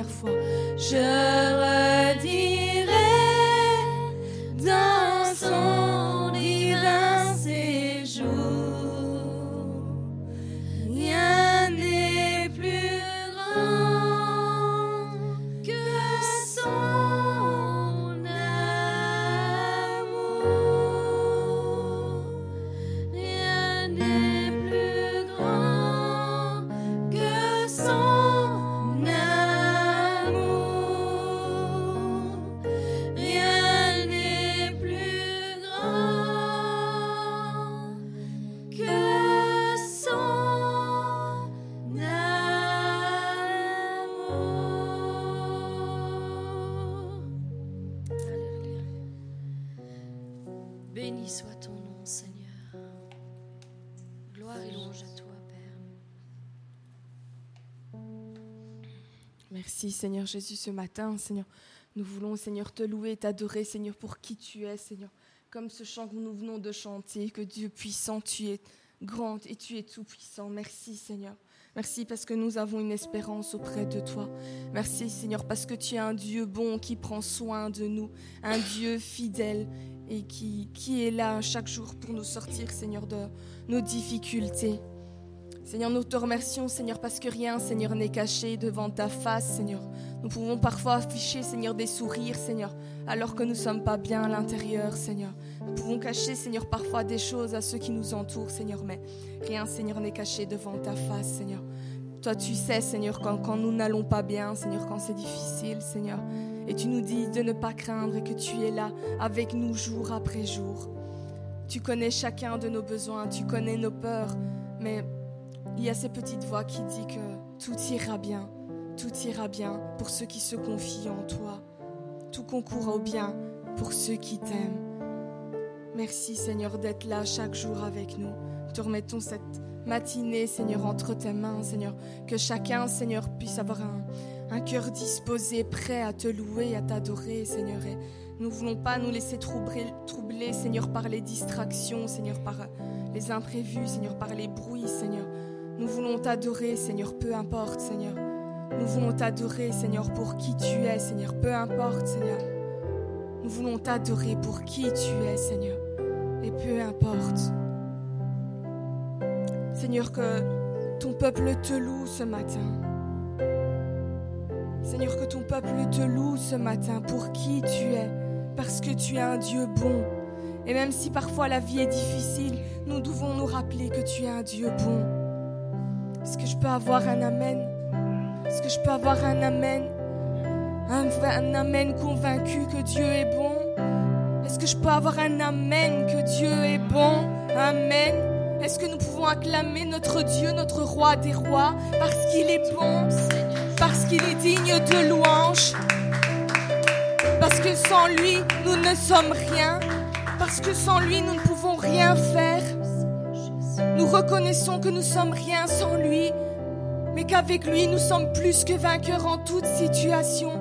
dernière fois. Je Seigneur Jésus ce matin, Seigneur. Nous voulons, Seigneur, te louer t'adorer, Seigneur, pour qui tu es, Seigneur. Comme ce chant que nous venons de chanter, que Dieu puissant, tu es grand et tu es tout puissant. Merci, Seigneur. Merci parce que nous avons une espérance auprès de toi. Merci, Seigneur, parce que tu es un Dieu bon qui prend soin de nous, un Dieu fidèle et qui, qui est là chaque jour pour nous sortir, Seigneur, de nos difficultés. Seigneur, nous te remercions, Seigneur, parce que rien, Seigneur, n'est caché devant ta face, Seigneur. Nous pouvons parfois afficher, Seigneur, des sourires, Seigneur, alors que nous ne sommes pas bien à l'intérieur, Seigneur. Nous pouvons cacher, Seigneur, parfois des choses à ceux qui nous entourent, Seigneur, mais rien, Seigneur, n'est caché devant ta face, Seigneur. Toi, tu sais, Seigneur, quand, nous n'allons pas bien, Seigneur, quand c'est difficile, Seigneur. Et tu nous dis de ne pas craindre et que tu es là avec nous jour après jour. Tu connais chacun de nos besoins, tu connais nos peurs, mais il y a ces petites voix qui disent que tout ira bien, tout ira bien pour ceux qui se confient en toi. Tout concourt au bien pour ceux qui t'aiment. Merci Seigneur d'être là chaque jour avec nous. Nous te remettons cette matinée, Seigneur, entre tes mains, Seigneur. Que chacun, Seigneur, puisse avoir un, cœur disposé, prêt à te louer, à t'adorer, Seigneur. Nous ne voulons pas nous laisser troubler, troubler, Seigneur, par les distractions, Seigneur, par les imprévus, Seigneur, par les bruits, Seigneur. Nous voulons t'adorer, Seigneur, peu importe, Seigneur. Nous voulons t'adorer, Seigneur, pour qui tu es, Seigneur, peu importe, Seigneur. Nous voulons t'adorer pour qui tu es, Seigneur, et peu importe. Seigneur, que ton peuple te loue ce matin. Seigneur, que ton peuple te loue ce matin pour qui tu es, parce que tu es un Dieu bon. Et même si parfois la vie est difficile, nous devons nous rappeler que tu es un Dieu bon. Est-ce que je peux avoir un Amen? Est-ce que je peux avoir un Amen? Un, Amen convaincu que Dieu est bon? Est-ce que je peux avoir un Amen que Dieu est bon? Amen. Est-ce que nous pouvons acclamer notre Dieu, notre roi des rois, parce qu'il est bon, parce qu'il est digne de louange, parce que sans lui, nous ne sommes rien, parce que sans lui, nous ne pouvons rien faire? Nous reconnaissons que nous sommes rien sans lui, mais qu'avec lui, nous sommes plus que vainqueurs en toute situation.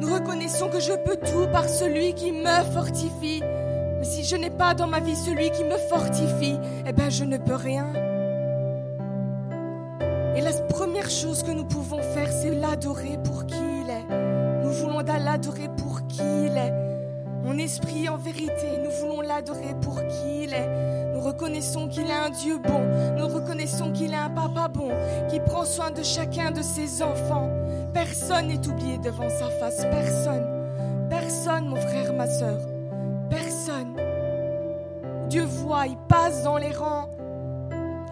Nous reconnaissons que je peux tout par celui qui me fortifie. Mais si je n'ai pas dans ma vie celui qui me fortifie, eh ben je ne peux rien. Et la première chose que nous pouvons faire, c'est l'adorer pour qui il est. Nous voulons l'adorer pour qui il est. En esprit, en vérité, nous voulons l'adorer pour qui il est. Nous reconnaissons qu'il est un Dieu bon. Nous reconnaissons qu'il est un papa bon, qui prend soin de chacun de ses enfants. Personne n'est oublié devant sa face. Personne. Personne, mon frère, ma soeur. Personne. Dieu voit, il passe dans les rangs.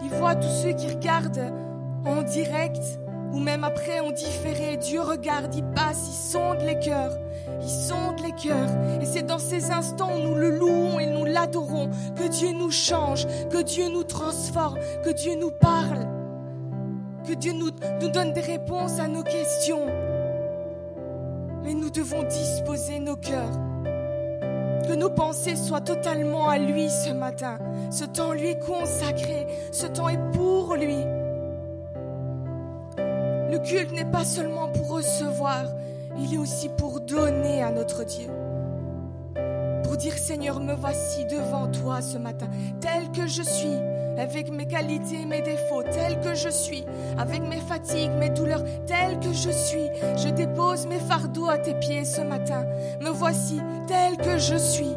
Il voit tous ceux qui regardent en direct ou même après en différé. Dieu regarde, il passe, il sonde les cœurs. Il sonde les cœurs. Et c'est dans ces instants où nous le louons et nous l'adorons que Dieu nous change, que Dieu nous transforme, que Dieu nous parle, que Dieu nous, nous donne des réponses à nos questions. Mais nous devons disposer nos cœurs. Que nos pensées soient totalement à lui ce matin. Ce temps lui est consacré. Ce temps est pour lui. Le culte n'est pas seulement pour recevoir, il est aussi pour donner à notre Dieu. Pour dire Seigneur, me voici devant toi ce matin, tel que je suis, avec mes qualités, mes défauts, tel que je suis, avec mes fatigues, mes douleurs, tel que je suis. Je dépose mes fardeaux à tes pieds ce matin. Me voici tel que je suis.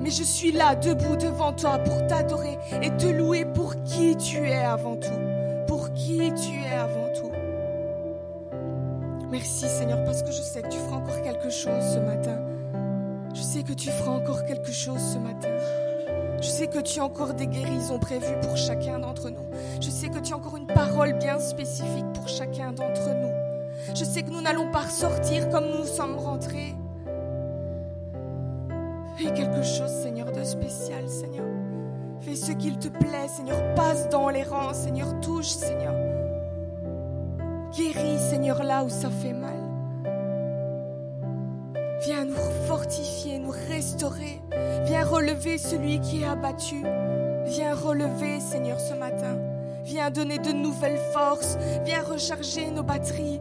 Mais je suis là, debout devant toi, pour t'adorer et te louer pour qui tu es avant tout. Pour qui tu es avant tout. Merci Seigneur parce que je sais que tu feras encore quelque chose ce matin. Je sais que tu feras encore quelque chose ce matin. Je sais que tu as encore des guérisons prévues pour chacun d'entre nous. Je sais que tu as encore une parole bien spécifique pour chacun d'entre nous. Je sais que nous n'allons pas ressortir comme nous sommes rentrés. Fais quelque chose, Seigneur, de spécial, Seigneur. Fais ce qu'il te plaît, Seigneur. Passe dans les rangs, Seigneur. Touche, Seigneur. Guéris, Seigneur, là où ça fait mal. Viens nous fortifier, nous restaurer. Viens relever celui qui est abattu. Viens relever, Seigneur, ce matin. Viens donner de nouvelles forces. Viens recharger nos batteries.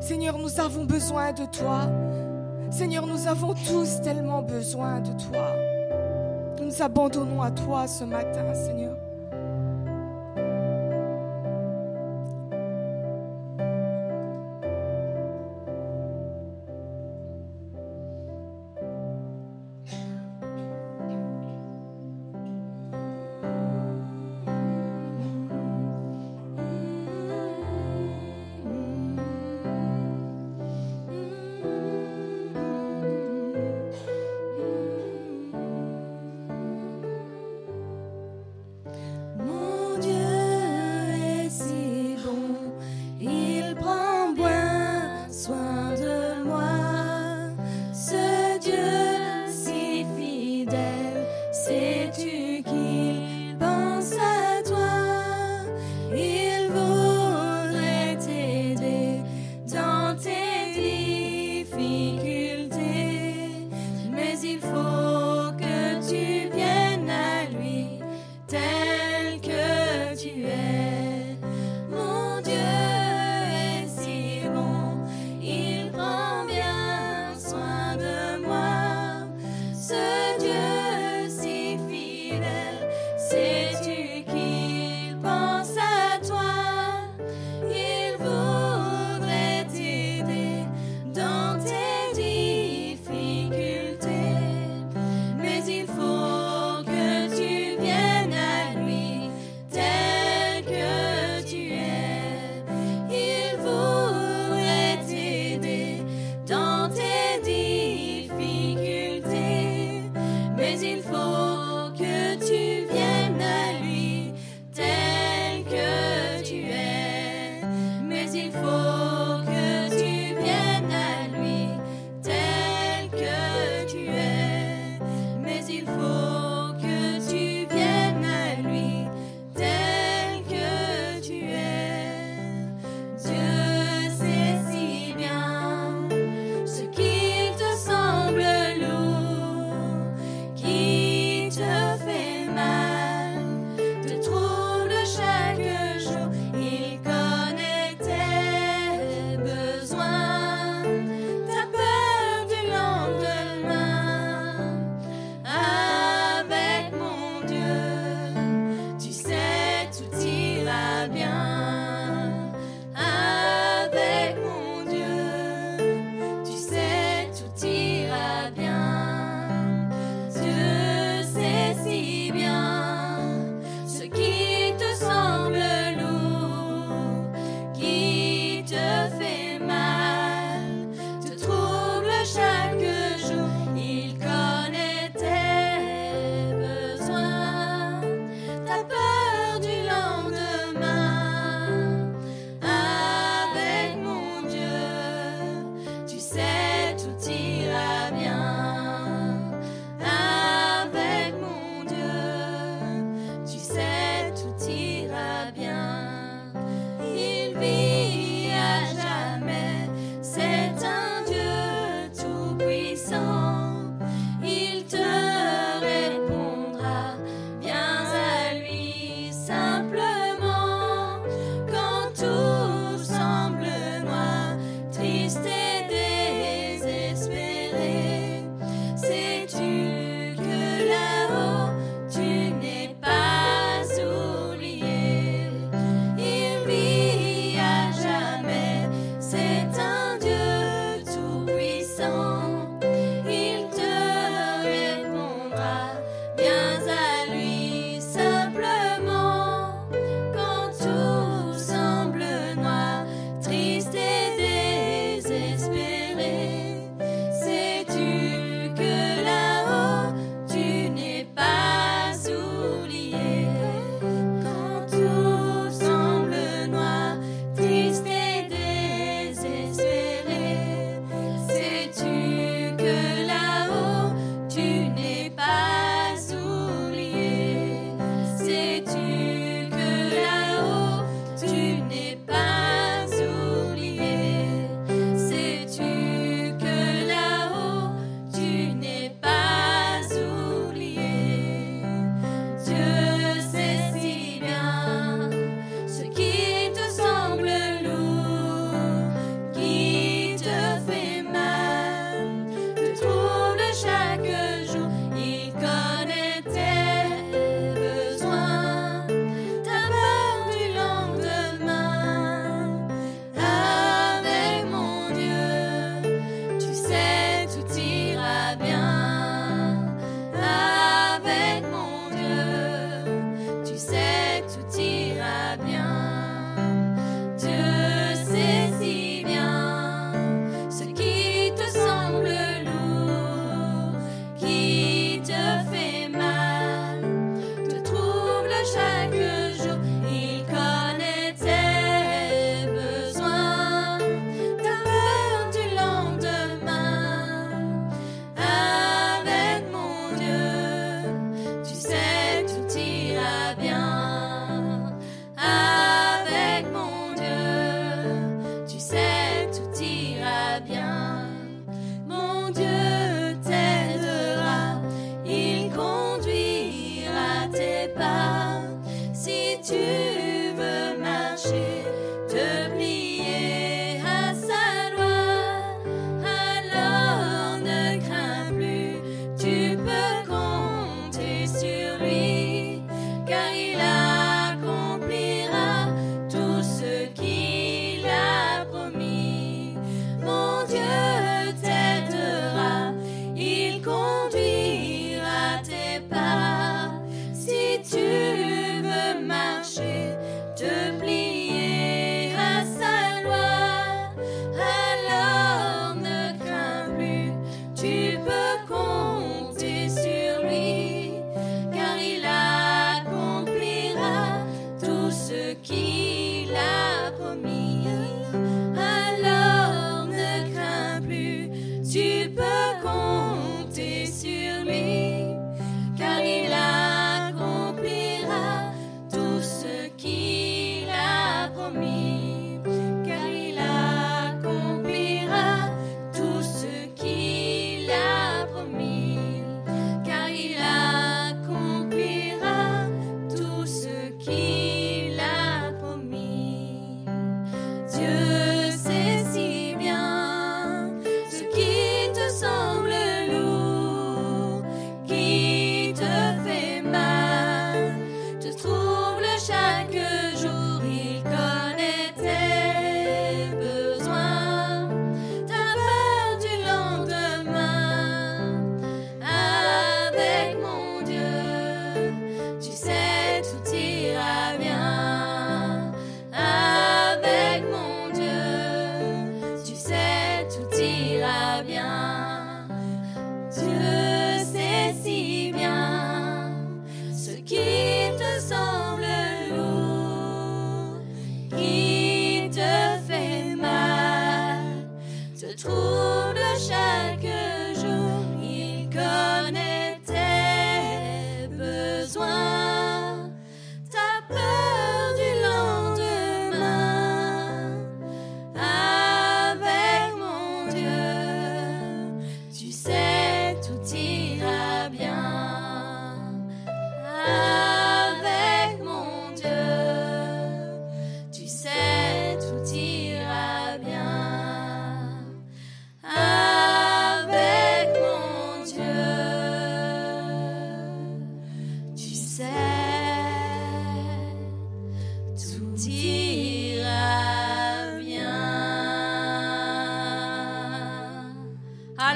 Seigneur, nous avons besoin de toi. Seigneur, nous avons tous tellement besoin de toi. Nous nous abandonnons à toi ce matin, Seigneur.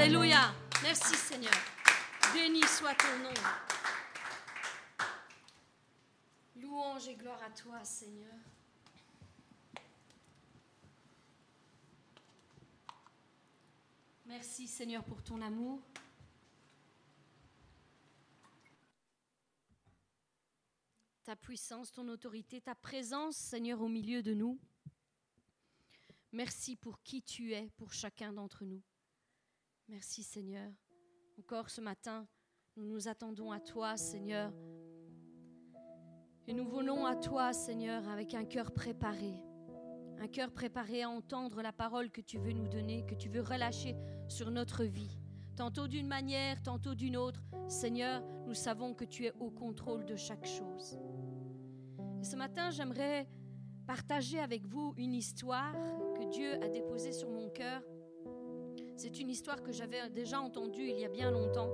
Alléluia. Merci Seigneur. Béni soit ton nom. Louange et gloire à toi Seigneur. Merci Seigneur pour ton amour. Ta puissance, ton autorité, ta présence Seigneur au milieu de nous. Merci pour qui tu es pour chacun d'entre nous. Merci Seigneur. Encore ce matin, nous nous attendons à toi Seigneur. Et nous venons à toi Seigneur avec un cœur préparé. Un cœur préparé à entendre la parole que tu veux nous donner, que tu veux relâcher sur notre vie. Tantôt d'une manière, tantôt d'une autre. Seigneur, nous savons que tu es au contrôle de chaque chose. Ce matin, j'aimerais partager avec vous une histoire que Dieu a déposée sur mon cœur. C'est une histoire que j'avais déjà entendue il y a bien longtemps.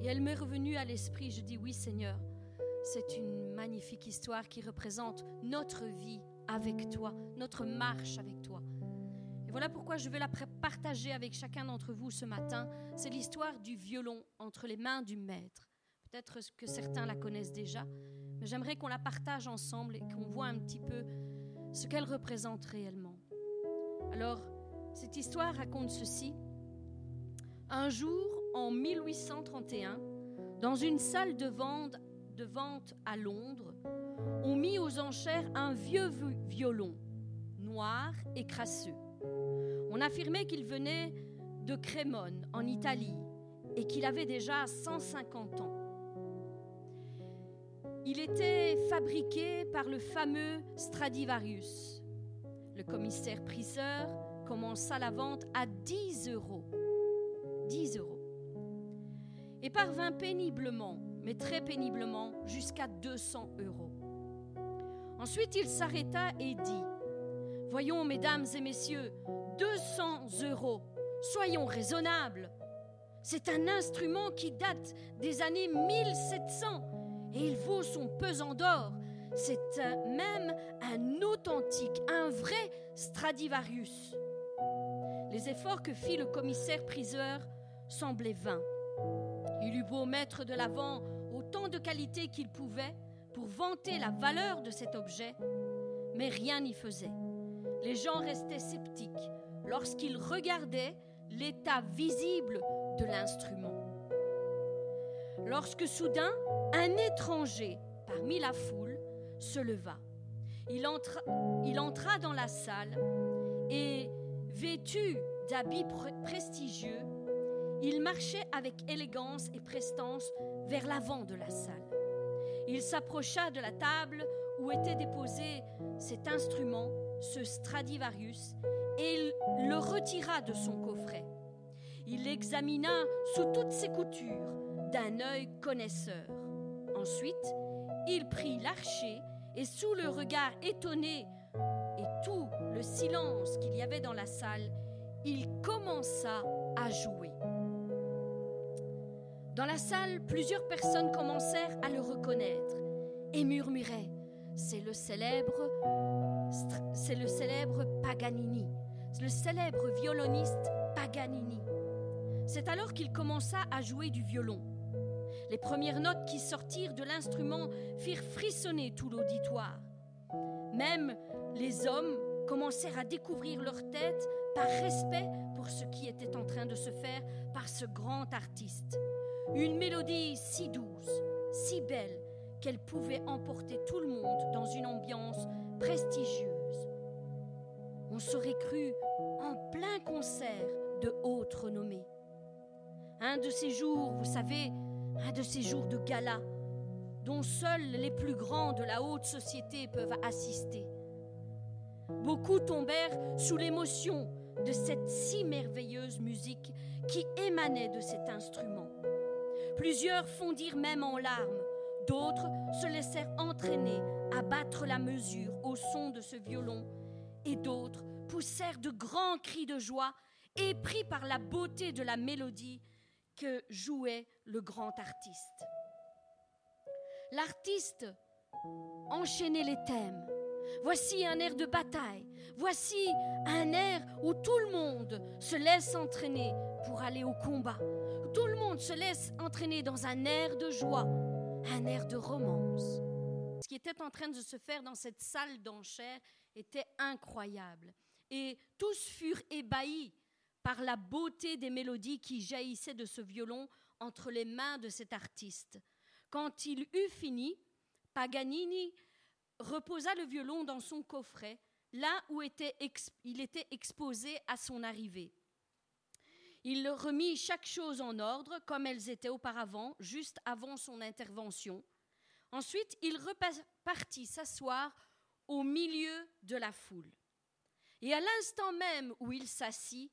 Et elle m'est revenue à l'esprit. Je dis oui Seigneur, c'est une magnifique histoire qui représente notre vie avec toi, notre marche avec toi. Et voilà pourquoi je veux la partager avec chacun d'entre vous ce matin. C'est l'histoire du violon entre les mains du maître. Peut-être que certains la connaissent déjà, mais j'aimerais qu'on la partage ensemble et qu'on voit un petit peu ce qu'elle représente réellement. Alors, cette histoire raconte ceci. Un jour, en 1831, dans une salle de vente, à Londres, on mit aux enchères un vieux violon, noir et crasseux. On affirmait qu'il venait de Crémone, en Italie, et qu'il avait déjà 150 ans. Il était fabriqué par le fameux Stradivarius. Le commissaire-priseur commença la vente à 10 euros. 10 euros. Et parvint péniblement, mais très péniblement, jusqu'à 200 euros. Ensuite, il s'arrêta et dit, Voyons, mesdames et messieurs, 200 euros, soyons raisonnables. C'est un instrument qui date des années 1700 et il vaut son pesant d'or. C'est même un authentique, un vrai Stradivarius. Les efforts que fit le commissaire-priseur semblaient vains. Il eut beau mettre de l'avant autant de qualités qu'il pouvait pour vanter la valeur de cet objet, mais rien n'y faisait. Les gens restaient sceptiques lorsqu'ils regardaient l'état visible de l'instrument. Lorsque soudain, un étranger parmi la foule se leva. Il entra, il entra dans la salle et, vêtu d'habits prestigieux, il marchait avec élégance et prestance vers l'avant de la salle. Il s'approcha de la table où était déposé cet instrument, ce Stradivarius, et il le retira de son coffret. Il l'examina sous toutes ses coutures d'un œil connaisseur. Ensuite, il prit l'archer et sous le regard étonné et tout le silence qu'il y avait dans la salle, il commença à jouer. Dans la salle, plusieurs personnes commencèrent à le reconnaître et murmuraient C'est le célèbre c'est le célèbre Paganini, le célèbre violoniste Paganini. C'est alors qu'il commença à jouer du violon. Les premières notes qui sortirent de l'instrument firent frissonner tout l'auditoire. Même les hommes commencèrent à découvrir leur tête par respect pour ce qui était en train de se faire par ce grand artiste. Une mélodie si douce, si belle, qu'elle pouvait emporter tout le monde dans une ambiance prestigieuse. On serait cru en plein concert de haute renommée. Un de ces jours, vous savez, un de ces jours de gala dont seuls les plus grands de la haute société peuvent assister. Beaucoup tombèrent sous l'émotion de cette si merveilleuse musique qui émanait de cet instrument. Plusieurs fondirent même en larmes, d'autres se laissèrent entraîner à battre la mesure au son de ce violon, et d'autres poussèrent de grands cris de joie, épris par la beauté de la mélodie que jouait le grand artiste. L'artiste enchaînait les thèmes, Voici un air de bataille. Voici un air où tout le monde se laisse entraîner pour aller au combat. Tout le monde se laisse entraîner dans un air de joie, un air de romance. Ce qui était en train de se faire dans cette salle d'enchères était incroyable. Et tous furent ébahis par la beauté des mélodies qui jaillissaient de ce violon entre les mains de cet artiste. Quand il eut fini, Paganini reposa le violon dans son coffret, là où il était exposé à son arrivée. Il remit chaque chose en ordre comme elles étaient auparavant, juste avant son intervention. Ensuite, il repartit s'asseoir au milieu de la foule. Et à l'instant même où il s'assit,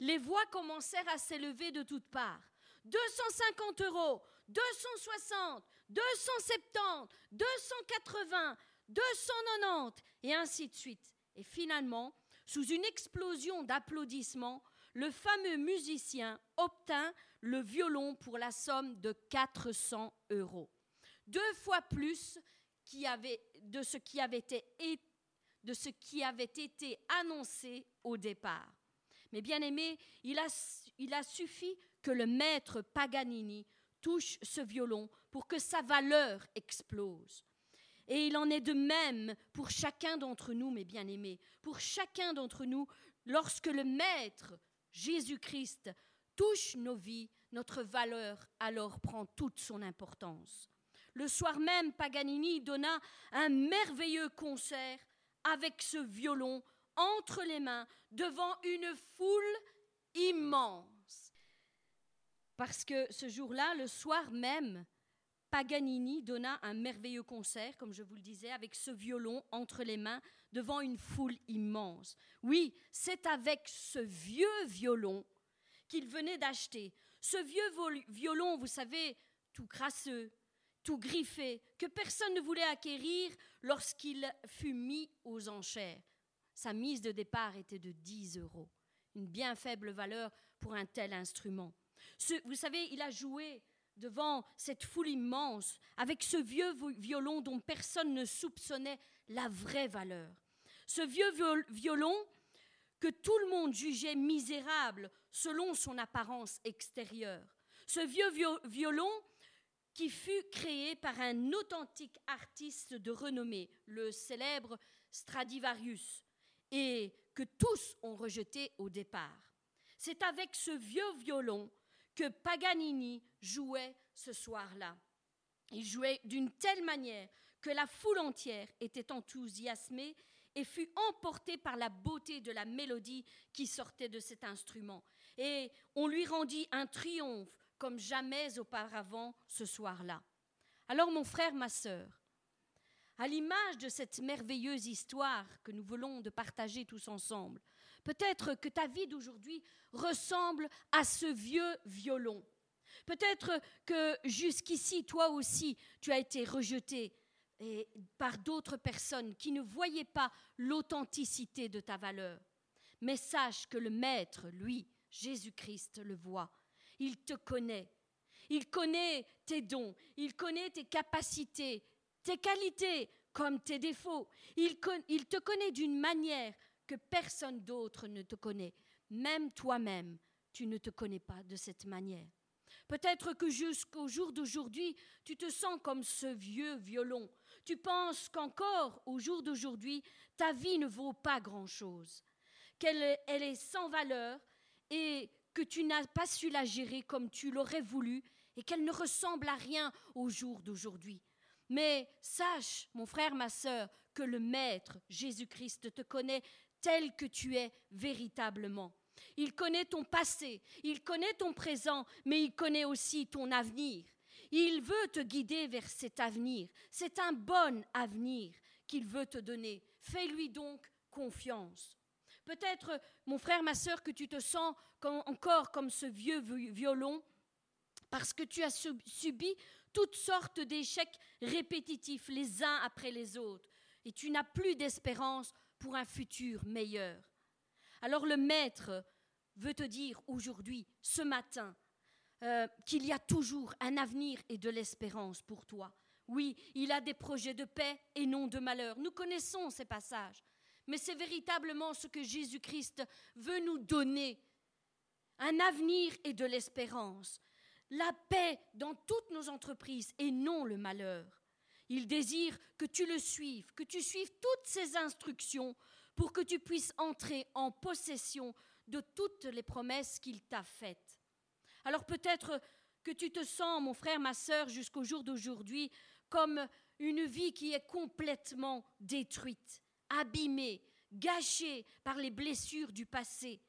les voix commencèrent à s'élever de toutes parts. 250 euros, 260, 270, 280, 290, et ainsi de suite. Et finalement, sous une explosion d'applaudissements, le fameux musicien obtint le violon pour la somme de 400 euros. Deux fois plus de, ce qui avait été, annoncé au départ. Mais bien aimé, il a suffi que le maître Paganini touche ce violon pour que sa valeur explose. Et il en est de même pour chacun d'entre nous, mes bien-aimés, pour chacun d'entre nous, lorsque le Maître, Jésus-Christ, touche nos vies, notre valeur alors prend toute son importance. Le soir même, Paganini donna un merveilleux concert avec ce violon entre les mains devant une foule immense. Parce que ce jour-là, le soir même, Paganini donna un merveilleux concert, comme je vous le disais, avec ce violon entre les mains devant une foule immense. Oui, c'est avec ce vieux violon qu'il venait d'acheter. Ce vieux violon, vous savez, tout crasseux, tout griffé, que personne ne voulait acquérir lorsqu'il fut mis aux enchères. Sa mise de départ était de 10 euros, une bien faible valeur pour un tel instrument. vous savez, il a joué devant cette foule immense, avec ce vieux violon dont personne ne soupçonnait la vraie valeur. Ce vieux violon que tout le monde jugeait misérable selon son apparence extérieure. Ce vieux violon qui fut créé par un authentique artiste de renommée, le célèbre Stradivarius, et que tous ont rejeté au départ. C'est avec ce vieux violon que Paganini jouait ce soir-là. Il jouait d'une telle manière que la foule entière était enthousiasmée et fut emportée par la beauté de la mélodie qui sortait de cet instrument. Et on lui rendit un triomphe comme jamais auparavant ce soir-là. Alors mon frère, ma sœur, à l'image de cette merveilleuse histoire que nous voulons de partager tous ensemble, Peut-être que ta vie d'aujourd'hui ressemble à ce vieux violon. Peut-être que jusqu'ici, toi aussi, tu as été rejeté par d'autres personnes qui ne voyaient pas l'authenticité de ta valeur. Mais sache que le Maître, lui, Jésus-Christ, le voit. Il te connaît. Il connaît tes dons. Il connaît tes capacités, tes qualités comme tes défauts. Il, il te connaît d'une manière que personne d'autre ne te connaît. Même toi-même, tu ne te connais pas de cette manière. Peut-être que jusqu'au jour d'aujourd'hui, tu te sens comme ce vieux violon. Tu penses qu'encore au jour d'aujourd'hui, ta vie ne vaut pas grand-chose, qu'elle elle est sans valeur et que tu n'as pas su la gérer comme tu l'aurais voulu et qu'elle ne ressemble à rien au jour d'aujourd'hui. Mais sache, mon frère, ma sœur, que le Maître, Jésus-Christ, te connaît tel que tu es véritablement. Il connaît ton passé, il connaît ton présent, mais il connaît aussi ton avenir. Il veut te guider vers cet avenir. C'est un bon avenir qu'il veut te donner. Fais-lui donc confiance. Peut-être, mon frère, ma sœur, que tu te sens encore comme ce vieux violon parce que tu as subi toutes sortes d'échecs répétitifs les uns après les autres et tu n'as plus d'espérance pour un futur meilleur. Alors le Maître veut te dire aujourd'hui, ce matin, euh, qu'il y a toujours un avenir et de l'espérance pour toi. Oui, il a des projets de paix et non de malheur. Nous connaissons ces passages. Mais c'est véritablement ce que Jésus-Christ veut nous donner. Un avenir et de l'espérance. La paix dans toutes nos entreprises et non le malheur. Il désire que tu le suives, que tu suives toutes ses instructions pour que tu puisses entrer en possession de toutes les promesses qu'il t'a faites. Alors peut-être que tu te sens, mon frère, ma sœur, jusqu'au jour d'aujourd'hui, comme une vie qui est complètement détruite, abîmée, gâchée par les blessures du passé,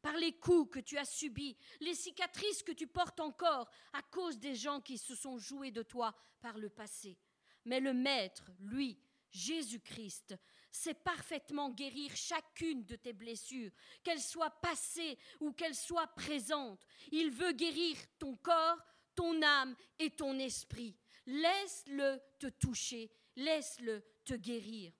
par les coups que tu as subis, les cicatrices que tu portes encore à cause des gens qui se sont joués de toi par le passé. Mais le Maître, lui, Jésus-Christ, sait parfaitement guérir chacune de tes blessures, qu'elles soient passées ou qu'elles soient présentes. Il veut guérir ton corps, ton âme et ton esprit. Laisse-le te toucher, laisse-le te guérir.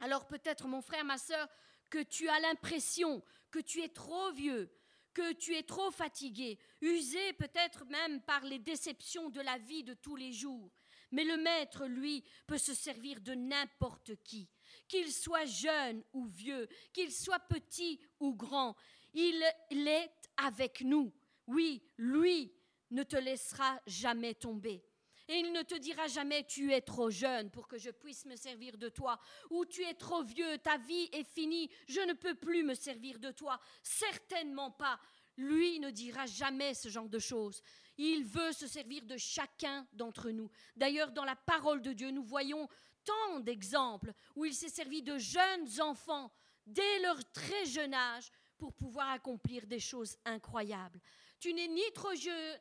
Alors peut-être, mon frère, ma sœur, que tu as l'impression que tu es trop vieux, que tu es trop fatigué, usé peut-être même par les déceptions de la vie de tous les jours. Mais le maître, lui, peut se servir de n'importe qui, qu'il soit jeune ou vieux, qu'il soit petit ou grand. Il est avec nous. Oui, lui ne te laissera jamais tomber. Et il ne te dira jamais tu es trop jeune pour que je puisse me servir de toi, ou tu es trop vieux, ta vie est finie, je ne peux plus me servir de toi. Certainement pas. Lui ne dira jamais ce genre de choses. Il veut se servir de chacun d'entre nous. D'ailleurs, dans la parole de Dieu, nous voyons tant d'exemples où il s'est servi de jeunes enfants dès leur très jeune âge pour pouvoir accomplir des choses incroyables. Tu n'es ni trop jeune,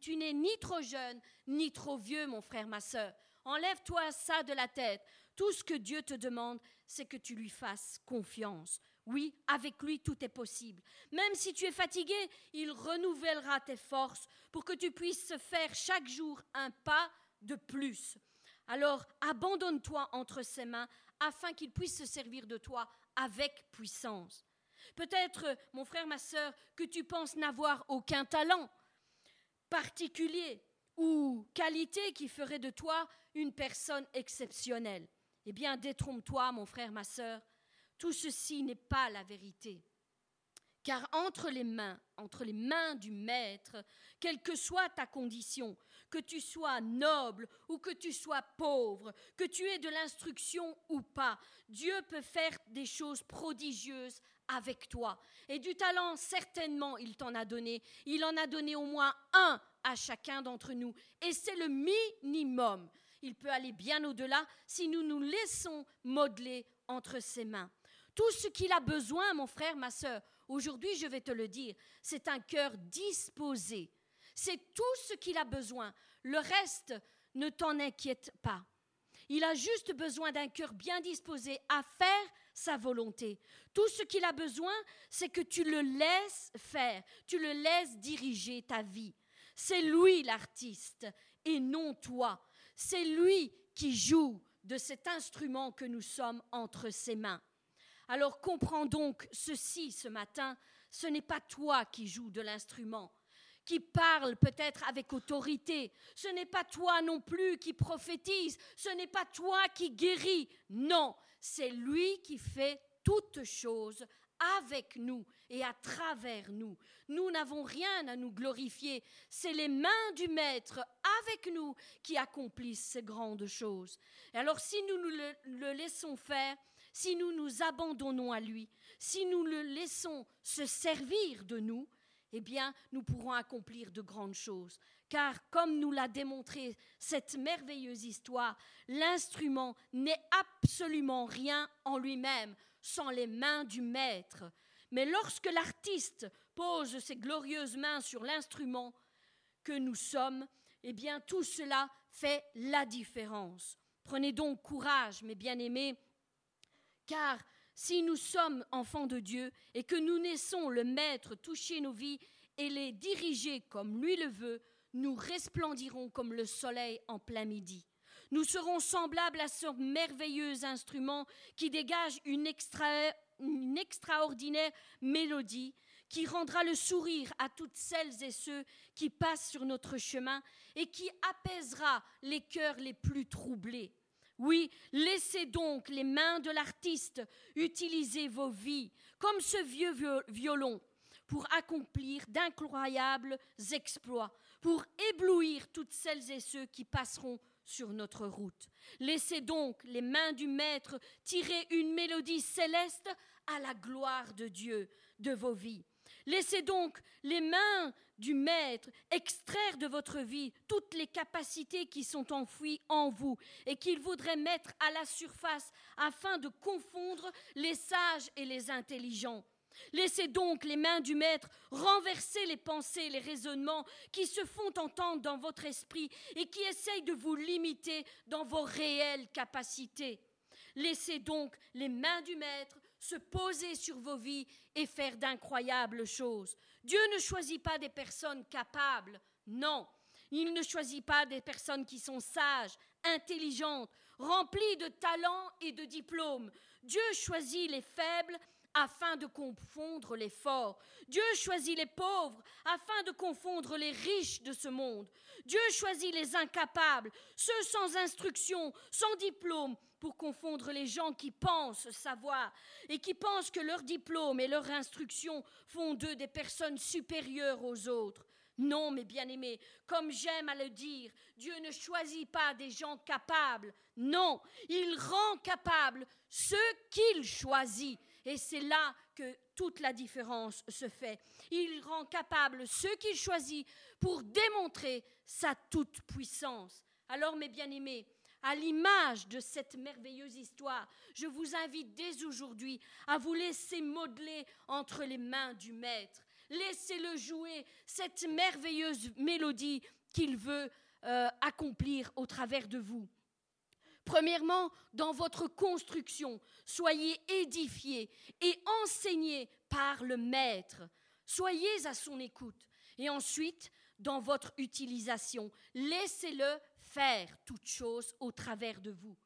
tu n'es ni trop jeune, ni trop vieux, mon frère, ma sœur. Enlève-toi ça de la tête. Tout ce que Dieu te demande, c'est que tu lui fasses confiance. Oui, avec lui, tout est possible. Même si tu es fatigué, il renouvellera tes forces pour que tu puisses faire chaque jour un pas de plus. Alors abandonne-toi entre ses mains afin qu'il puisse se servir de toi avec puissance. Peut-être, mon frère, ma sœur, que tu penses n'avoir aucun talent particulier ou qualité qui ferait de toi une personne exceptionnelle. Eh bien, détrompe-toi, mon frère, ma sœur, tout ceci n'est pas la vérité. Car entre les mains, entre les mains du Maître, quelle que soit ta condition, que tu sois noble ou que tu sois pauvre, que tu aies de l'instruction ou pas, Dieu peut faire des choses prodigieuses avec toi. Et du talent, certainement, il t'en a donné. Il en a donné au moins un à chacun d'entre nous. Et c'est le minimum. Il peut aller bien au-delà si nous nous laissons modeler entre ses mains. Tout ce qu'il a besoin, mon frère, ma sœur, aujourd'hui je vais te le dire, c'est un cœur disposé. C'est tout ce qu'il a besoin. Le reste, ne t'en inquiète pas. Il a juste besoin d'un cœur bien disposé à faire sa volonté. Tout ce qu'il a besoin, c'est que tu le laisses faire, tu le laisses diriger ta vie. C'est lui l'artiste et non toi. C'est lui qui joue de cet instrument que nous sommes entre ses mains. Alors comprends donc ceci ce matin, ce n'est pas toi qui joues de l'instrument, qui parle peut-être avec autorité, ce n'est pas toi non plus qui prophétise, ce n'est pas toi qui guéris, non, c'est lui qui fait toutes choses avec nous et à travers nous. Nous n'avons rien à nous glorifier. C'est les mains du Maître avec nous qui accomplissent ces grandes choses. Et alors si nous le, le laissons faire, si nous nous abandonnons à lui, si nous le laissons se servir de nous, eh bien, nous pourrons accomplir de grandes choses. Car, comme nous l'a démontré cette merveilleuse histoire, l'instrument n'est absolument rien en lui-même sans les mains du maître. Mais lorsque l'artiste pose ses glorieuses mains sur l'instrument que nous sommes, eh bien, tout cela fait la différence. Prenez donc courage, mes bien-aimés, car si nous sommes enfants de Dieu et que nous naissons le Maître toucher nos vies et les diriger comme lui le veut, nous resplendirons comme le soleil en plein midi. Nous serons semblables à ce merveilleux instrument qui dégage une, une extraordinaire mélodie qui rendra le sourire à toutes celles et ceux qui passent sur notre chemin et qui apaisera les cœurs les plus troublés. Oui, laissez donc les mains de l'artiste utiliser vos vies comme ce vieux violon pour accomplir d'incroyables exploits, pour éblouir toutes celles et ceux qui passeront sur notre route. Laissez donc les mains du Maître tirer une mélodie céleste à la gloire de Dieu de vos vies. Laissez donc les mains du Maître extraire de votre vie toutes les capacités qui sont enfouies en vous et qu'il voudrait mettre à la surface afin de confondre les sages et les intelligents. Laissez donc les mains du Maître renverser les pensées, les raisonnements qui se font entendre dans votre esprit et qui essayent de vous limiter dans vos réelles capacités. Laissez donc les mains du Maître se poser sur vos vies et faire d'incroyables choses. Dieu ne choisit pas des personnes capables, non. Il ne choisit pas des personnes qui sont sages, intelligentes, remplies de talents et de diplômes. Dieu choisit les faibles afin de confondre les forts. Dieu choisit les pauvres afin de confondre les riches de ce monde. Dieu choisit les incapables, ceux sans instruction, sans diplôme, pour confondre les gens qui pensent savoir et qui pensent que leur diplôme et leur instruction font d'eux des personnes supérieures aux autres. Non, mes bien-aimés, comme j'aime à le dire, Dieu ne choisit pas des gens capables. Non, il rend capables ceux qu'il choisit. Et c'est là que toute la différence se fait. Il rend capable ceux qu'il choisit pour démontrer sa toute-puissance. Alors, mes bien-aimés, à l'image de cette merveilleuse histoire, je vous invite dès aujourd'hui à vous laisser modeler entre les mains du Maître. Laissez-le jouer cette merveilleuse mélodie qu'il veut euh, accomplir au travers de vous. Premièrement, dans votre construction, soyez édifiés et enseignés par le Maître. Soyez à son écoute. Et ensuite, dans votre utilisation, laissez-le faire toutes choses au travers de vous.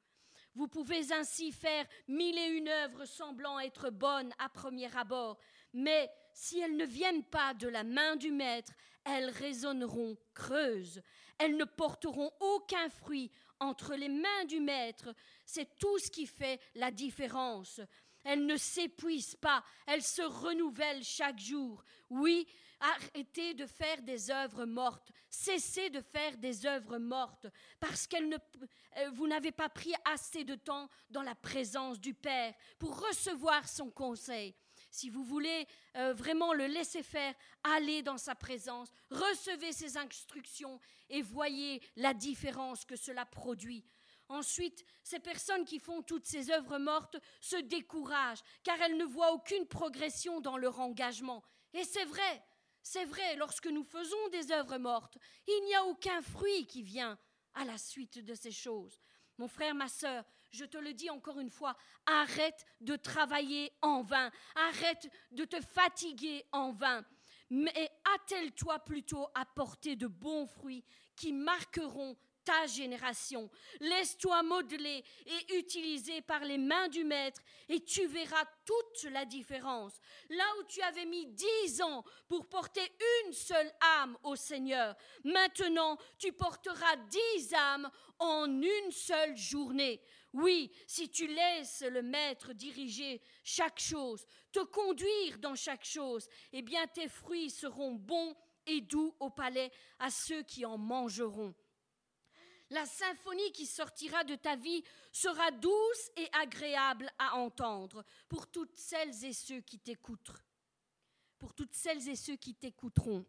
Vous pouvez ainsi faire mille et une œuvres semblant être bonnes à premier abord, mais si elles ne viennent pas de la main du Maître, elles résonneront creuses, elles ne porteront aucun fruit entre les mains du Maître. C'est tout ce qui fait la différence. Elles ne s'épuisent pas, elles se renouvellent chaque jour. Oui, arrêtez de faire des œuvres mortes, cessez de faire des œuvres mortes, parce que euh, vous n'avez pas pris assez de temps dans la présence du Père pour recevoir son conseil. Si vous voulez euh, vraiment le laisser faire, allez dans sa présence, recevez ses instructions et voyez la différence que cela produit. Ensuite, ces personnes qui font toutes ces œuvres mortes se découragent car elles ne voient aucune progression dans leur engagement. Et c'est vrai, c'est vrai, lorsque nous faisons des œuvres mortes, il n'y a aucun fruit qui vient à la suite de ces choses. Mon frère, ma sœur, je te le dis encore une fois, arrête de travailler en vain, arrête de te fatiguer en vain, mais attelle-toi plutôt à porter de bons fruits qui marqueront ta génération. Laisse-toi modeler et utiliser par les mains du Maître et tu verras toute la différence. Là où tu avais mis dix ans pour porter une seule âme au Seigneur, maintenant tu porteras dix âmes en une seule journée. Oui, si tu laisses le Maître diriger chaque chose, te conduire dans chaque chose, eh bien tes fruits seront bons et doux au palais à ceux qui en mangeront. La symphonie qui sortira de ta vie sera douce et agréable à entendre pour toutes celles et ceux qui t'écoutent. Pour toutes celles et ceux qui t'écouteront.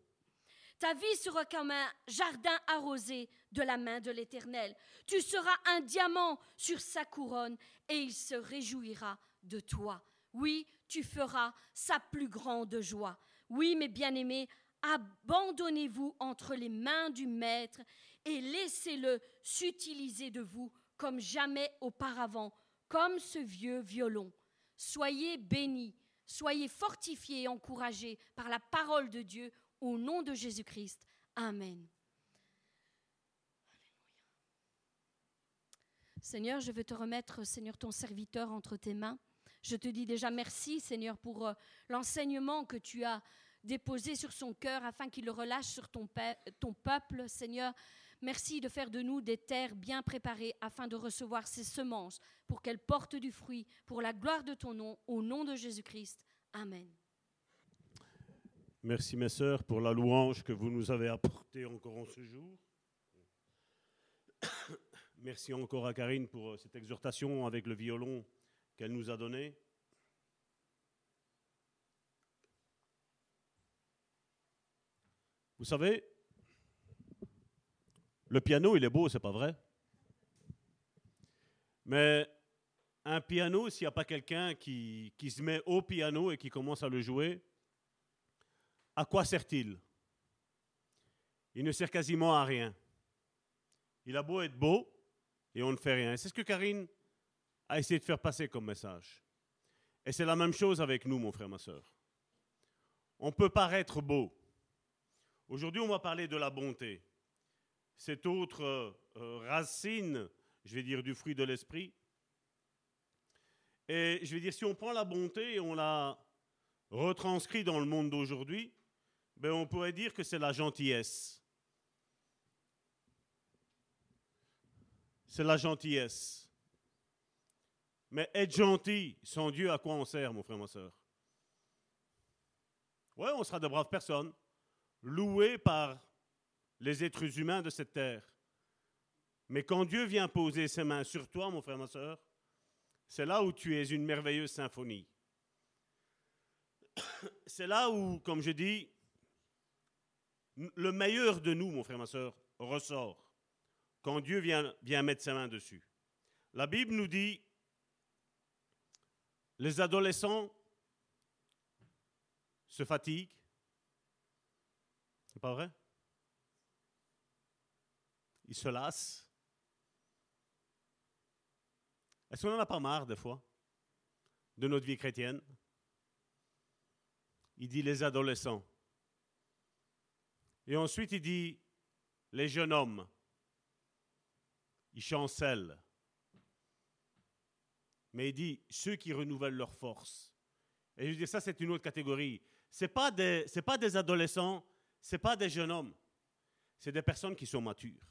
Ta vie sera comme un jardin arrosé de la main de l'Éternel. Tu seras un diamant sur sa couronne et il se réjouira de toi. Oui, tu feras sa plus grande joie. Oui, mes bien-aimés, abandonnez-vous entre les mains du Maître et laissez-le s'utiliser de vous comme jamais auparavant, comme ce vieux violon. Soyez bénis, soyez fortifiés et encouragés par la parole de Dieu au nom de Jésus-Christ. Amen. Seigneur, je veux te remettre, Seigneur, ton serviteur entre tes mains. Je te dis déjà merci, Seigneur, pour euh, l'enseignement que tu as déposé sur son cœur afin qu'il le relâche sur ton, ton peuple, Seigneur. Merci de faire de nous des terres bien préparées afin de recevoir ces semences pour qu'elles portent du fruit pour la gloire de ton nom, au nom de Jésus-Christ. Amen. Merci mes sœurs pour la louange que vous nous avez apportée encore en ce jour. Merci encore à Karine pour euh, cette exhortation avec le violon qu'elle nous a donné. Vous savez, le piano, il est beau, c'est pas vrai. Mais un piano, s'il n'y a pas quelqu'un qui, qui, se met au piano et qui commence à le jouer, à quoi sert-il? Il ne sert quasiment à rien. Il a beau être beau et on ne fait rien. C'est ce que Karine a essayé de faire passer comme message. Et c'est la même chose avec nous, mon frère, ma soeur. On peut paraître beau. Aujourd'hui, on va parler de la bonté cette autre euh, racine, je vais dire, du fruit de l'esprit. Et je vais dire, si on prend la bonté et on la retranscrit dans le monde d'aujourd'hui, ben on pourrait dire que c'est la gentillesse. C'est la gentillesse. Mais être gentil sans Dieu, à quoi on sert, mon frère, ma soeur Oui, on sera de braves personnes, louées par les êtres humains de cette terre. Mais quand Dieu vient poser ses mains sur toi, mon frère, ma soeur, c'est là où tu es une merveilleuse symphonie. C'est là où, comme je dis, le meilleur de nous, mon frère, ma soeur, ressort quand Dieu vient, vient mettre ses mains dessus. La Bible nous dit, les adolescents se fatiguent. C'est pas vrai? Il se lasse. Est-ce qu'on n'en a pas marre des fois de notre vie chrétienne? Il dit les adolescents. Et ensuite il dit les jeunes hommes. Ils chancellent. Mais il dit ceux qui renouvellent leur force. Et je dis ça, c'est une autre catégorie. Ce n'est pas, des, pas des adolescents, ce n'est pas des jeunes hommes. C'est des personnes qui sont matures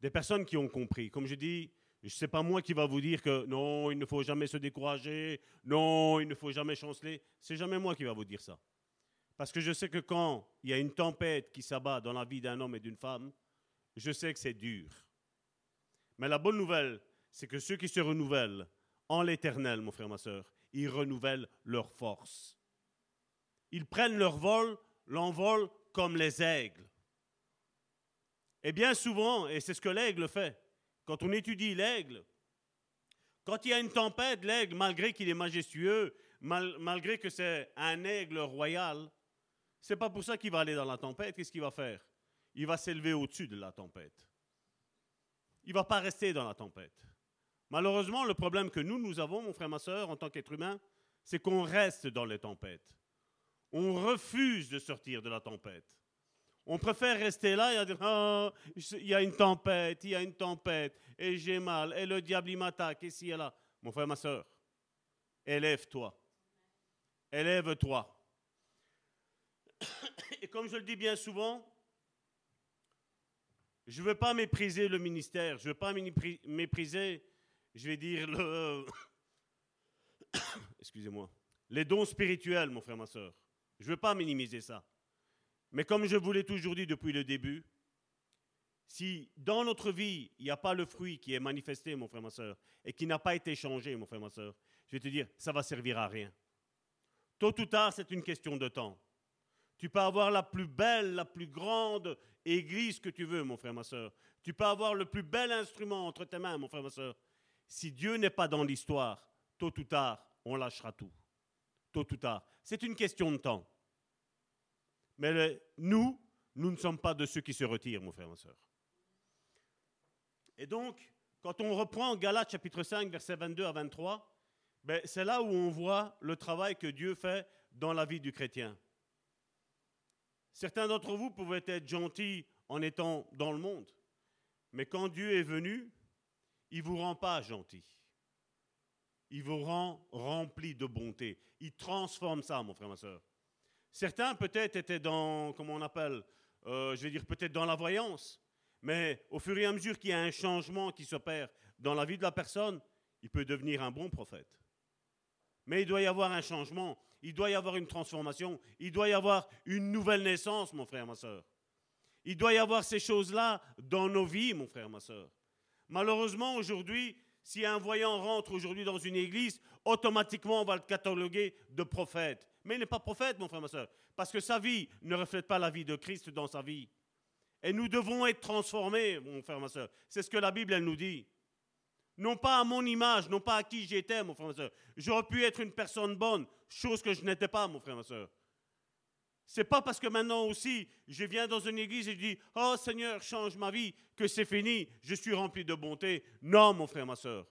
des personnes qui ont compris. Comme je dis, ce n'est pas moi qui va vous dire que non, il ne faut jamais se décourager, non, il ne faut jamais chanceler. C'est jamais moi qui va vous dire ça. Parce que je sais que quand il y a une tempête qui s'abat dans la vie d'un homme et d'une femme, je sais que c'est dur. Mais la bonne nouvelle, c'est que ceux qui se renouvellent en l'éternel, mon frère, ma soeur, ils renouvellent leur force. Ils prennent leur vol, l'envol comme les aigles. Et bien souvent, et c'est ce que l'aigle fait, quand on étudie l'aigle, quand il y a une tempête, l'aigle, malgré qu'il est majestueux, malgré que c'est un aigle royal, c'est pas pour ça qu'il va aller dans la tempête. Qu'est-ce qu'il va faire? Il va s'élever au-dessus de la tempête. Il va pas rester dans la tempête. Malheureusement, le problème que nous, nous avons, mon frère, ma soeur, en tant qu'être humain, c'est qu'on reste dans les tempêtes. On refuse de sortir de la tempête. On préfère rester là et dire oh, il y a une tempête, il y a une tempête, et j'ai mal, et le diable m'attaque, ici et là. Mon frère, ma soeur, élève-toi. Élève-toi. Et comme je le dis bien souvent, je ne veux pas mépriser le ministère, je ne veux pas mépriser, je vais dire, le. Excusez-moi. Les dons spirituels, mon frère, ma soeur. Je ne veux pas minimiser ça. Mais comme je vous l'ai toujours dit depuis le début, si dans notre vie, il n'y a pas le fruit qui est manifesté, mon frère, ma soeur, et qui n'a pas été changé, mon frère, ma soeur, je vais te dire, ça va servir à rien. Tôt ou tard, c'est une question de temps. Tu peux avoir la plus belle, la plus grande église que tu veux, mon frère, ma soeur. Tu peux avoir le plus bel instrument entre tes mains, mon frère, ma soeur. Si Dieu n'est pas dans l'histoire, tôt ou tard, on lâchera tout. Tôt ou tard. C'est une question de temps. Mais nous, nous ne sommes pas de ceux qui se retirent, mon frère, ma soeur. Et donc, quand on reprend Galates chapitre 5, versets 22 à 23, ben, c'est là où on voit le travail que Dieu fait dans la vie du chrétien. Certains d'entre vous pouvaient être gentils en étant dans le monde, mais quand Dieu est venu, il ne vous rend pas gentil. il vous rend rempli de bonté. Il transforme ça, mon frère, ma soeur. Certains peut-être étaient dans, comment on appelle, euh, je vais dire peut-être dans la voyance, mais au fur et à mesure qu'il y a un changement qui s'opère dans la vie de la personne, il peut devenir un bon prophète. Mais il doit y avoir un changement, il doit y avoir une transformation, il doit y avoir une nouvelle naissance, mon frère, ma soeur. Il doit y avoir ces choses-là dans nos vies, mon frère, ma soeur. Malheureusement, aujourd'hui, si un voyant rentre aujourd'hui dans une église, automatiquement on va le cataloguer de prophète. Mais il n'est pas prophète, mon frère, ma soeur, parce que sa vie ne reflète pas la vie de Christ dans sa vie. Et nous devons être transformés, mon frère, ma soeur. C'est ce que la Bible, elle nous dit. Non pas à mon image, non pas à qui j'étais, mon frère, ma soeur. J'aurais pu être une personne bonne, chose que je n'étais pas, mon frère, ma soeur. C'est pas parce que maintenant aussi, je viens dans une église et je dis Oh Seigneur, change ma vie, que c'est fini, je suis rempli de bonté. Non, mon frère, ma soeur.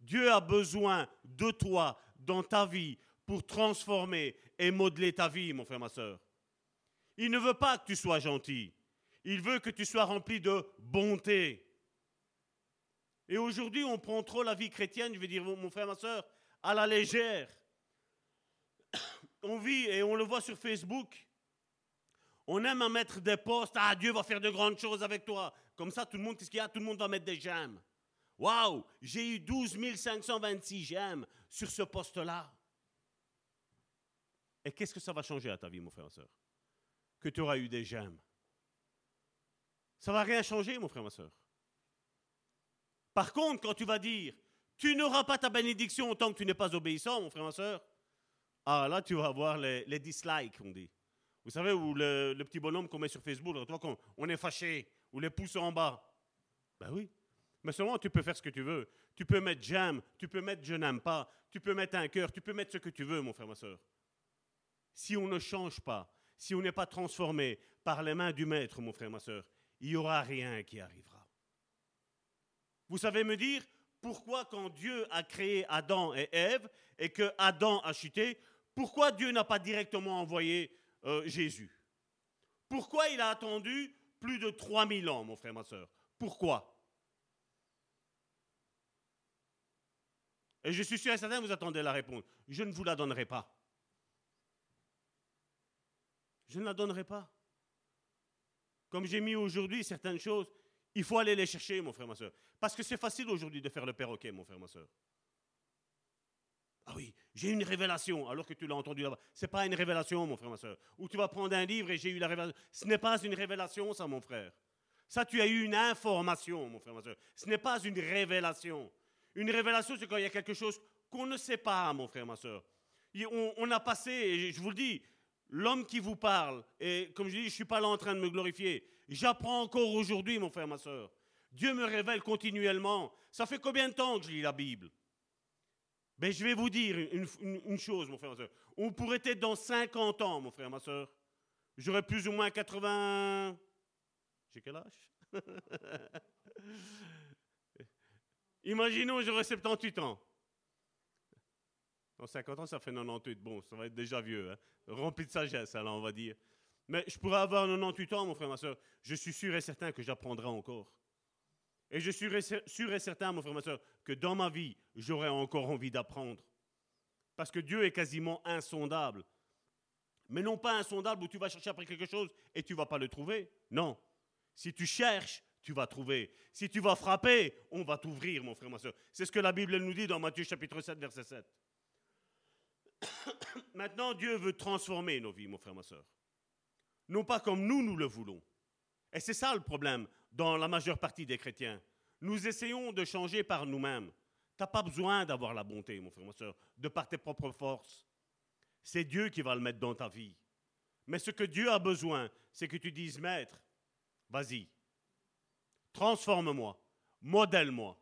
Dieu a besoin de toi dans ta vie pour transformer et modeler ta vie, mon frère, ma soeur. Il ne veut pas que tu sois gentil. Il veut que tu sois rempli de bonté. Et aujourd'hui, on prend trop la vie chrétienne, je veux dire, mon frère, ma soeur, à la légère on vit et on le voit sur Facebook. On aime à mettre des posts. Ah, Dieu va faire de grandes choses avec toi. Comme ça, tout le monde, qu'est-ce qu'il y a? Tout le monde va mettre des j'aime. Waouh J'ai eu 12 526 j'aime sur ce poste-là. Et qu'est-ce que ça va changer à ta vie, mon frère et soeur? Que tu auras eu des j'aime. Ça va rien changer, mon frère ma soeur. Par contre, quand tu vas dire, tu n'auras pas ta bénédiction tant que tu n'es pas obéissant, mon frère ma soeur, ah, là, tu vas voir les, dislikes, on dit. Vous savez, ou le, petit bonhomme qu'on met sur Facebook, on, est fâché, ou les pouces en bas. Ben oui. Mais seulement, tu peux faire ce que tu veux. Tu peux mettre j'aime, tu peux mettre je n'aime pas, tu peux mettre un cœur, tu peux mettre ce que tu veux, mon frère, ma soeur. Si on ne change pas, si on n'est pas transformé par les mains du Maître, mon frère, ma soeur, il n'y aura rien qui arrivera. Vous savez me dire pourquoi quand Dieu a créé Adam et Ève et que Adam a chuté, pourquoi Dieu n'a pas directement envoyé euh, Jésus? Pourquoi il a attendu plus de 3000 ans, mon frère, ma soeur Pourquoi? Et je suis sûr et certain, vous attendez la réponse. Je ne vous la donnerai pas. Je ne la donnerai pas. Comme j'ai mis aujourd'hui certaines choses, il faut aller les chercher, mon frère, ma soeur. Parce que c'est facile aujourd'hui de faire le perroquet, mon frère, ma soeur. Ah oui, j'ai une révélation, alors que tu l'as entendu là-bas. Ce n'est pas une révélation, mon frère, ma soeur. Ou tu vas prendre un livre et j'ai eu la révélation. Ce n'est pas une révélation, ça, mon frère. Ça, tu as eu une information, mon frère, ma soeur. Ce n'est pas une révélation. Une révélation, c'est quand il y a quelque chose qu'on ne sait pas, mon frère, ma soeur. On, a passé, je vous le dis, l'homme qui vous parle, et comme je dis, je ne suis pas là en train de me glorifier. J'apprends encore aujourd'hui, mon frère, ma soeur. Dieu me révèle continuellement. Ça fait combien de temps que je lis la Bible? Ben, je vais vous dire une, chose, mon frère, ma soeur. On pourrait être dans 50 ans, mon frère, ma soeur. J'aurais plus ou moins 80. J'ai quel âge? Imaginons, j'aurais 78 ans. Dans 50 ans, ça fait 98. Bon, ça va être déjà vieux. Hein. Rempli de sagesse, alors on va dire. Mais je pourrais avoir 98 ans, mon frère, ma soeur. Je suis sûr et certain que j'apprendrai encore. Et je suis sûr et certain, mon frère, ma soeur, que dans ma vie, j'aurai encore envie d'apprendre. Parce que Dieu est quasiment insondable. Mais non pas insondable où tu vas chercher après quelque chose et tu ne vas pas le trouver. Non. Si tu cherches, tu vas trouver. Si tu vas frapper, on va t'ouvrir, mon frère, ma soeur. C'est ce que la Bible nous dit dans Matthieu chapitre 7, verset 7. Maintenant, Dieu veut transformer nos vies, mon frère, ma soeur. Non pas comme nous, nous le voulons. Et c'est ça le problème dans la majeure partie des chrétiens. Nous essayons de changer par nous-mêmes. Tu n'as pas besoin d'avoir la bonté, mon frère, ma soeur, de par tes propres forces. C'est Dieu qui va le mettre dans ta vie. Mais ce que Dieu a besoin, c'est que tu dises, Maître, vas-y, transforme-moi, modèle-moi.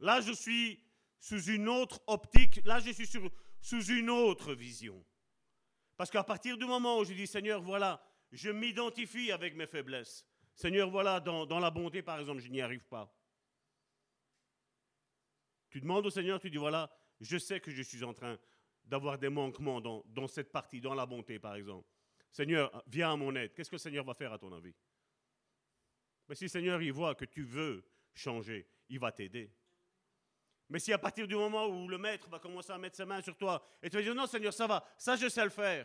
Là, je suis sous une autre optique, là, je suis sous une autre vision. Parce qu'à partir du moment où je dis, Seigneur, voilà, je m'identifie avec mes faiblesses. Seigneur, voilà, dans, la bonté, par exemple, je n'y arrive pas. Tu demandes au Seigneur, tu dis, voilà, je sais que je suis en train d'avoir des manquements dans, dans, cette partie, dans la bonté, par exemple. Seigneur, viens à mon aide. Qu'est-ce que le Seigneur va faire à ton avis? Mais si le Seigneur, il voit que tu veux changer, il va t'aider. Mais si à partir du moment où le maître va commencer à mettre ses mains sur toi et tu vas dire non Seigneur, ça va, ça je sais le faire,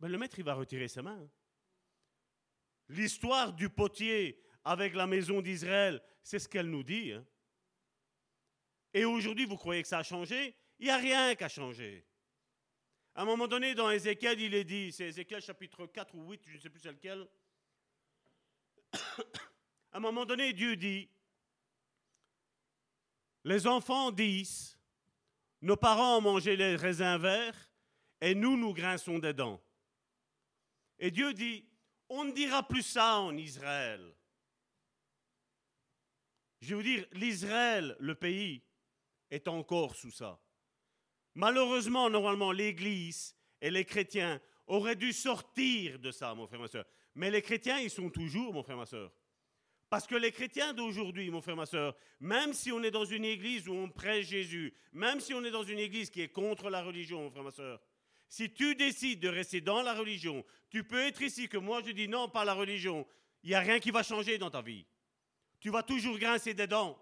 ben, le maître il va retirer ses mains. L'histoire du potier avec la maison d'Israël, c'est ce qu'elle nous dit. hein. Et aujourd'hui, vous croyez que ça a changé? Il n'y a rien qui a changé. À un moment donné, dans Ézéchiel, il est dit, c'est Ézéchiel chapitre 4 ou 8, je ne sais plus c'est lequel. À un moment donné, Dieu dit, les enfants disent, nos parents ont mangé les raisins verts et nous, nous grinçons des dents. Et Dieu dit, on ne dira plus ça en Israël. Je vais vous dire, l'Israël, le pays, est encore sous ça. Malheureusement, normalement, l'Église et les chrétiens auraient dû sortir de ça, mon frère, ma soeur. Mais les chrétiens, ils sont toujours, mon frère, ma soeur. Parce que les chrétiens d'aujourd'hui, mon frère, ma soeur, même si on est dans une église où on prêche Jésus, même si on est dans une église qui est contre la religion, mon frère, ma soeur, si tu décides de rester dans la religion, tu peux être ici que moi je dis non, pas la religion. Il n'y a rien qui va changer dans ta vie. Tu vas toujours grincer des dents.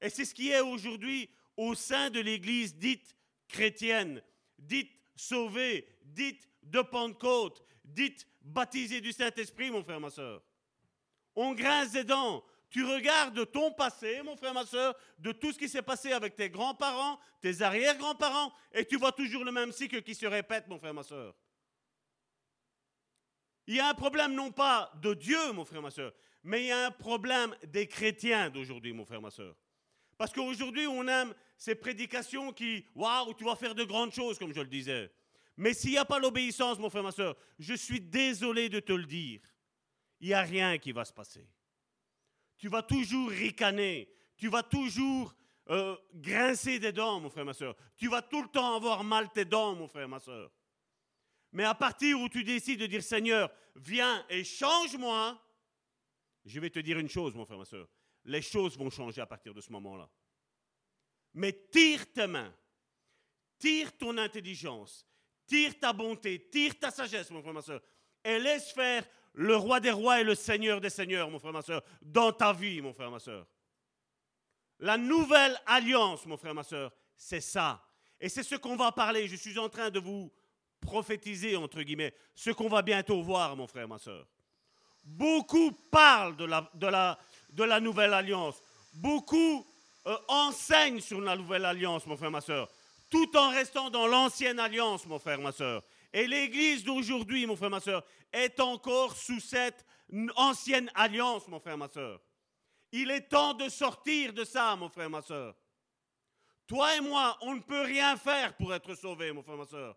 Et c'est ce qui est aujourd'hui au sein de l'église dite chrétienne, dite sauvée, dite de Pentecôte, dite baptisée du Saint-Esprit, mon frère, ma soeur. On grince des dents. Tu regardes ton passé, mon frère, ma soeur, de tout ce qui s'est passé avec tes grands-parents, tes arrière-grands-parents, et tu vois toujours le même cycle qui se répète, mon frère, ma soeur. Il y a un problème non pas de Dieu, mon frère, ma soeur, mais il y a un problème des chrétiens d'aujourd'hui, mon frère, ma soeur. Parce qu'aujourd'hui, on aime ces prédications qui, waouh, tu vas faire de grandes choses, comme je le disais. Mais s'il n'y a pas l'obéissance, mon frère, ma soeur, je suis désolé de te le dire, il n'y a rien qui va se passer. Tu vas toujours ricaner, tu vas toujours euh, grincer des dents, mon frère, ma soeur. Tu vas tout le temps avoir mal tes dents, mon frère, ma soeur. Mais à partir où tu décides de dire, Seigneur, viens et change-moi, je vais te dire une chose, mon frère, ma soeur. Les choses vont changer à partir de ce moment-là. Mais tire tes mains, tire ton intelligence, tire ta bonté, tire ta sagesse, mon frère, ma soeur, et laisse faire le roi des rois et le seigneur des seigneurs, mon frère, ma soeur, dans ta vie, mon frère, ma soeur. La nouvelle alliance, mon frère, ma soeur, c'est ça. Et c'est ce qu'on va parler. Je suis en train de vous prophétiser, entre guillemets, ce qu'on va bientôt voir, mon frère, ma soeur. Beaucoup parlent de la, de la, de la nouvelle alliance. Beaucoup euh, enseignent sur la nouvelle alliance, mon frère, ma soeur, tout en restant dans l'ancienne alliance, mon frère, ma soeur. Et l'Église d'aujourd'hui, mon frère, ma soeur, est encore sous cette ancienne alliance, mon frère, ma soeur. Il est temps de sortir de ça, mon frère, ma soeur. Toi et moi, on ne peut rien faire pour être sauvés, mon frère, ma soeur.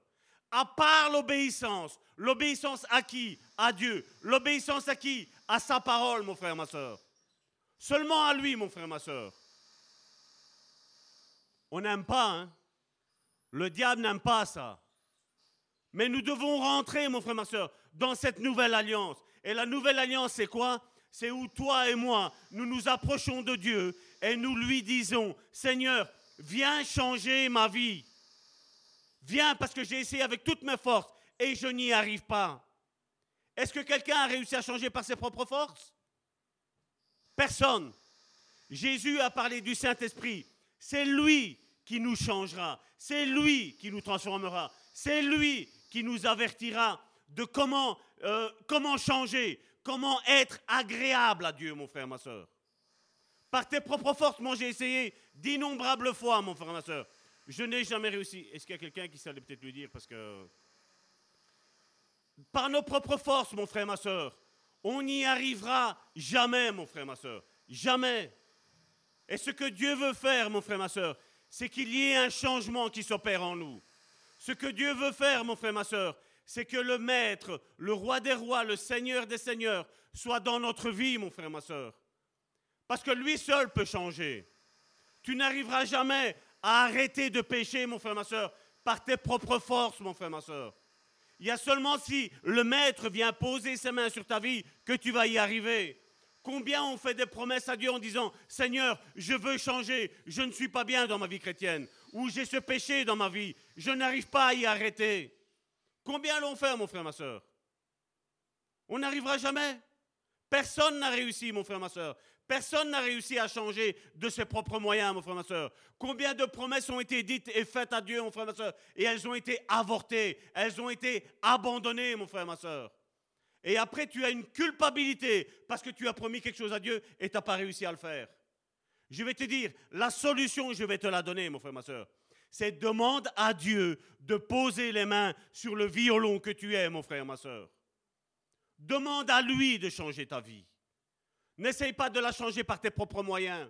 À part l'obéissance. L'obéissance à qui? À Dieu. L'obéissance à qui? À sa parole, mon frère, ma soeur. Seulement à lui, mon frère, ma soeur. On n'aime pas, hein Le diable n'aime pas ça. Mais nous devons rentrer, mon frère, ma soeur, dans cette nouvelle alliance. Et la nouvelle alliance, c'est quoi? C'est où toi et moi, nous nous approchons de Dieu et nous lui disons, Seigneur, viens changer ma vie. Viens parce que j'ai essayé avec toutes mes forces et je n'y arrive pas. Est-ce que quelqu'un a réussi à changer par ses propres forces? Personne. Jésus a parlé du Saint-Esprit. C'est lui qui nous changera. C'est lui qui nous transformera. C'est lui qui nous avertira de comment, euh, comment changer, comment être agréable à Dieu, mon frère, ma soeur. Par tes propres forces, moi j'ai essayé d'innombrables fois, mon frère, ma soeur. Je n'ai jamais réussi. Est-ce qu'il y a quelqu'un qui savait peut-être lui dire Parce que. Par nos propres forces, mon frère, ma soeur, on n'y arrivera jamais, mon frère, ma soeur. Jamais. Et ce que Dieu veut faire, mon frère, ma soeur, c'est qu'il y ait un changement qui s'opère en nous. Ce que Dieu veut faire, mon frère, ma soeur, c'est que le Maître, le Roi des rois, le Seigneur des seigneurs, soit dans notre vie, mon frère, ma soeur. Parce que lui seul peut changer. Tu n'arriveras jamais à arrêter de pécher, mon frère, ma soeur, par tes propres forces, mon frère, ma soeur. Il y a seulement si le Maître vient poser ses mains sur ta vie que tu vas y arriver. Combien on fait des promesses à Dieu en disant Seigneur, je veux changer, je ne suis pas bien dans ma vie chrétienne, ou j'ai ce péché dans ma vie, je n'arrive pas à y arrêter. Combien l'ont fait, mon frère, ma soeur On n'arrivera jamais. Personne n'a réussi, mon frère, ma soeur. Personne n'a réussi à changer de ses propres moyens, mon frère, ma soeur. Combien de promesses ont été dites et faites à Dieu, mon frère, ma soeur, et elles ont été avortées, elles ont été abandonnées, mon frère, ma soeur. Et après, tu as une culpabilité parce que tu as promis quelque chose à Dieu et tu n'as pas réussi à le faire. Je vais te dire, la solution, je vais te la donner, mon frère, ma soeur. C'est demande à Dieu de poser les mains sur le violon que tu es, mon frère, ma soeur. Demande à lui de changer ta vie. N'essaye pas de la changer par tes propres moyens.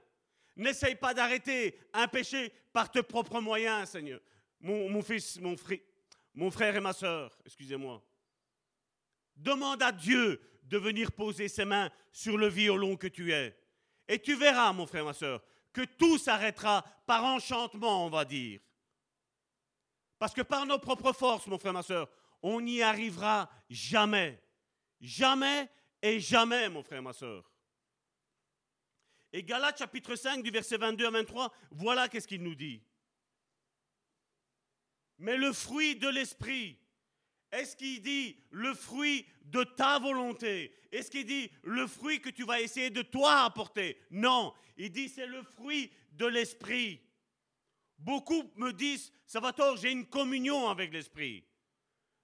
N'essaye pas d'arrêter un péché par tes propres moyens, Seigneur. Mon, fils, mon, mon frère et ma soeur, excusez-moi. Demande à Dieu de venir poser ses mains sur le violon que tu es. Et tu verras, mon frère, ma soeur, que tout s'arrêtera par enchantement, on va dire. Parce que par nos propres forces, mon frère, ma soeur, on n'y arrivera jamais. Jamais et jamais, mon frère, ma soeur. Et Galates chapitre 5 du verset 22 à 23, voilà qu'est-ce qu'il nous dit. Mais le fruit de l'esprit, est-ce qu'il dit le fruit de ta volonté? Est-ce qu'il dit le fruit que tu vas essayer de toi apporter? Non, il dit c'est le fruit de l'esprit. Beaucoup me disent, Salvatore, j'ai une communion avec l'esprit.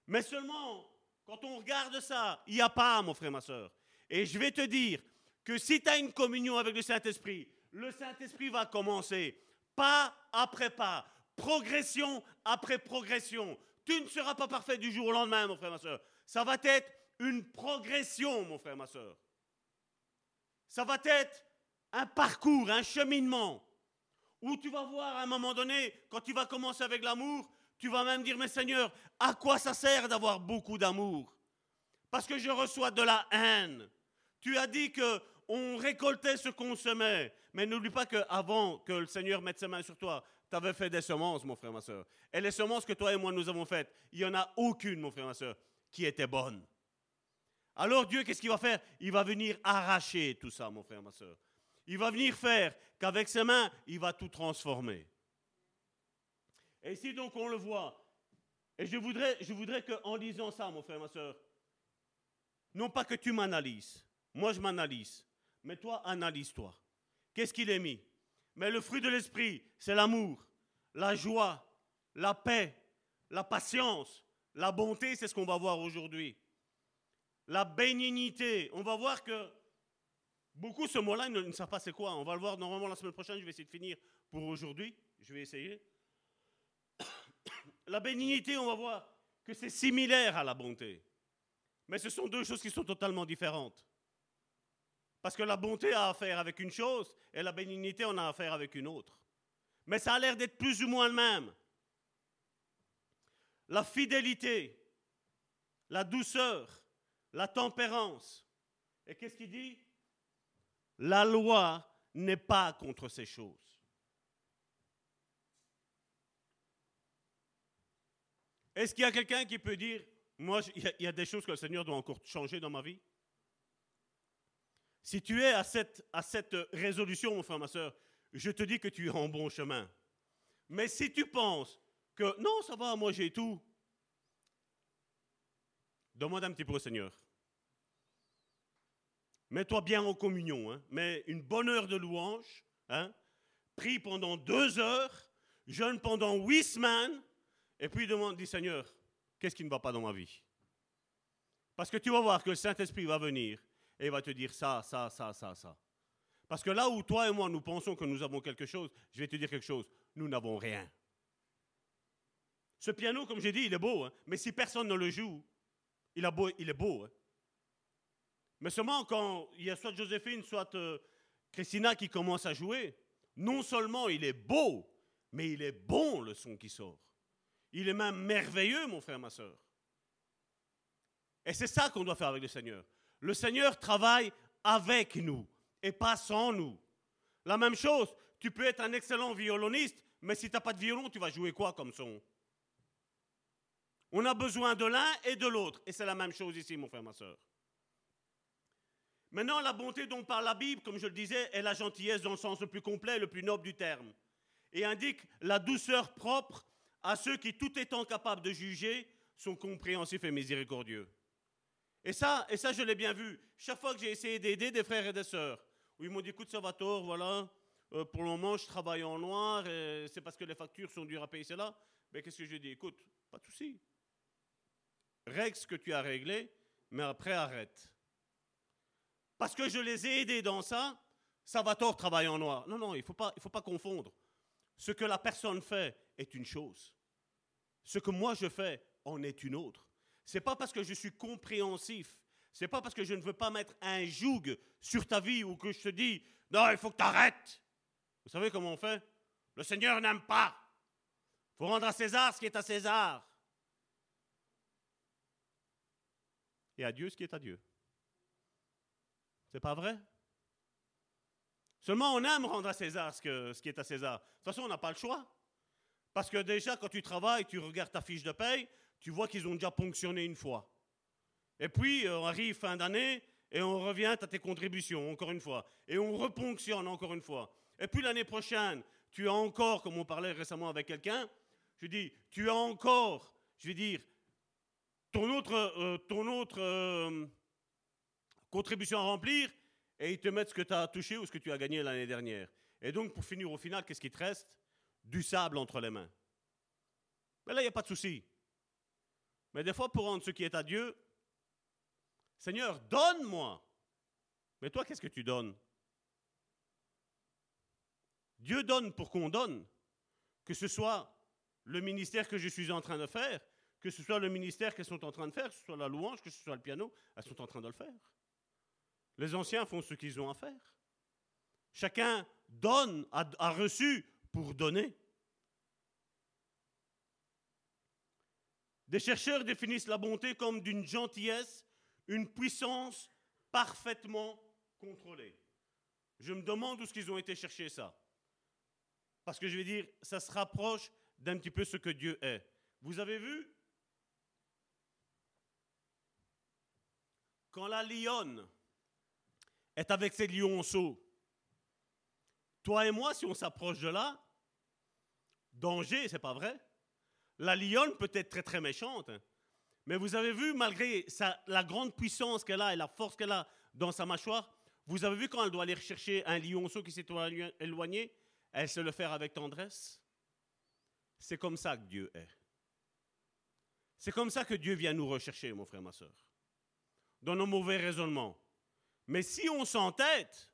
Mais seulement, quand on regarde ça, il n'y a pas, mon frère, ma soeur. Et je vais te dire, que si tu as une communion avec le Saint-Esprit, le Saint-Esprit va commencer pas après pas, progression après progression. Tu ne seras pas parfait du jour au lendemain, mon frère, ma soeur. Ça va être une progression, mon frère, ma soeur. Ça va être un parcours, un cheminement, où tu vas voir à un moment donné, quand tu vas commencer avec l'amour, tu vas même dire, mais Seigneur, à quoi ça sert d'avoir beaucoup d'amour? Parce que je reçois de la haine. Tu as dit que on récoltait ce qu'on semait. Mais n'oublie pas qu'avant que le Seigneur mette ses mains sur toi, tu avais fait des semences, mon frère, ma soeur. Et les semences que toi et moi nous avons faites, il n'y en a aucune, mon frère, ma soeur, qui était bonne. Alors Dieu, qu'est-ce qu'il va faire? Il va venir arracher tout ça, mon frère, ma soeur. Il va venir faire qu'avec ses mains, il va tout transformer. Et ici, donc, on le voit. Et je voudrais, je voudrais qu'en lisant ça, mon frère, ma soeur, non pas que tu m'analyses, moi je m'analyse, mais toi, analyse-toi. Qu'est-ce qu'il est mis? Mais le fruit de l'esprit, c'est l'amour, la joie, la paix, la patience, la bonté, c'est ce qu'on va voir aujourd'hui. La bénignité, on va voir que beaucoup ce mot-là ne, ne savent pas c'est quoi. On va le voir normalement la semaine prochaine, je vais essayer de finir pour aujourd'hui. Je vais essayer. La bénignité, on va voir que c'est similaire à la bonté. Mais ce sont deux choses qui sont totalement différentes. Parce que la bonté a affaire avec une chose et la bénignité, on a affaire avec une autre. Mais ça a l'air d'être plus ou moins le même. La fidélité, la douceur, la tempérance. Et qu'est-ce qu'il dit? La loi n'est pas contre ces choses. Est-ce qu'il y a quelqu'un qui peut dire, moi, il y, a des choses que le Seigneur doit encore changer dans ma vie? Si tu es à cette, à cette résolution, mon frère, ma soeur, je te dis que tu es en bon chemin. Mais si tu penses que non, ça va, moi j'ai tout, demande un petit peu au Seigneur. Mets-toi bien en communion, hein. mets une bonne heure de louange, hein. prie pendant deux heures, jeûne pendant huit semaines, et puis demande, dis Seigneur, qu'est-ce qui ne va pas dans ma vie? Parce que tu vas voir que le Saint-Esprit va venir et il va te dire ça, ça, ça, ça, ça. Parce que là où toi et moi, nous pensons que nous avons quelque chose, je vais te dire quelque chose, nous n'avons rien. Ce piano, comme j'ai dit, il est beau, hein. mais si personne ne le joue, il, beau, il est beau. Hein. Mais seulement quand il y a soit Joséphine, soit euh, Christina qui commence à jouer, non seulement il est beau, mais il est bon le son qui sort. Il est même merveilleux, mon frère, ma soeur. Et c'est ça qu'on doit faire avec le Seigneur. Le Seigneur travaille avec nous et pas sans nous. La même chose, tu peux être un excellent violoniste, mais si tu n'as pas de violon, tu vas jouer quoi comme son? On a besoin de l'un et de l'autre. Et c'est la même chose ici, mon frère, ma soeur. Maintenant, la bonté dont parle la Bible, comme je le disais, est la gentillesse dans le sens le plus complet et le plus noble du terme. Et indique la douceur propre à ceux qui, tout étant capables de juger, sont compréhensifs et miséricordieux. Et ça, et ça je l'ai bien vu. Chaque fois que j'ai essayé d'aider des frères et des sœurs, où ils m'ont dit, écoute, Salvatore, voilà, euh, pour le moment, je travaille en noir, et c'est parce que les factures sont dures à payer, c'est là. Mais qu'est-ce que je dis Écoute, pas de souci. Règle ce que tu as réglé, mais après arrête. Parce que je les ai aidés dans ça, Salvatore travaille en noir. Non, non, il ne faut, pas, il faut pas confondre. Ce que la personne fait est une chose. Ce que moi je fais en est une autre. C'est pas parce que je suis compréhensif, c'est pas parce que je ne veux pas mettre un joug sur ta vie ou que je te dis non, il faut que tu arrêtes. Vous savez comment on fait? Le Seigneur n'aime pas. Il faut rendre à César ce qui est à César. Et à Dieu ce qui est à Dieu. C'est pas vrai? Seulement on aime rendre à César ce, ce qui est à César. De toute façon, on n'a pas le choix. Parce que déjà, quand tu travailles, tu regardes ta fiche de paye, tu vois qu'ils ont déjà ponctionné une fois. Et puis, euh, on arrive fin d'année et on revient à tes contributions, encore une fois. Et on reponctionne encore une fois. Et puis l'année prochaine, tu as encore, comme on parlait récemment avec quelqu'un, je dis, tu as encore, je vais dire, ton autre, euh, euh, contribution à remplir et ils te mettent ce que tu as touché ou ce que tu as gagné l'année dernière. Et donc, pour finir au final, qu'est-ce qui te reste? Du sable entre les mains. Mais là, il n'y a pas de souci. Mais des fois, pour rendre ce qui est à Dieu, Seigneur, donne-moi. Mais toi, qu'est-ce que tu donnes? Dieu donne pour qu'on donne. Que ce soit le ministère que je suis en train de faire, que ce soit le ministère qu'elles sont en train de faire, que ce soit la louange, que ce soit le piano, elles sont en train de le faire. Les anciens font ce qu'ils ont à faire. Chacun donne, a, reçu pour donner. Des chercheurs définissent la bonté comme d'une gentillesse, une puissance parfaitement contrôlée. Je me demande où ce qu'ils ont été chercher ça. Parce que je vais dire, ça se rapproche d'un petit peu ce que Dieu est. Vous avez vu? Quand la lionne est avec ses lionceaux, toi et moi, si on s'approche de là, danger, c'est pas vrai. La lionne peut être très très méchante, hein. mais vous avez vu, malgré la grande puissance qu'elle a et la force qu'elle a dans sa mâchoire, vous avez vu quand elle doit aller chercher un lionceau qui s'est éloigné, elle se le faire avec tendresse? C'est comme ça que Dieu est. C'est comme ça que Dieu vient nous rechercher, mon frère, ma soeur, dans nos mauvais raisonnements. Mais si on s'entête,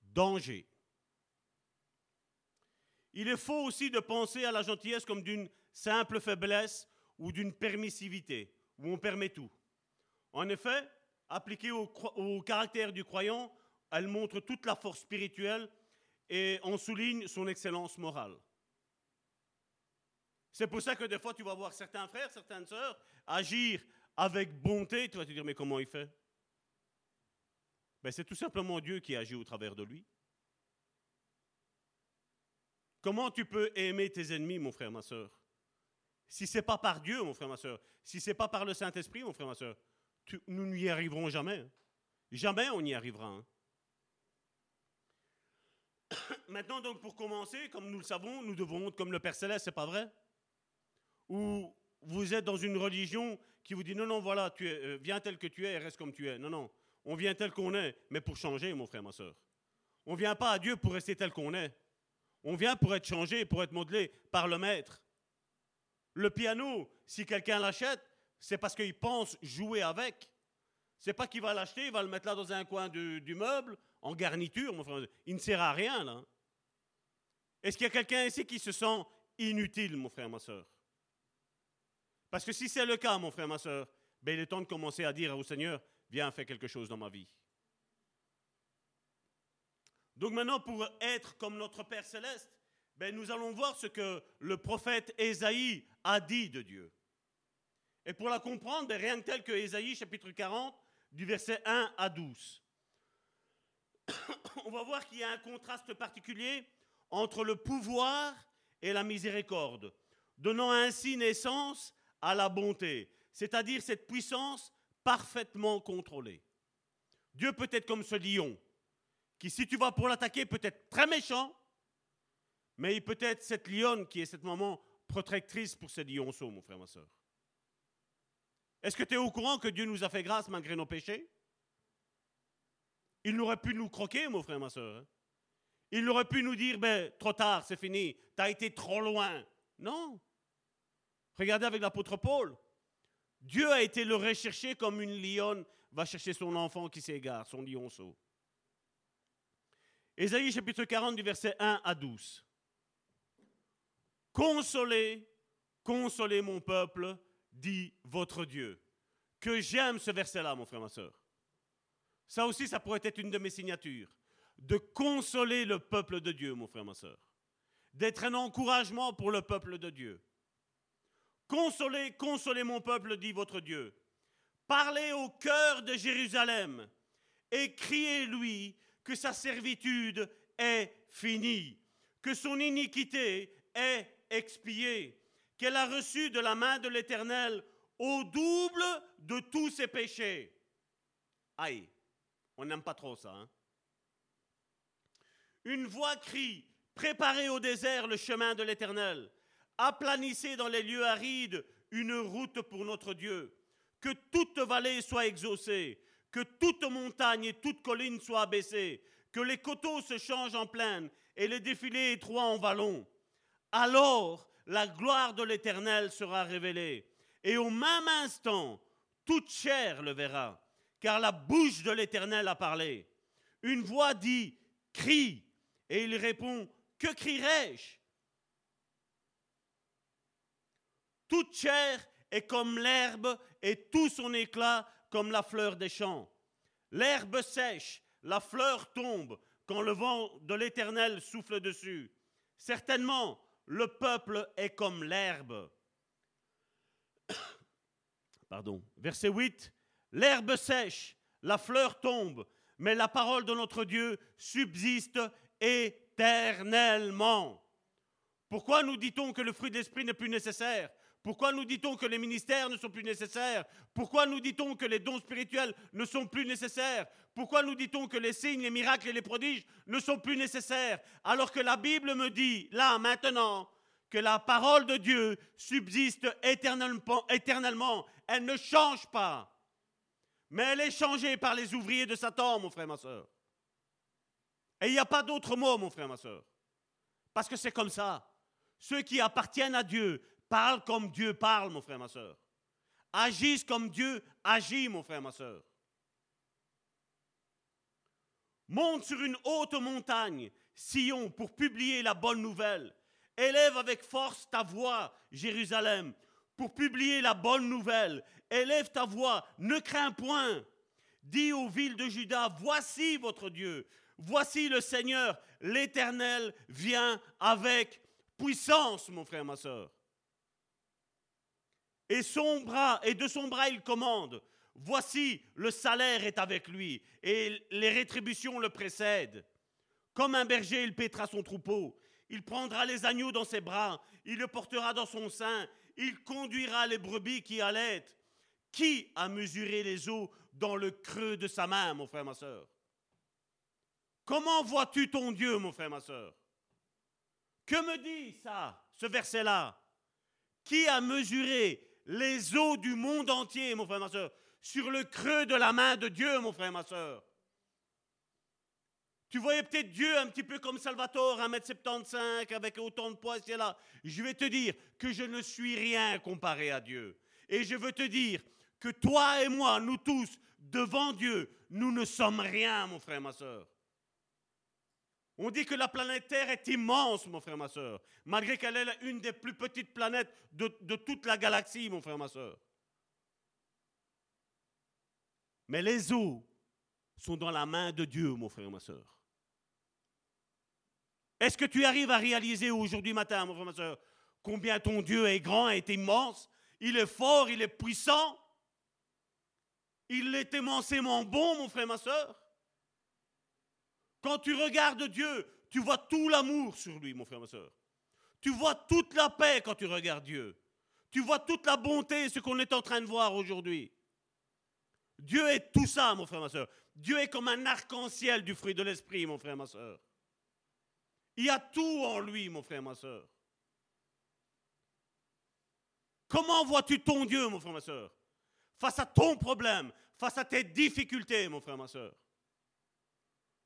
danger. Il est faux aussi de penser à la gentillesse comme d'une simple faiblesse ou d'une permissivité, où on permet tout. En effet, appliquée au, caractère du croyant, elle montre toute la force spirituelle et on souligne son excellence morale. C'est pour ça que des fois, tu vas voir certains frères, certaines sœurs agir avec bonté. Tu vas te dire, mais comment il fait? Ben, C'est tout simplement Dieu qui agit au travers de lui. Comment tu peux aimer tes ennemis, mon frère, ma soeur Si ce n'est pas par Dieu, mon frère, ma soeur, si ce n'est pas par le Saint-Esprit, mon frère, ma soeur, nous n'y arriverons jamais. Jamais on y arrivera. Hein. Maintenant, donc, pour commencer, comme nous le savons, nous devons être comme le Père Céleste, c'est pas vrai? Ou vous êtes dans une religion qui vous dit non, non, voilà, tu euh, viens tel que tu es et reste comme tu es. Non, non, on vient tel qu'on est, mais pour changer, mon frère, ma soeur. On ne vient pas à Dieu pour rester tel qu'on est. On vient pour être changé, pour être modelé par le Maître. Le piano, si quelqu'un l'achète, c'est parce qu'il pense jouer avec. C'est pas qu'il va l'acheter, il va le mettre là dans un coin du, meuble en garniture, mon frère. Il ne sert à rien, là. Est-ce qu'il y a quelqu'un ici qui se sent inutile, mon frère, ma soeur Parce que si c'est le cas, mon frère, ma soeur, ben, il est temps de commencer à dire au Seigneur, viens, fais quelque chose dans ma vie. Donc maintenant, pour être comme notre Père céleste, ben, nous allons voir ce que le prophète Ésaïe a dit de Dieu. Et pour la comprendre, ben, rien que tel que Ésaïe, chapitre 40, du verset 1 à 12. on va voir qu'il y a un contraste particulier entre le pouvoir et la miséricorde, donnant ainsi naissance à la bonté, c'est-à-dire cette puissance parfaitement contrôlée. Dieu peut être comme ce lion, qui si tu vas pour l'attaquer peut être très méchant, mais il peut être cette lionne qui est cette moment protectrice pour ce lionceau, mon frère, ma soeur. Est-ce que tu es au courant que Dieu nous a fait grâce malgré nos péchés? Il n'aurait pu nous croquer, mon frère, ma soeur. Hein. Il aurait pu nous dire, ben, trop tard, c'est fini, tu as été trop loin. Non. Regardez avec l'apôtre Paul. Dieu a été le rechercher comme une lionne va chercher son enfant qui s'égare, son lionceau. Ésaïe chapitre 40 du verset 1 à 12. Consolez, consolez mon peuple, dit votre Dieu. Que j'aime ce verset-là, mon frère, ma soeur. Ça aussi, ça pourrait être une de mes signatures. De consoler le peuple de Dieu, mon frère, ma soeur. D'être un encouragement pour le peuple de Dieu. Consolez, consolez mon peuple, dit votre Dieu. Parlez au cœur de Jérusalem et criez-lui que sa servitude est finie, que son iniquité est expiée, qu'elle a reçu de la main de l'Éternel au double de tous ses péchés. Aïe, on n'aime pas trop ça. Hein? Une voix crie, préparez au désert le chemin de l'Éternel, aplanissez dans les lieux arides une route pour notre Dieu, que toute vallée soit exaucée, que toute montagne et toute colline soient abaissées, que les coteaux se changent en plaine et les défilés étroits en vallons. Alors la gloire de l'Éternel sera révélée, et au même instant, toute chair le verra, car la bouche de l'Éternel a parlé. Une voix dit, crie, et il répond, que crierai-je? Toute chair est comme l'herbe et tout son éclat comme la fleur des champs. L'herbe sèche, la fleur tombe quand le vent de l'Éternel souffle dessus. Certainement, le peuple est comme l'herbe. Pardon. Verset 8. L'herbe sèche, la fleur tombe, mais la parole de notre Dieu subsiste éternellement. Pourquoi nous dit-on que le fruit de l'esprit n'est plus nécessaire? Pourquoi nous dit-on que les ministères ne sont plus nécessaires? Pourquoi nous dit-on que les dons spirituels ne sont plus nécessaires? Pourquoi nous dit-on que les signes, les miracles et les prodiges ne sont plus nécessaires? Alors que la Bible me dit, là, maintenant, que la parole de Dieu subsiste éternellement. Elle ne change pas. Mais elle est changée par les ouvriers de Satan, mon frère, ma soeur. Et il n'y a pas d'autre mot, mon frère, ma soeur. Parce que c'est comme ça. Ceux qui appartiennent à Dieu Parle comme Dieu parle, mon frère, ma soeur. Agisse comme Dieu agit, mon frère, ma soeur. Monte sur une haute montagne, Sion, pour publier la bonne nouvelle. Élève avec force ta voix, Jérusalem, pour publier la bonne nouvelle. Élève ta voix, ne crains point. Dis aux villes de Juda, voici votre Dieu. Voici le Seigneur, l'Éternel vient avec puissance, mon frère, ma soeur. Et de son bras il commande. Voici, le salaire est avec lui, et les rétributions le précèdent. Comme un berger, il pètera son troupeau. Il prendra les agneaux dans ses bras, il le portera dans son sein, il conduira les brebis qui allaitent. Qui a mesuré les eaux dans le creux de sa main, mon frère, ma soeur Comment vois-tu ton Dieu, mon frère, ma soeur Que me dit ça, ce verset-là? Qui a mesuré les eaux du monde entier, mon frère, ma soeur, sur le creux de la main de Dieu, mon frère, ma soeur. Tu voyais peut-être Dieu un petit peu comme Salvatore, 1m75, avec autant de poids, c'est là. Je vais te dire que je ne suis rien comparé à Dieu. Et je veux te dire que toi et moi, nous tous, devant Dieu, nous ne sommes rien, mon frère, ma soeur. On dit que la planète Terre est immense, mon frère, ma soeur, malgré qu'elle est une des plus petites planètes de, toute la galaxie, mon frère, ma soeur. Mais les eaux sont dans la main de Dieu, mon frère, ma soeur. Est-ce que tu arrives à réaliser aujourd'hui matin, mon frère, ma soeur, combien ton Dieu est grand, est immense, il est fort, il est puissant, il est immensément bon, mon frère, ma soeur quand tu regardes Dieu, tu vois tout l'amour sur lui, mon frère, ma soeur. Tu vois toute la paix quand tu regardes Dieu. Tu vois toute la bonté, ce qu'on est en train de voir aujourd'hui. Dieu est tout ça, mon frère, ma soeur. Dieu est comme un arc-en-ciel du fruit de l'esprit, mon frère, ma soeur. Il y a tout en lui, mon frère, ma soeur. Comment vois-tu ton Dieu, mon frère, ma soeur? Face à ton problème, face à tes difficultés, mon frère, ma soeur.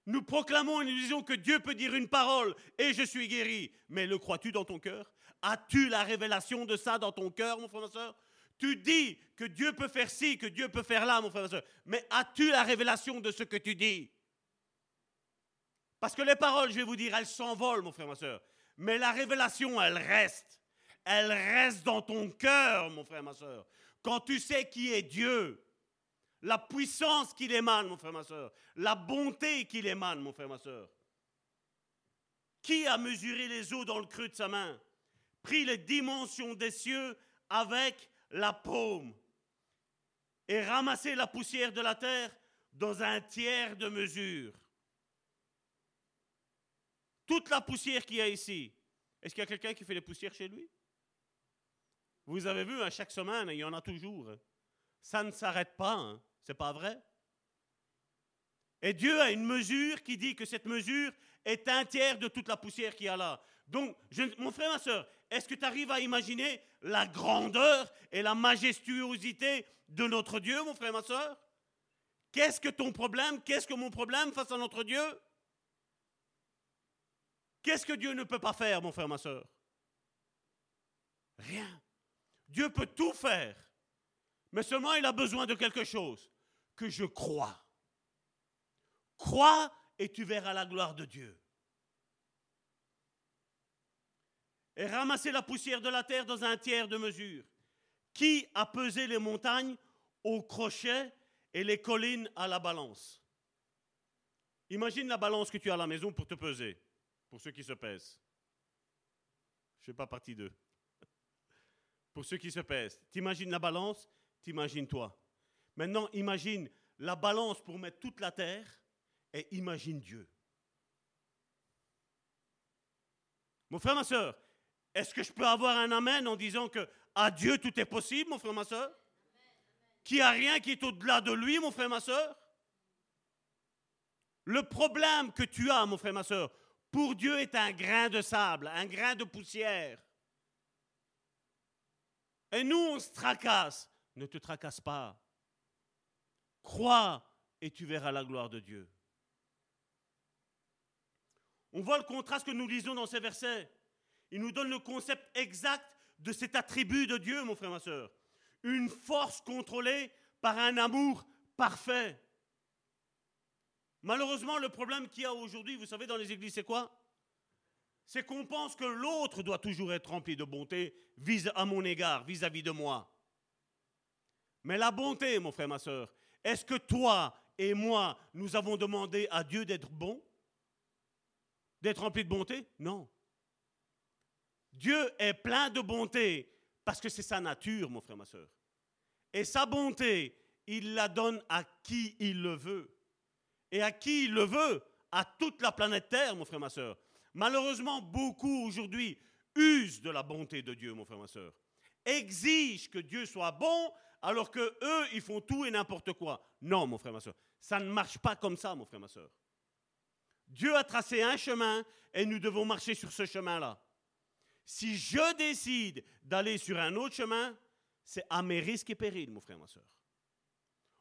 Nous proclamons nous disons que Dieu peut dire une parole et je suis guéri. Mais le crois-tu dans ton cœur? As-tu la révélation de ça dans ton cœur, mon frère, ma soeur? Tu dis que Dieu peut faire ci, que Dieu peut faire là, mon frère, ma soeur. Mais as-tu la révélation de ce que tu dis? Parce que les paroles, je vais vous dire, elles s'envolent, mon frère, ma soeur. Mais la révélation, elle reste. Elle reste dans ton cœur, mon frère, ma soeur. Quand tu sais qui est Dieu, la puissance qu'il émane, mon frère, ma soeur, la bonté qu'il émane, mon frère, ma soeur. Qui a mesuré les eaux dans le creux de sa main, pris les dimensions des cieux avec la paume et ramassé la poussière de la terre dans un tiers de mesure Toute la poussière qu'il y a ici, est-ce qu'il y a quelqu'un qui fait les poussières chez lui? Vous avez vu, à hein, chaque semaine, il y en a toujours. Ça ne s'arrête pas. Hein. C'est pas vrai? Et Dieu a une mesure qui dit que cette mesure est un tiers de toute la poussière qu'il y a là. Donc, mon frère, ma soeur, est-ce que tu arrives à imaginer la grandeur et la majestuosité de notre Dieu, mon frère, ma soeur Qu'est-ce que ton problème Qu'est-ce que mon problème face à notre Dieu? Qu'est-ce que Dieu ne peut pas faire, mon frère, ma soeur Rien. Dieu peut tout faire. Mais seulement il a besoin de quelque chose je crois. Crois et tu verras la gloire de Dieu. Et ramasser la poussière de la terre dans un tiers de mesure. Qui a pesé les montagnes au crochet et les collines à la balance? Imagine la balance que tu as à la maison pour te peser, pour ceux qui se pèsent. Je ne fais pas partie d'eux. Pour ceux qui se pèsent. T'imagines la balance, t'imagines toi. Maintenant, imagine la balance pour mettre toute la terre et imagine Dieu. Mon frère, ma soeur, est-ce que je peux avoir un amen en disant que à Dieu tout est possible, mon frère, ma soeur? Qu'il n'y a rien qui est au-delà de lui, mon frère, ma soeur? Le problème que tu as, mon frère, ma soeur, pour Dieu est un grain de sable, un grain de poussière. Et nous, on se tracasse. Ne te tracasse pas. Crois et tu verras la gloire de Dieu. On voit le contraste que nous lisons dans ces versets. Il nous donne le concept exact de cet attribut de Dieu, mon frère, ma soeur. Une force contrôlée par un amour parfait. Malheureusement, le problème qu'il y a aujourd'hui, vous savez, dans les églises, c'est quoi? C'est qu'on pense que l'autre doit toujours être rempli de bonté vis à mon égard, vis-à-vis -vis de moi. Mais la bonté, mon frère, ma soeur, est-ce que toi et moi, nous avons demandé à Dieu d'être bon? D'être rempli de bonté? Non. Dieu est plein de bonté parce que c'est sa nature, mon frère, ma soeur. Et sa bonté, il la donne à qui il le veut. Et à qui il le veut À toute la planète Terre, mon frère, ma soeur. Malheureusement, beaucoup aujourd'hui usent de la bonté de Dieu, mon frère, ma soeur. Exigent que Dieu soit bon alors que eux, ils font tout et n'importe quoi. Non, mon frère, ma soeur. Ça ne marche pas comme ça, mon frère, ma soeur. Dieu a tracé un chemin et nous devons marcher sur ce chemin-là. Si je décide d'aller sur un autre chemin, c'est à mes risques et périls, mon frère, ma soeur.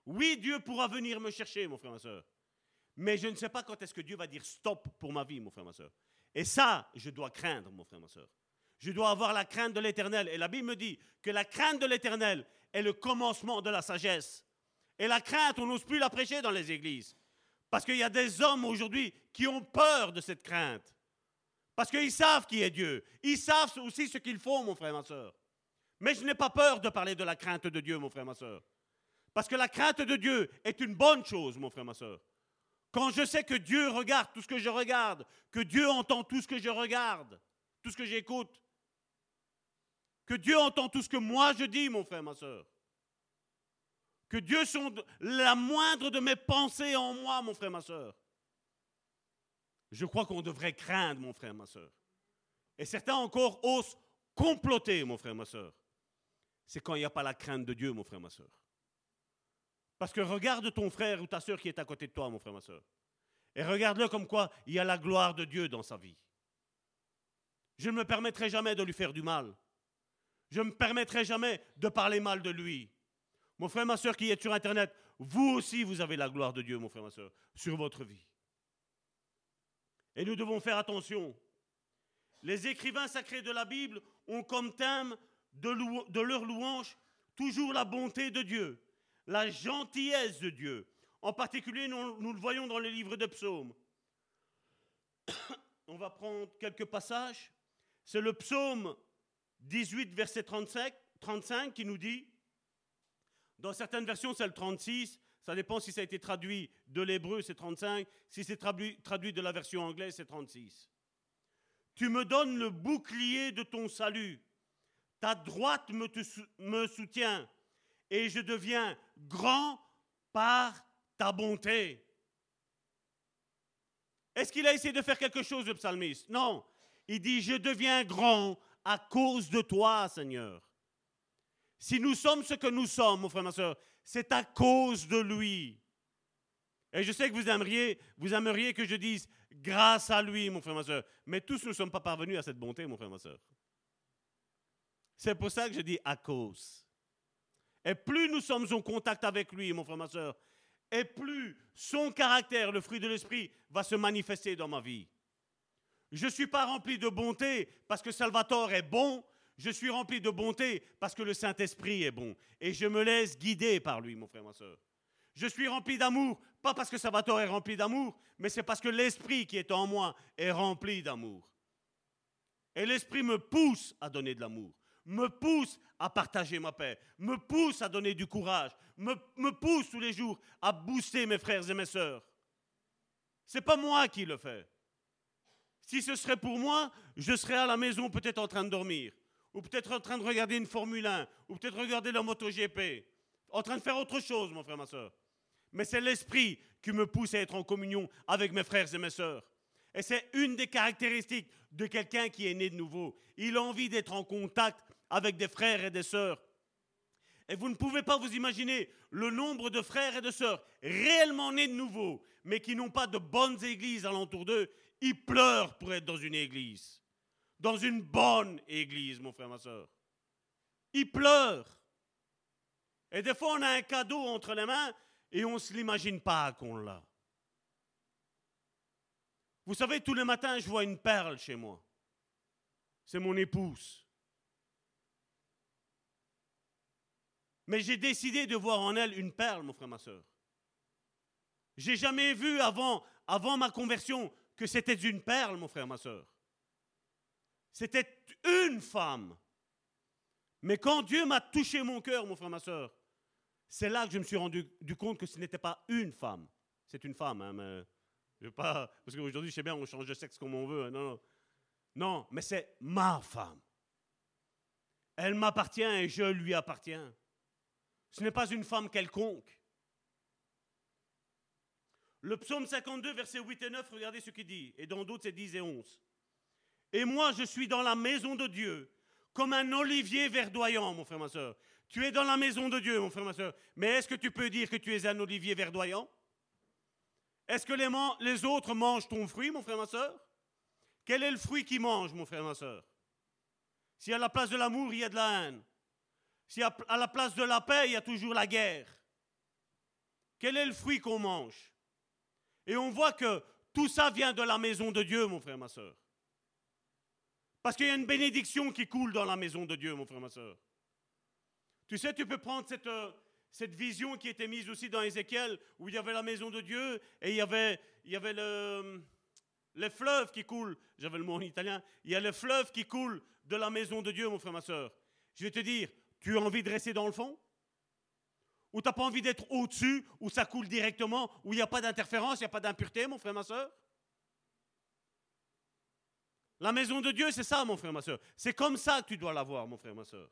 Oui, Dieu pourra venir me chercher, mon frère, ma soeur. Mais je ne sais pas quand est-ce que Dieu va dire stop pour ma vie, mon frère, ma soeur. Et ça, je dois craindre, mon frère, ma soeur. Je dois avoir la crainte de l'éternel. Et la Bible me dit que la crainte de l'éternel est le commencement de la sagesse. Et la crainte, on n'ose plus la prêcher dans les églises. Parce qu'il y a des hommes aujourd'hui qui ont peur de cette crainte. Parce qu'ils savent qui est Dieu. Ils savent aussi ce qu'ils font, mon frère, ma soeur. Mais je n'ai pas peur de parler de la crainte de Dieu, mon frère, ma soeur. Parce que la crainte de Dieu est une bonne chose, mon frère, ma soeur. Quand je sais que Dieu regarde tout ce que je regarde, que Dieu entend tout ce que je regarde, tout ce que j'écoute, que Dieu entend tout ce que moi je dis, mon frère, ma soeur. Que Dieu sonde la moindre de mes pensées en moi, mon frère, ma soeur. Je crois qu'on devrait craindre, mon frère, ma soeur. Et certains encore osent comploter, mon frère, ma soeur. C'est quand il n'y a pas la crainte de Dieu, mon frère, ma soeur. Parce que regarde ton frère ou ta soeur qui est à côté de toi, mon frère, ma soeur. Et regarde-le comme quoi il y a la gloire de Dieu dans sa vie. Je ne me permettrai jamais de lui faire du mal. Je ne me permettrai jamais de parler mal de lui. Mon frère, ma soeur qui est sur Internet, vous aussi, vous avez la gloire de Dieu, mon frère, ma soeur, sur votre vie. Et nous devons faire attention. Les écrivains sacrés de la Bible ont comme thème de, leur louange toujours la bonté de Dieu, la gentillesse de Dieu. En particulier, nous, le voyons dans les livres de psaumes. On va prendre quelques passages. C'est le psaume 18, verset 35, 35 qui nous dit, dans certaines versions c'est le 36, ça dépend si ça a été traduit de l'hébreu, c'est 35. Si c'est traduit, traduit de la version anglaise, c'est 36. Tu me donnes le bouclier de ton salut. Ta droite me, me soutient. Et je deviens grand par ta bonté. Est-ce qu'il a essayé de faire quelque chose, le psalmiste? Non. Il dit, je deviens grand à cause de toi, Seigneur. Si nous sommes ce que nous sommes, mon frère, ma soeur, c'est à cause de lui. Et je sais que vous aimeriez, vous aimeriez que je dise grâce à lui, mon frère, ma soeur. Mais tous ne sommes pas parvenus à cette bonté, mon frère, ma soeur. C'est pour ça que je dis à cause. Et plus nous sommes en contact avec lui, mon frère, ma soeur, et plus son caractère, le fruit de l'esprit, va se manifester dans ma vie. Je ne suis pas rempli de bonté parce que Salvatore est bon, je suis rempli de bonté parce que le Saint-Esprit est bon. Et je me laisse guider par lui, mon frère, ma soeur. Je suis rempli d'amour, pas parce que Salvatore est rempli d'amour, mais c'est parce que l'Esprit qui est en moi est rempli d'amour. Et l'Esprit me pousse à donner de l'amour, me pousse à partager ma paix, me pousse à donner du courage, me, pousse tous les jours à booster mes frères et mes sœurs. C'est pas moi qui le fais. Si ce serait pour moi, je serais à la maison peut-être en train de dormir ou peut-être en train de regarder une Formule 1, ou peut-être regarder la MotoGP, en train de faire autre chose, mon frère, ma soeur. Mais c'est l'esprit qui me pousse à être en communion avec mes frères et mes sœurs. Et c'est une des caractéristiques de quelqu'un qui est né de nouveau. Il a envie d'être en contact avec des frères et des sœurs. Et vous ne pouvez pas vous imaginer le nombre de frères et de sœurs réellement nés de nouveau, mais qui n'ont pas de bonnes églises alentour d'eux. Ils pleurent pour être dans une église dans une bonne église, mon frère, ma soeur. Il pleure. Et des fois, on a un cadeau entre les mains et on ne se l'imagine pas qu'on l'a. Vous savez, tous les matins, je vois une perle chez moi. C'est mon épouse. Mais j'ai décidé de voir en elle une perle, mon frère, ma soeur. J'ai jamais vu avant, avant ma conversion que c'était une perle, mon frère, ma soeur. C'était une femme. Mais quand Dieu m'a touché mon cœur, mon frère, ma soeur, c'est là que je me suis rendu compte que ce n'était pas une femme. C'est une femme, hein, mais je veux pas, parce qu'aujourd'hui, je sais bien, on change de sexe comme on veut. Hein, non, non. non, mais c'est ma femme. Elle m'appartient et je lui appartiens. Ce n'est pas une femme quelconque. Le psaume 52, versets 8 et 9, regardez ce qu'il dit. Et dans d'autres, c'est 10 et 11. Et moi, je suis dans la maison de Dieu, comme un olivier verdoyant, mon frère, ma soeur. Tu es dans la maison de Dieu, mon frère, ma soeur. Mais est-ce que tu peux dire que tu es un olivier verdoyant? Est-ce que les, les, autres mangent ton fruit, mon frère, ma soeur? Quel est le fruit qu'ils mangent, mon frère, ma soeur? Si à la place de l'amour, il y a de la haine. Si à la place de la paix, il y a toujours la guerre. Quel est le fruit qu'on mange? Et on voit que tout ça vient de la maison de Dieu, mon frère, ma soeur. Parce qu'il y a une bénédiction qui coule dans la maison de Dieu, mon frère, ma soeur. Tu sais, tu peux prendre cette, euh, cette vision qui était mise aussi dans Ézéchiel, où il y avait la maison de Dieu et il y avait, il y avait le, les fleuves qui coulent. J'avais le mot en italien. Il y a les fleuves qui coulent de la maison de Dieu, mon frère, ma soeur. Je vais te dire, tu as envie de rester dans le fond? Ou tu n'as pas envie d'être au-dessus, où ça coule directement, où il n'y a pas d'interférence, il n'y a pas d'impureté, mon frère, ma soeur? La maison de Dieu, c'est ça, mon frère, ma soeur. C'est comme ça que tu dois l'avoir, mon frère, ma soeur.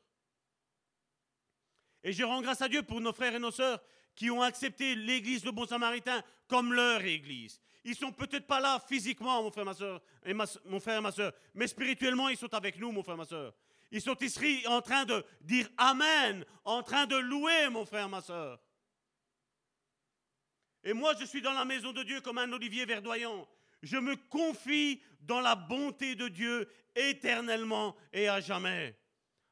Et je rends grâce à Dieu pour nos frères et nos sœurs qui ont accepté l'église de Bon Samaritain comme leur église. Ils sont peut-être pas là physiquement, mon frère, ma et mon frère ma soeur, mais spirituellement, ils sont avec nous, mon frère, ma soeur. Ils sont ici en train de dire Amen, en train de louer, mon frère, ma soeur. Et moi, je suis dans la maison de Dieu comme un olivier verdoyant. Je me confie dans la bonté de Dieu éternellement et à jamais.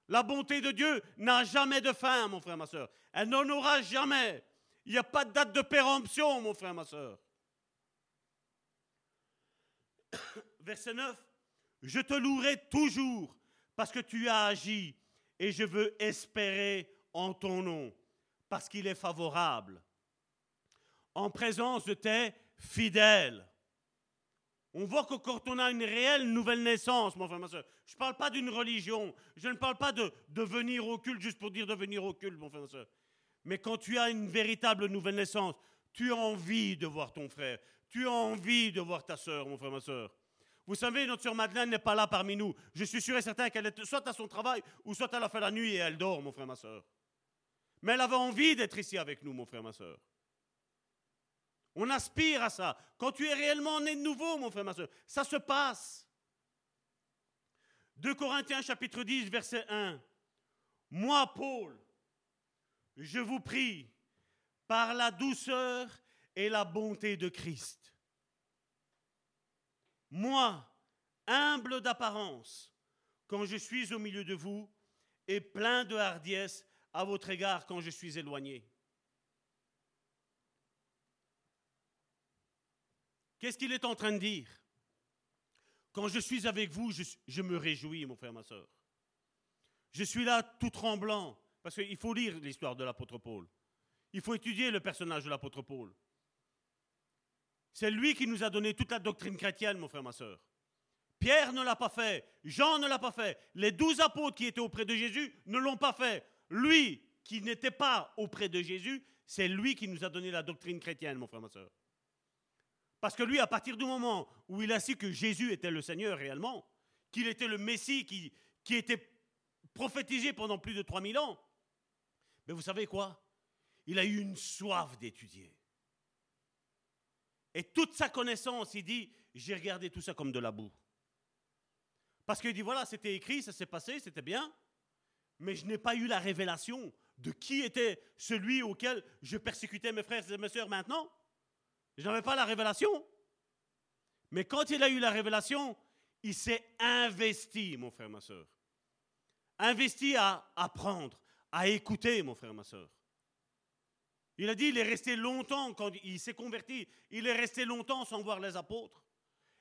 La bonté de Dieu n'a jamais de fin, mon frère, ma soeur. Elle n'en aura jamais. Il n'y a pas de date de péremption, mon frère, ma soeur. Verset 9. Je te louerai toujours parce que tu as agi et je veux espérer en ton nom parce qu'il est favorable. En présence de tes fidèles. On voit que quand on a une réelle nouvelle naissance, mon frère, ma soeur, je ne parle pas d'une religion, je ne parle pas de, de venir au culte juste pour dire de venir au mon frère, ma soeur. Mais quand tu as une véritable nouvelle naissance, tu as envie de voir ton frère, tu as envie de voir ta soeur, mon frère, ma soeur. Vous savez, notre soeur Madeleine n'est pas là parmi nous. Je suis sûr et certain qu'elle est soit à son travail, ou soit elle a fait la nuit et elle dort, mon frère, ma soeur. Mais elle avait envie d'être ici avec nous, mon frère, ma soeur. On aspire à ça. Quand tu es réellement né de nouveau, mon frère, ma soeur, ça se passe. 2 Corinthiens chapitre 10, verset 1. Moi, Paul, je vous prie, par la douceur et la bonté de Christ. Moi, humble d'apparence, quand je suis au milieu de vous, et plein de hardiesse à votre égard quand je suis éloigné. Qu'est-ce qu'il est en train de dire? Quand je suis avec vous, je, me réjouis, mon frère, ma soeur. Je suis là tout tremblant, parce qu'il faut lire l'histoire de l'apôtre Paul. Il faut étudier le personnage de l'apôtre Paul. C'est lui qui nous a donné toute la doctrine chrétienne, mon frère, ma soeur. Pierre ne l'a pas fait, Jean ne l'a pas fait, les douze apôtres qui étaient auprès de Jésus ne l'ont pas fait. Lui qui n'était pas auprès de Jésus, c'est lui qui nous a donné la doctrine chrétienne, mon frère, ma soeur. Parce que lui, à partir du moment où il a su que Jésus était le Seigneur réellement, qu'il était le Messie qui, qui était prophétisé pendant plus de 3000 ans, mais vous savez quoi? Il a eu une soif d'étudier. Et toute sa connaissance, il dit, j'ai regardé tout ça comme de la boue. Parce qu'il dit, voilà, c'était écrit, ça s'est passé, c'était bien, mais je n'ai pas eu la révélation de qui était celui auquel je persécutais mes frères et mes sœurs maintenant. Je n'avais pas la révélation. Mais quand il a eu la révélation, il s'est investi, mon frère, ma soeur. Investi à apprendre, à écouter, mon frère, ma soeur. Il a dit, il est resté longtemps, quand il s'est converti, il est resté longtemps sans voir les apôtres.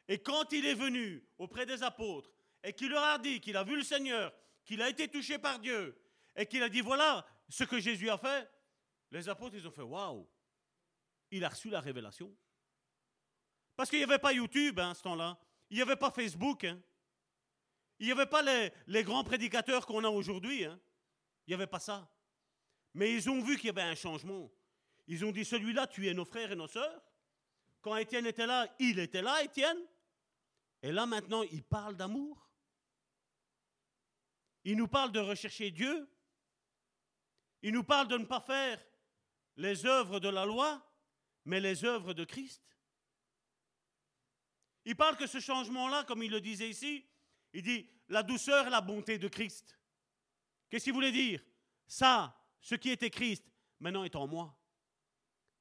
Et quand il est venu auprès des apôtres et qu'il leur a dit qu'il a vu le Seigneur, qu'il a été touché par Dieu et qu'il a dit, voilà ce que Jésus a fait, les apôtres, ils ont fait, waouh, il a reçu la révélation. Parce qu'il n'y avait pas YouTube hein, à ce temps-là. Il n'y avait pas Facebook. Hein. Il n'y avait pas les, les, grands prédicateurs qu'on a aujourd'hui. Hein. Il n'y avait pas ça. Mais ils ont vu qu'il y avait un changement. Ils ont dit, celui-là, tu es nos frères et nos sœurs. Quand Étienne était là, il était là, Étienne. Et là, maintenant, il parle d'amour. Il nous parle de rechercher Dieu. Il nous parle de ne pas faire les œuvres de la loi, mais les œuvres de Christ. Il parle que ce changement-là, comme il le disait ici, il dit la douceur et la bonté de Christ. Qu'est-ce qu'il voulait dire? Ça, ce qui était Christ, maintenant est en moi.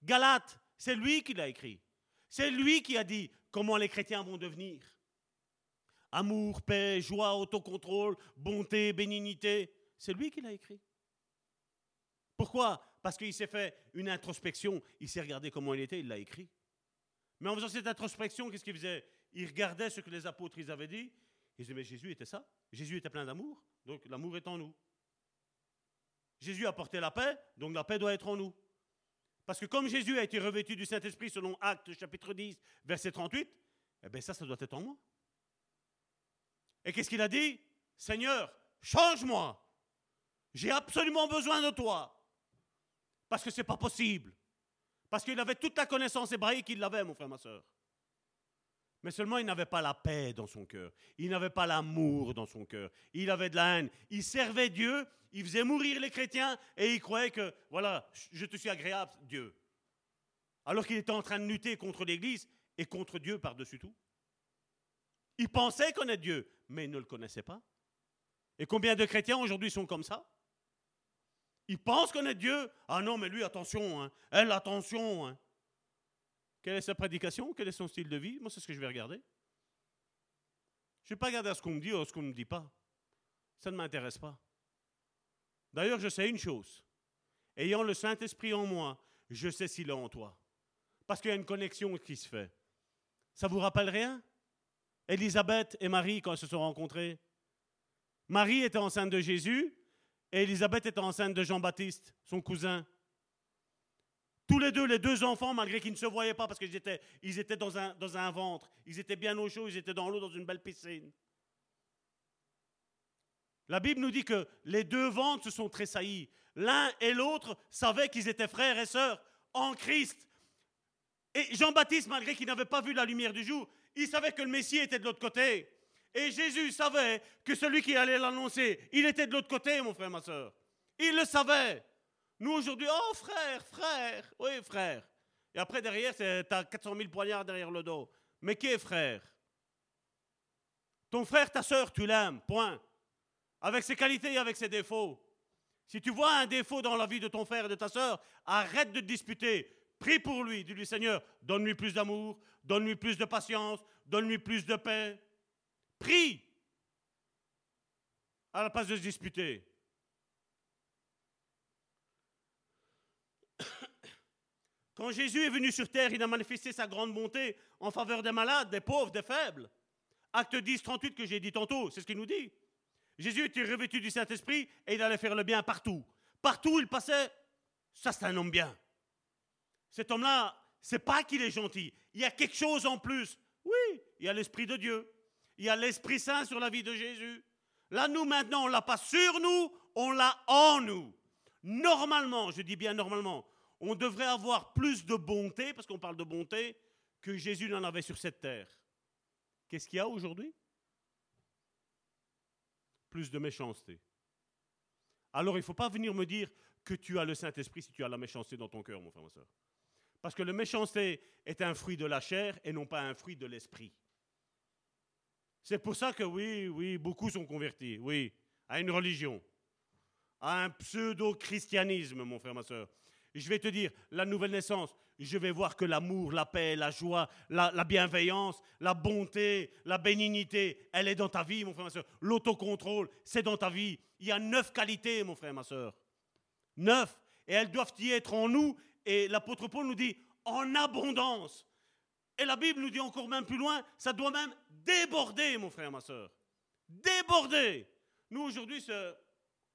Galate, c'est lui qui l'a écrit. C'est lui qui a dit comment les chrétiens vont devenir. Amour, paix, joie, autocontrôle, bonté, bénignité. C'est lui qui l'a écrit. Pourquoi? Parce qu'il s'est fait une introspection, il s'est regardé comment il était, il l'a écrit. Mais en faisant cette introspection, qu'est-ce qu'il faisait? Il regardait ce que les apôtres ils avaient dit. Il disait, mais Jésus était ça. Jésus était plein d'amour, donc l'amour est en nous. Jésus a porté la paix, donc la paix doit être en nous. Parce que comme Jésus a été revêtu du Saint-Esprit selon Actes chapitre 10, verset 38, eh bien ça, ça doit être en moi. Et qu'est-ce qu'il a dit? Seigneur, change-moi. J'ai absolument besoin de toi. Parce que ce n'est pas possible. Parce qu'il avait toute la connaissance hébraïque, il l'avait, mon frère, ma soeur. Mais seulement il n'avait pas la paix dans son cœur. Il n'avait pas l'amour dans son cœur. Il avait de la haine. Il servait Dieu, il faisait mourir les chrétiens et il croyait que, voilà, je te suis agréable, Dieu. Alors qu'il était en train de lutter contre l'Église et contre Dieu par-dessus tout. Il pensait connaître Dieu, mais il ne le connaissait pas. Et combien de chrétiens aujourd'hui sont comme ça? Il pense connaître Dieu. Ah non, mais lui, attention, hein. elle, attention. Hein. Quelle est sa prédication? Quel est son style de vie? Moi, c'est ce que je vais regarder. Je ne vais pas regarder à ce qu'on me dit ou à ce qu'on ne me dit pas. Ça ne m'intéresse pas. D'ailleurs, je sais une chose. Ayant le Saint-Esprit en moi, je sais s'il est en toi. Parce qu'il y a une connexion qui se fait. Ça vous rappelle rien? Élisabeth et Marie quand elles se sont rencontrées Marie était enceinte de Jésus et Élisabeth était enceinte de Jean-Baptiste, son cousin. Tous les deux, les deux enfants, malgré qu'ils ne se voyaient pas parce qu'ils étaient, dans un ventre, ils étaient bien au chaud, ils étaient dans l'eau, dans une belle piscine. La Bible nous dit que les deux ventres se sont tressaillis. L'un et l'autre savaient qu'ils étaient frères et sœurs en Christ. Et Jean-Baptiste, malgré qu'il n'avait pas vu la lumière du jour, il savait que le Messie était de l'autre côté. Et Jésus savait que celui qui allait l'annoncer, il était de l'autre côté, mon frère, ma soeur. Il le savait. Nous aujourd'hui, oh frère, frère, oui frère. Et après derrière, tu as 400 000 poignards derrière le dos. Mais qui est frère? Ton frère, ta soeur, tu l'aimes, point. Avec ses qualités et avec ses défauts. Si tu vois un défaut dans la vie de ton frère et de ta soeur, arrête de te disputer. Prie pour lui. Dis-lui, Seigneur, donne-lui plus d'amour, donne-lui plus de patience, donne-lui plus de paix. Prie à la place de se disputer. Quand Jésus est venu sur terre, il a manifesté sa grande bonté en faveur des malades, des pauvres, des faibles. Acte 10, 38 que j'ai dit tantôt, c'est ce qu'il nous dit. Jésus était revêtu du Saint-Esprit et il allait faire le bien partout. Partout où il passait, ça c'est un homme bien. Cet homme-là, c'est pas qu'il est gentil, il y a quelque chose en plus. Oui, il y a l'Esprit de Dieu. Il y a l'Esprit Saint sur la vie de Jésus. Là, nous, maintenant, on l'a pas sur nous, on l'a en nous. Normalement, je dis bien normalement, on devrait avoir plus de bonté, parce qu'on parle de bonté, que Jésus n'en avait sur cette terre. Qu'est-ce qu'il y a aujourd'hui? Plus de méchanceté. Alors, il ne faut pas venir me dire que tu as le Saint-Esprit si tu as la méchanceté dans ton cœur, mon frère, ma soeur. Parce que la méchanceté est un fruit de la chair et non pas un fruit de l'esprit. C'est pour ça que oui, oui, beaucoup sont convertis, oui, à une religion, à un pseudo-christianisme, mon frère, ma soeur. Je vais te dire, la nouvelle naissance, je vais voir que l'amour, la paix, la joie, la, bienveillance, la bonté, la bénignité, elle est dans ta vie, mon frère, ma soeur. L'autocontrôle, c'est dans ta vie. Il y a neuf qualités, mon frère, ma soeur. Neuf. Et elles doivent y être en nous. Et l'apôtre Paul nous dit, en abondance. Et la Bible nous dit encore même plus loin, ça doit même déborder, mon frère, ma soeur. Déborder. Nous, aujourd'hui,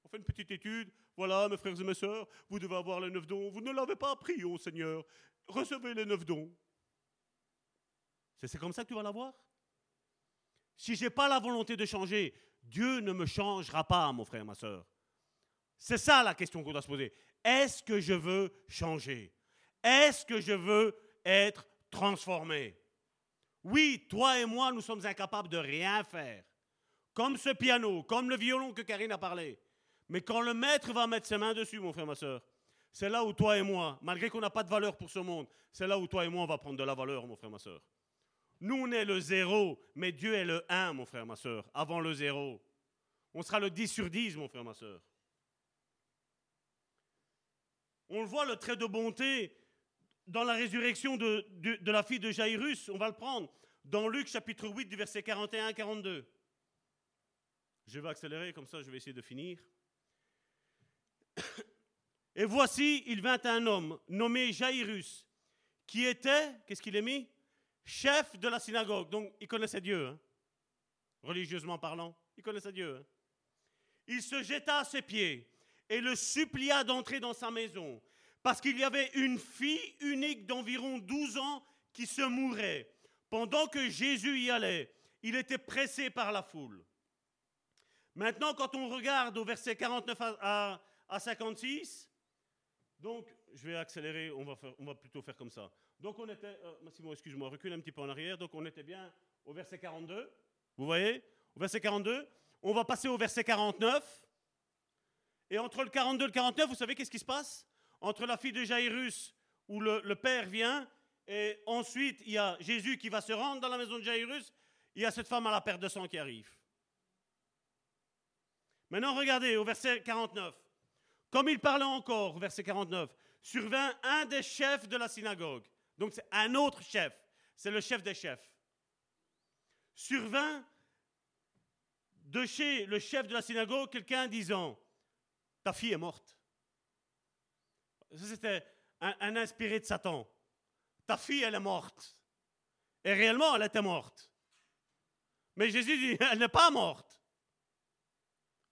on fait une petite étude. Voilà, mes frères et mes soeurs, vous devez avoir les neuf dons. Vous ne l'avez pas appris, au Seigneur. Recevez les neuf dons. C'est comme ça que tu vas l'avoir? Si je n'ai pas la volonté de changer, Dieu ne me changera pas, mon frère, ma soeur. C'est ça la question qu'on doit se poser. Est-ce que je veux changer? Est-ce que je veux être transformé? Oui, toi et moi, nous sommes incapables de rien faire. Comme ce piano, comme le violon que Karine a parlé. Mais quand le maître va mettre ses mains dessus, mon frère, ma soeur, c'est là où toi et moi, malgré qu'on n'a pas de valeur pour ce monde, c'est là où toi et moi, on va prendre de la valeur, mon frère, ma soeur. Nous, on est le zéro, mais Dieu est le 1, mon frère, ma soeur, avant le zéro. On sera le 10 sur 10, mon frère, ma soeur. On le voit, le trait de bonté dans la résurrection de, la fille de Jairus, on va le prendre, dans Luc chapitre 8 du verset 41 à 42. Je vais accélérer, comme ça je vais essayer de finir. Et voici, il vint un homme nommé Jairus, qui était, qu'est-ce qu'il est mis? Chef de la synagogue. Donc il connaissait Dieu, hein. religieusement parlant. Il connaissait Dieu. Hein. Il se jeta à ses pieds et le supplia d'entrer dans sa maison parce qu'il y avait une fille unique d'environ 12 ans qui se mourait. Pendant que Jésus y allait, il était pressé par la foule. Maintenant, quand on regarde au verset 49 à, 56, donc je vais accélérer, on va, on va plutôt faire comme ça. Donc on était, euh, Massimo, excuse-moi, recule un petit peu en arrière. Donc on était bien au verset 42. Vous voyez? Au verset 42. On va passer au verset 49. Et entre le 42 et le 49, vous savez qu'est-ce qui se passe? Entre la fille de Jairus, où le, père vient, et ensuite il y a Jésus qui va se rendre dans la maison de Jairus, il y a cette femme à la perte de sang qui arrive. Maintenant, regardez au verset 49. Comme il parlait encore, verset 49, survint un des chefs de la synagogue. Donc c'est un autre chef, c'est le chef des chefs. Survint de chez le chef de la synagogue quelqu'un disant, ta fille est morte. C'était un, inspiré de Satan. Ta fille, elle est morte. Et réellement, elle était morte. Mais Jésus dit, elle n'est pas morte.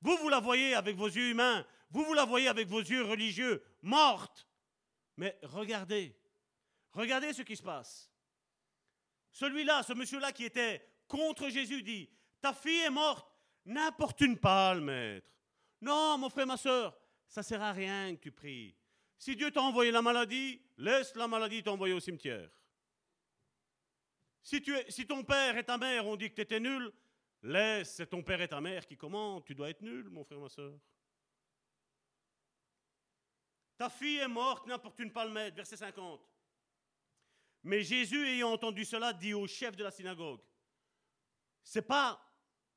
Vous, vous la voyez avec vos yeux humains, vous, vous la voyez avec vos yeux religieux, morte. Mais regardez, regardez ce qui se passe. Celui-là, ce monsieur-là qui était contre Jésus dit, ta fille est morte, n'importune pas le maître. Non, mon frère, ma soeur, ça sert à rien que tu pries. Si Dieu t'a envoyé la maladie, laisse la maladie t'envoyer au cimetière. Si, tu si ton père et ta mère ont dit que tu étais nul, laisse, c'est ton père et ta mère qui commandent. Tu dois être nul, mon frère, ma soeur. Ta fille est morte, n'importe une palmette, verset 50. Mais Jésus, ayant entendu cela, dit au chef de la synagogue, c'est pas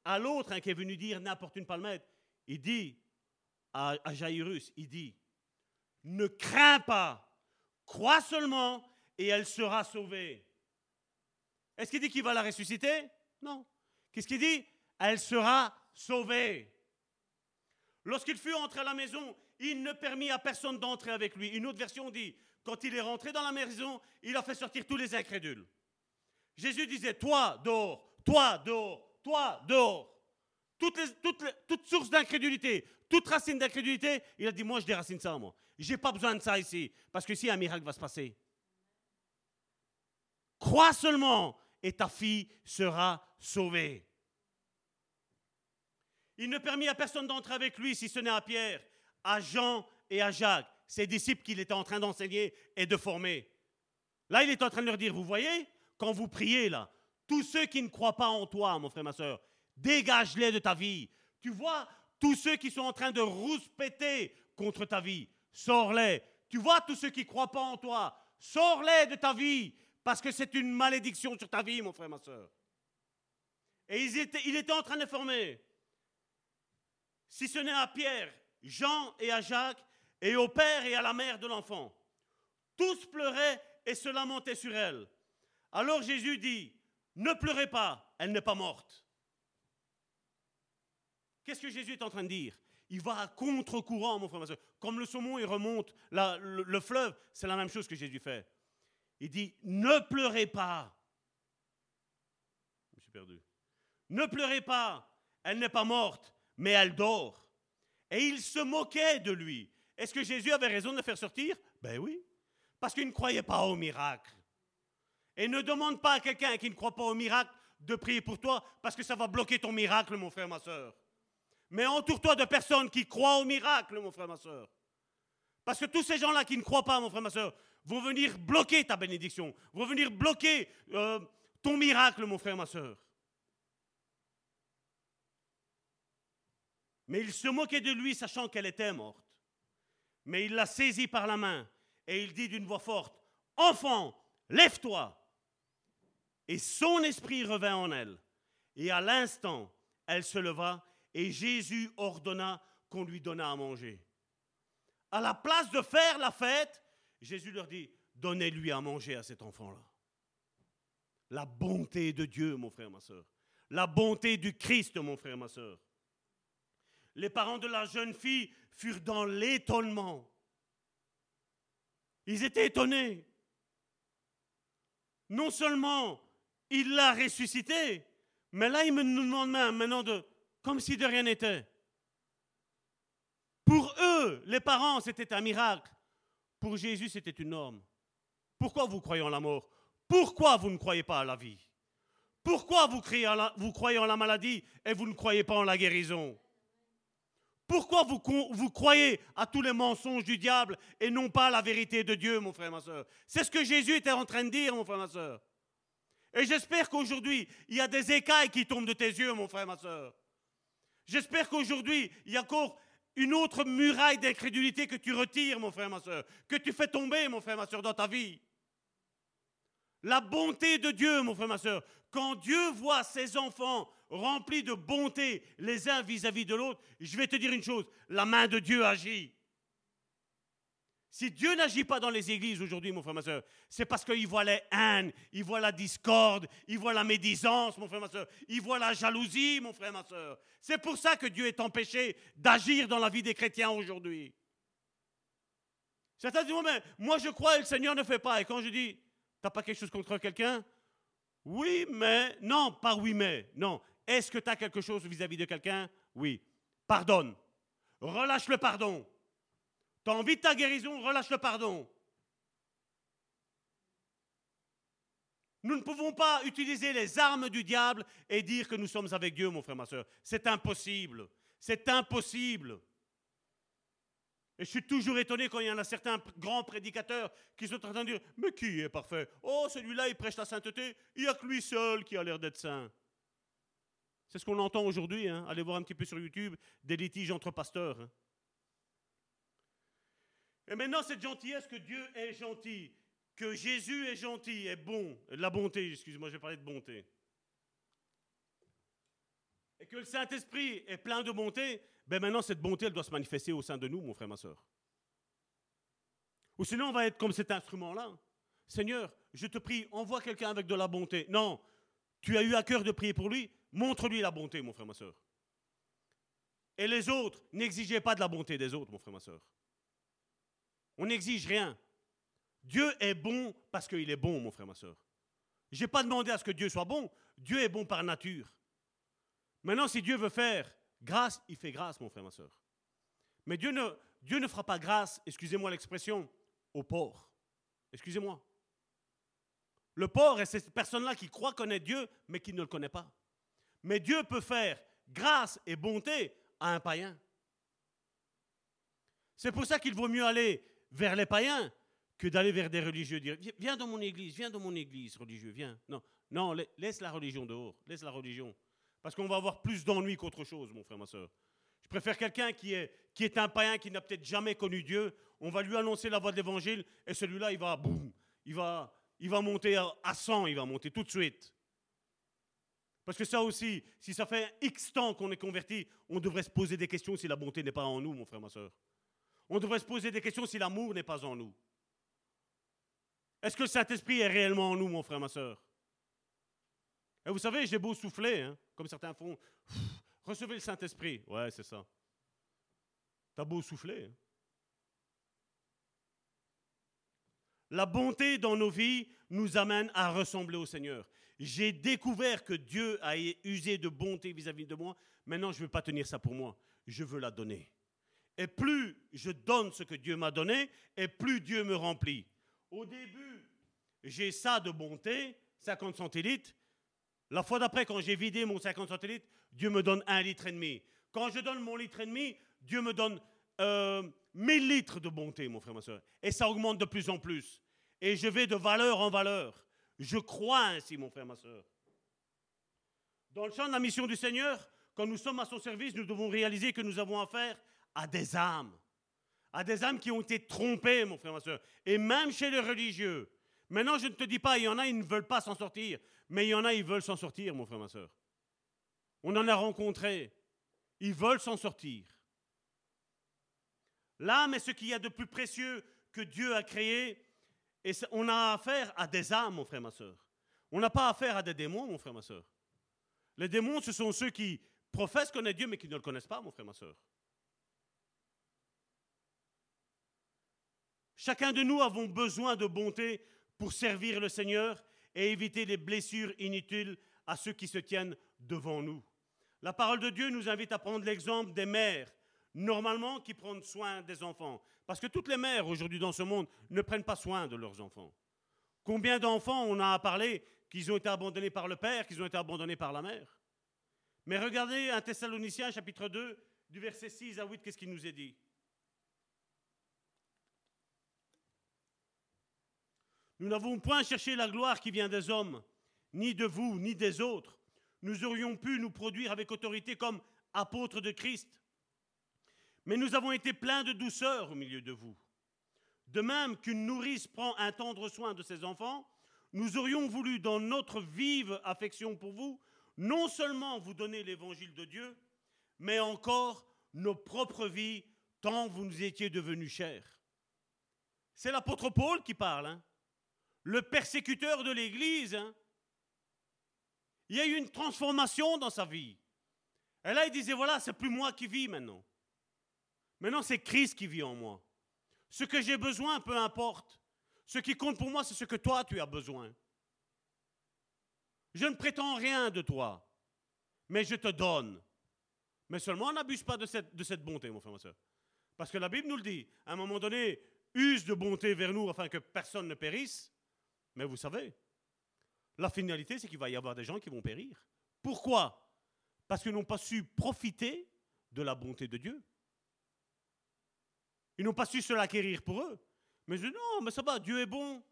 à l'autre hein, qui est venu dire n'importe une palmette, il dit à, à Jairus, il dit, ne crains pas, crois seulement et elle sera sauvée. Est-ce qu'il dit qu'il va la ressusciter? Non. Qu'est-ce qu'il dit? Elle sera sauvée. Lorsqu'il fut entré à la maison, il ne permit à personne d'entrer avec lui. Une autre version dit, quand il est rentré dans la maison, il a fait sortir tous les incrédules. Jésus disait, toi dehors, toi dehors, toi dehors. Toutes, les, toutes sources d'incrédulité, toute racine d'incrédulité, il a dit, moi je déracine ça, moi. J'ai pas besoin de ça ici, parce que si un miracle va se passer. Crois seulement et ta fille sera sauvée. Il ne permit à personne d'entrer avec lui, si ce n'est à Pierre, à Jean et à Jacques, ses disciples qu'il était en train d'enseigner et de former. Là, il est en train de leur dire, vous voyez, quand vous priez là, tous ceux qui ne croient pas en toi, mon frère, ma soeur, dégage-les de ta vie. Tu vois, tous ceux qui sont en train de rouspéter contre ta vie, sors-les. Tu vois, tous ceux qui ne croient pas en toi, sors-les de ta vie. Parce que c'est une malédiction sur ta vie, mon frère, ma soeur. Et il était en train de former. Si ce n'est à Pierre, Jean et à Jacques, et au père et à la mère de l'enfant. Tous pleuraient et se lamentaient sur elle. Alors Jésus dit, ne pleurez pas, elle n'est pas morte. Qu'est-ce que Jésus est en train de dire? Il va à contre-courant, mon frère, ma soeur. Comme le saumon, il remonte le, le fleuve, c'est la même chose que Jésus fait. Il dit, ne pleurez pas. Je me suis perdu. Ne pleurez pas, elle n'est pas morte, mais elle dort. Et il se moquait de lui. Est-ce que Jésus avait raison de le faire sortir? Ben oui, parce qu'il ne croyait pas au miracle. Et ne demande pas à quelqu'un qui ne croit pas au miracle de prier pour toi, parce que ça va bloquer ton miracle, mon frère, ma soeur. Mais entoure-toi de personnes qui croient au miracle, mon frère, ma soeur. Parce que tous ces gens-là qui ne croient pas, mon frère, ma soeur, vont venir bloquer ta bénédiction, vont venir bloquer euh, ton miracle, mon frère, ma soeur. Mais il se moquait de lui, sachant qu'elle était morte. Mais il la saisit par la main et il dit d'une voix forte, Enfant, lève-toi. Et son esprit revint en elle. Et à l'instant, elle se leva et Jésus ordonna qu'on lui donnât à manger. À la place de faire la fête, Jésus leur dit, donnez-lui à manger à cet enfant-là. La bonté de Dieu, mon frère, ma soeur. La bonté du Christ, mon frère, ma soeur. Les parents de la jeune fille furent dans l'étonnement. Ils étaient étonnés. Non seulement il l'a ressuscité, mais là, il me demande maintenant de, comme si de rien n'était. Pour eux, les parents, c'était un miracle. Pour Jésus, c'était une norme. Pourquoi vous croyez en la mort? Pourquoi vous ne croyez pas à la vie? Pourquoi vous croyez, vous croyez en la maladie et vous ne croyez pas en la guérison? Pourquoi vous, croyez à tous les mensonges du diable et non pas à la vérité de Dieu, mon frère, ma soeur? C'est ce que Jésus était en train de dire, mon frère, ma soeur. Et j'espère qu'aujourd'hui, il y a des écailles qui tombent de tes yeux, mon frère, ma soeur. J'espère qu'aujourd'hui, il y a encore une autre muraille d'incrédulité que tu retires, mon frère, ma soeur, que tu fais tomber, mon frère, ma soeur, dans ta vie. La bonté de Dieu, mon frère, ma soeur. Quand Dieu voit ses enfants remplis de bonté les uns vis-à-vis de l'autre, je vais te dire une chose, la main de Dieu agit. Si Dieu n'agit pas dans les églises aujourd'hui, mon frère, ma soeur, c'est parce qu'il voit les haines, il voit la discorde, il voit la médisance, mon frère, ma soeur, il voit la jalousie, mon frère, ma soeur. C'est pour ça que Dieu est empêché d'agir dans la vie des chrétiens aujourd'hui. Certains disent, mais moi je crois et le Seigneur ne fait pas. Et quand je dis, t'as pas quelque chose contre quelqu'un? Oui, mais, non, pas oui, mais, non. Est-ce que tu as quelque chose vis-à-vis de quelqu'un? Oui. Pardonne. Relâche le pardon. Tu envie de ta guérison? Relâche le pardon. Nous ne pouvons pas utiliser les armes du diable et dire que nous sommes avec Dieu, mon frère, ma soeur. C'est impossible. C'est impossible. Et je suis toujours étonné quand il y en a certains grands prédicateurs qui sont en train de dire Mais qui est parfait? Oh, celui-là, il prêche la sainteté. Il n'y a que lui seul qui a l'air d'être saint. C'est ce qu'on entend aujourd'hui. Hein. Allez voir un petit peu sur YouTube des litiges entre pasteurs. Hein. Et maintenant, cette gentillesse que Dieu est gentil, que Jésus est gentil, est bon, la bonté, excuse-moi, je vais parler de bonté. Et que le Saint-Esprit est plein de bonté, ben maintenant cette bonté, elle doit se manifester au sein de nous, mon frère, ma soeur. Ou sinon, on va être comme cet instrument-là. Seigneur, je te prie, envoie quelqu'un avec de la bonté. Non, tu as eu à cœur de prier pour lui, montre-lui la bonté, mon frère, ma soeur. Et les autres, n'exigez pas de la bonté des autres, mon frère, ma soeur. On n'exige rien. Dieu est bon parce qu'il est bon, mon frère, ma soeur. Je n'ai pas demandé à ce que Dieu soit bon. Dieu est bon par nature. Maintenant, si Dieu veut faire grâce, il fait grâce, mon frère, ma soeur. Mais Dieu ne, fera pas grâce, excusez-moi l'expression, au porc. Excusez-moi. Le porc est cette personne-là qui croit connaître Dieu, mais qui ne le connaît pas. Mais Dieu peut faire grâce et bonté à un païen. C'est pour ça qu'il vaut mieux aller vers les païens que d'aller vers des religieux. Dire, viens dans mon église, viens dans mon église, religieux, viens. Non, non, laisse la religion dehors, laisse la religion. Parce qu'on va avoir plus d'ennuis qu'autre chose, mon frère, ma soeur. Je préfère quelqu'un qui est, un païen, qui n'a peut-être jamais connu Dieu. On va lui annoncer la voie de l'évangile et celui-là, il va, boum, il va, il va monter à 100, il va monter tout de suite. Parce que ça aussi, si ça fait X temps qu'on est converti, on devrait se poser des questions si la bonté n'est pas en nous, mon frère, ma soeur. On devrait se poser des questions si l'amour n'est pas en nous. Est-ce que le Saint-Esprit est réellement en nous, mon frère, ma soeur? Et vous savez, j'ai beau souffler, hein, comme certains font. recevez le Saint-Esprit. Ouais, c'est ça. T'as beau souffler. Hein. La bonté dans nos vies nous amène à ressembler au Seigneur. J'ai découvert que Dieu a usé de bonté vis-à-vis de moi. Maintenant, je ne veux pas tenir ça pour moi. Je veux la donner. Et plus je donne ce que Dieu m'a donné, et plus Dieu me remplit. Au début, j'ai ça de bonté, 50 centilitres. La fois d'après, quand j'ai vidé mon 50 centilitres, Dieu me donne un litre et demi. Quand je donne mon litre et demi, Dieu me donne euh, 1000 litres de bonté, mon frère, ma soeur. Et ça augmente de plus en plus. Et je vais de valeur en valeur. Je crois ainsi, mon frère, ma soeur. Dans le champ de la mission du Seigneur, quand nous sommes à son service, nous devons réaliser que nous avons affaire à des âmes à des âmes qui ont été trompées, mon frère, ma soeur, et même chez les religieux. Maintenant, je ne te dis pas, il y en a, ils ne veulent pas s'en sortir, mais il y en a, ils veulent s'en sortir, mon frère, ma soeur. On en a rencontré. Ils veulent s'en sortir. L'âme est ce qu'il y a de plus précieux que Dieu a créé. Et on a affaire à des âmes, mon frère, ma soeur. On n'a pas affaire à des démons, mon frère, ma soeur. Les démons, ce sont ceux qui professent connaître Dieu, mais qui ne le connaissent pas, mon frère, ma soeur. Chacun de nous avons besoin de bonté pour servir le Seigneur et éviter les blessures inutiles à ceux qui se tiennent devant nous. La parole de Dieu nous invite à prendre l'exemple des mères, normalement qui prennent soin des enfants. Parce que toutes les mères aujourd'hui dans ce monde ne prennent pas soin de leurs enfants. Combien d'enfants on a à parler qu'ils ont été abandonnés par le père, qu'ils ont été abandonnés par la mère? Mais regardez un Thessaloniciens chapitre 2, du verset 6 à 8, qu'est-ce qu'il nous est dit? Nous n'avons point cherché la gloire qui vient des hommes, ni de vous, ni des autres. Nous aurions pu nous produire avec autorité comme apôtres de Christ. Mais nous avons été pleins de douceur au milieu de vous. De même qu'une nourrice prend un tendre soin de ses enfants, nous aurions voulu, dans notre vive affection pour vous, non seulement vous donner l'évangile de Dieu, mais encore nos propres vies, tant vous nous étiez devenus chers. C'est l'apôtre Paul qui parle. Hein le persécuteur de l'Église, hein, il y a eu une transformation dans sa vie. Et là, il disait, voilà, c'est plus moi qui vis maintenant. Maintenant, c'est Christ qui vit en moi. Ce que j'ai besoin, peu importe. Ce qui compte pour moi, c'est ce que toi, tu as besoin. Je ne prétends rien de toi. mais je te donne. Mais seulement n'abuse pas de cette, bonté, mon frère, ma soeur. Parce que la Bible nous le dit. À un moment donné, use de bonté vers nous afin que personne ne périsse. Mais vous savez, la finalité, c'est qu'il va y avoir des gens qui vont périr. Pourquoi? Parce qu'ils n'ont pas su profiter de la bonté de Dieu. Ils n'ont pas su se l'acquérir pour eux. Mais je dis non, mais ça va, Dieu est bon.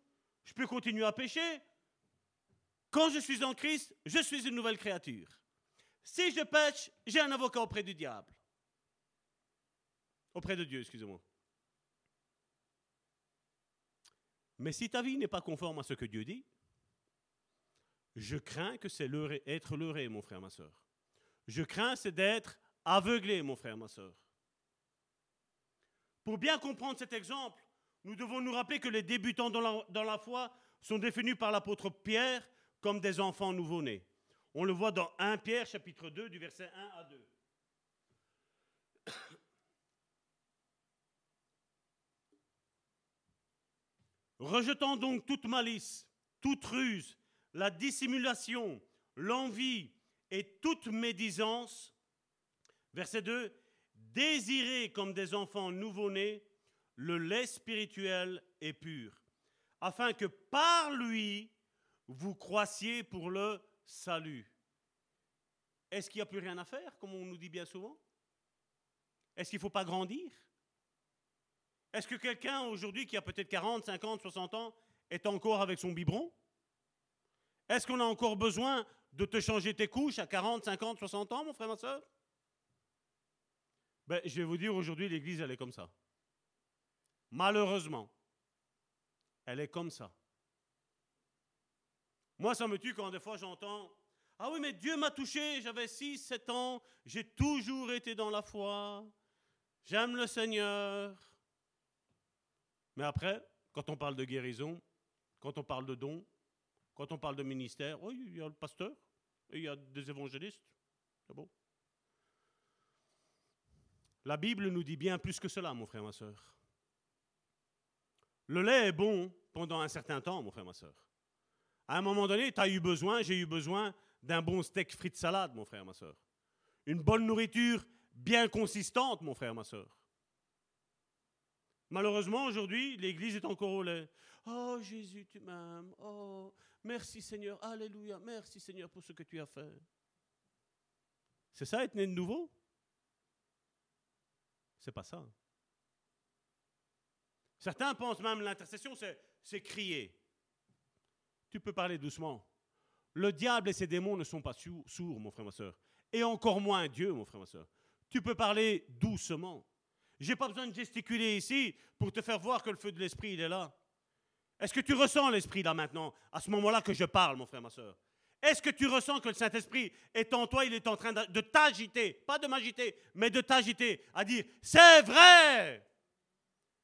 Je peux continuer à pécher. Quand je suis en Christ, je suis une nouvelle créature. Si je pêche, j'ai un avocat auprès du diable. Auprès de Dieu, excusez-moi. Mais si ta vie n'est pas conforme à ce que Dieu dit, je crains que c'est être leurré, mon frère, ma soeur. Je crains c'est d'être aveuglé, mon frère, ma soeur. Pour bien comprendre cet exemple, nous devons nous rappeler que les débutants dans la, dans la foi sont définis par l'apôtre Pierre comme des enfants nouveau-nés. On le voit dans 1 Pierre chapitre 2 du verset 1 à 2. Rejetant donc toute malice, toute ruse, la dissimulation, l'envie et toute médisance, verset 2, désirez comme des enfants nouveau-nés le lait spirituel et pur, afin que par lui vous croissiez pour le salut. Est-ce qu'il n'y a plus rien à faire, comme on nous dit bien souvent? Est-ce qu'il ne faut pas grandir? Est-ce que quelqu'un aujourd'hui qui a peut-être 40, 50, 60 ans est encore avec son biberon? Est-ce qu'on a encore besoin de te changer tes couches à 40, 50, 60 ans, mon frère, ma soeur? Ben, Je vais vous dire, aujourd'hui, l'Église, elle est comme ça. Malheureusement, elle est comme ça. Moi, ça me tue quand des fois j'entends Ah oui, mais Dieu m'a touché, j'avais 6, 7 ans, j'ai toujours été dans la foi, j'aime le Seigneur. Mais après, quand on parle de guérison, quand on parle de dons, quand on parle de ministère, oui, il y a le pasteur, il y a des évangélistes. C'est bon. La Bible nous dit bien plus que cela, mon frère, ma soeur. Le lait est bon pendant un certain temps, mon frère, ma soeur. À un moment donné, tu as eu besoin, j'ai eu besoin d'un bon steak frites salade, mon frère, ma soeur. Une bonne nourriture bien consistante, mon frère, ma soeur. Malheureusement, aujourd'hui, l'Église est encore au lait. Oh Jésus, tu m'aimes. Oh, merci Seigneur. Alléluia. Merci Seigneur pour ce que tu as fait. C'est ça être né de nouveau? C'est pas ça. Certains pensent même l'intercession, c'est crier tu peux parler doucement. Le diable et ses démons ne sont pas sourds, mon frère, ma soeur. Et encore moins Dieu, mon frère, ma soeur. Tu peux parler doucement. J'ai pas besoin de gesticuler ici pour te faire voir que le feu de l'esprit, il est là. Est-ce que tu ressens l'esprit là maintenant, à ce moment-là que je parle, mon frère, ma soeur Est-ce que tu ressens que le Saint-Esprit est en toi, il est en train de t'agiter, pas de m'agiter, mais de t'agiter, à dire, c'est vrai,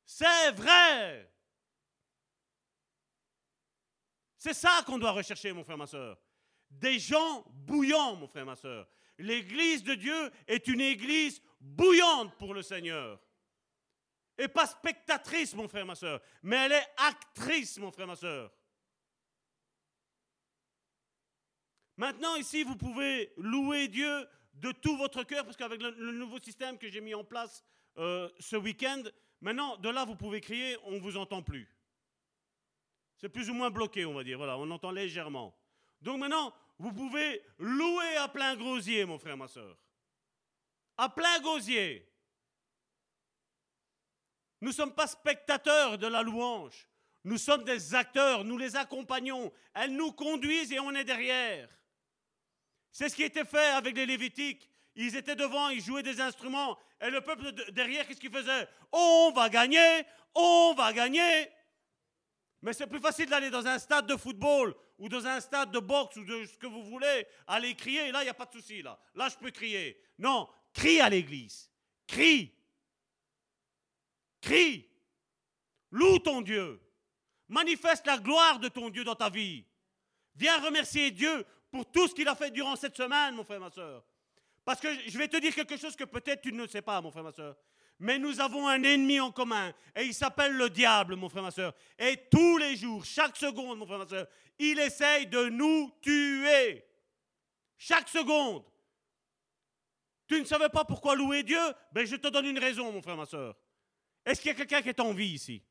c'est vrai. C'est ça qu'on doit rechercher, mon frère, ma soeur. Des gens bouillants, mon frère, ma soeur. L'église de Dieu est une église bouillante pour le Seigneur. Et pas spectatrice, mon frère, ma soeur, mais elle est actrice, mon frère, ma soeur. Maintenant, ici, vous pouvez louer Dieu de tout votre cœur, parce qu'avec le, nouveau système que j'ai mis en place euh, ce week-end, maintenant, de là, vous pouvez crier, on ne vous entend plus. C'est plus ou moins bloqué, on va dire. Voilà, on entend légèrement. Donc maintenant, vous pouvez louer à plein gosier, mon frère, ma soeur. À plein gosier. Nous ne sommes pas spectateurs de la louange. Nous sommes des acteurs, nous les accompagnons. Elles nous conduisent et on est derrière. C'est ce qui était fait avec les Lévitiques. Ils étaient devant, ils jouaient des instruments. Et le peuple derrière, qu'est-ce qu'il faisait? On va gagner, on va gagner. Mais c'est plus facile d'aller dans un stade de football ou dans un stade de boxe ou de ce que vous voulez, aller crier. Là, il n'y a pas de souci. Là. là, je peux crier. Non, crie à l'église. Crie. Crie. Loue ton Dieu. Manifeste la gloire de ton Dieu dans ta vie. Viens remercier Dieu pour tout ce qu'il a fait durant cette semaine, mon frère, ma soeur. Parce que je vais te dire quelque chose que peut-être tu ne sais pas, mon frère, ma soeur. Mais nous avons un ennemi en commun et il s'appelle le diable, mon frère, ma soeur. Et tous les jours, chaque seconde, mon frère, ma soeur, il essaye de nous tuer. Chaque seconde. Tu ne savais pas pourquoi louer Dieu? Ben je te donne une raison, mon frère, ma soeur. Est-ce qu'il y a quelqu'un qui est en vie ici?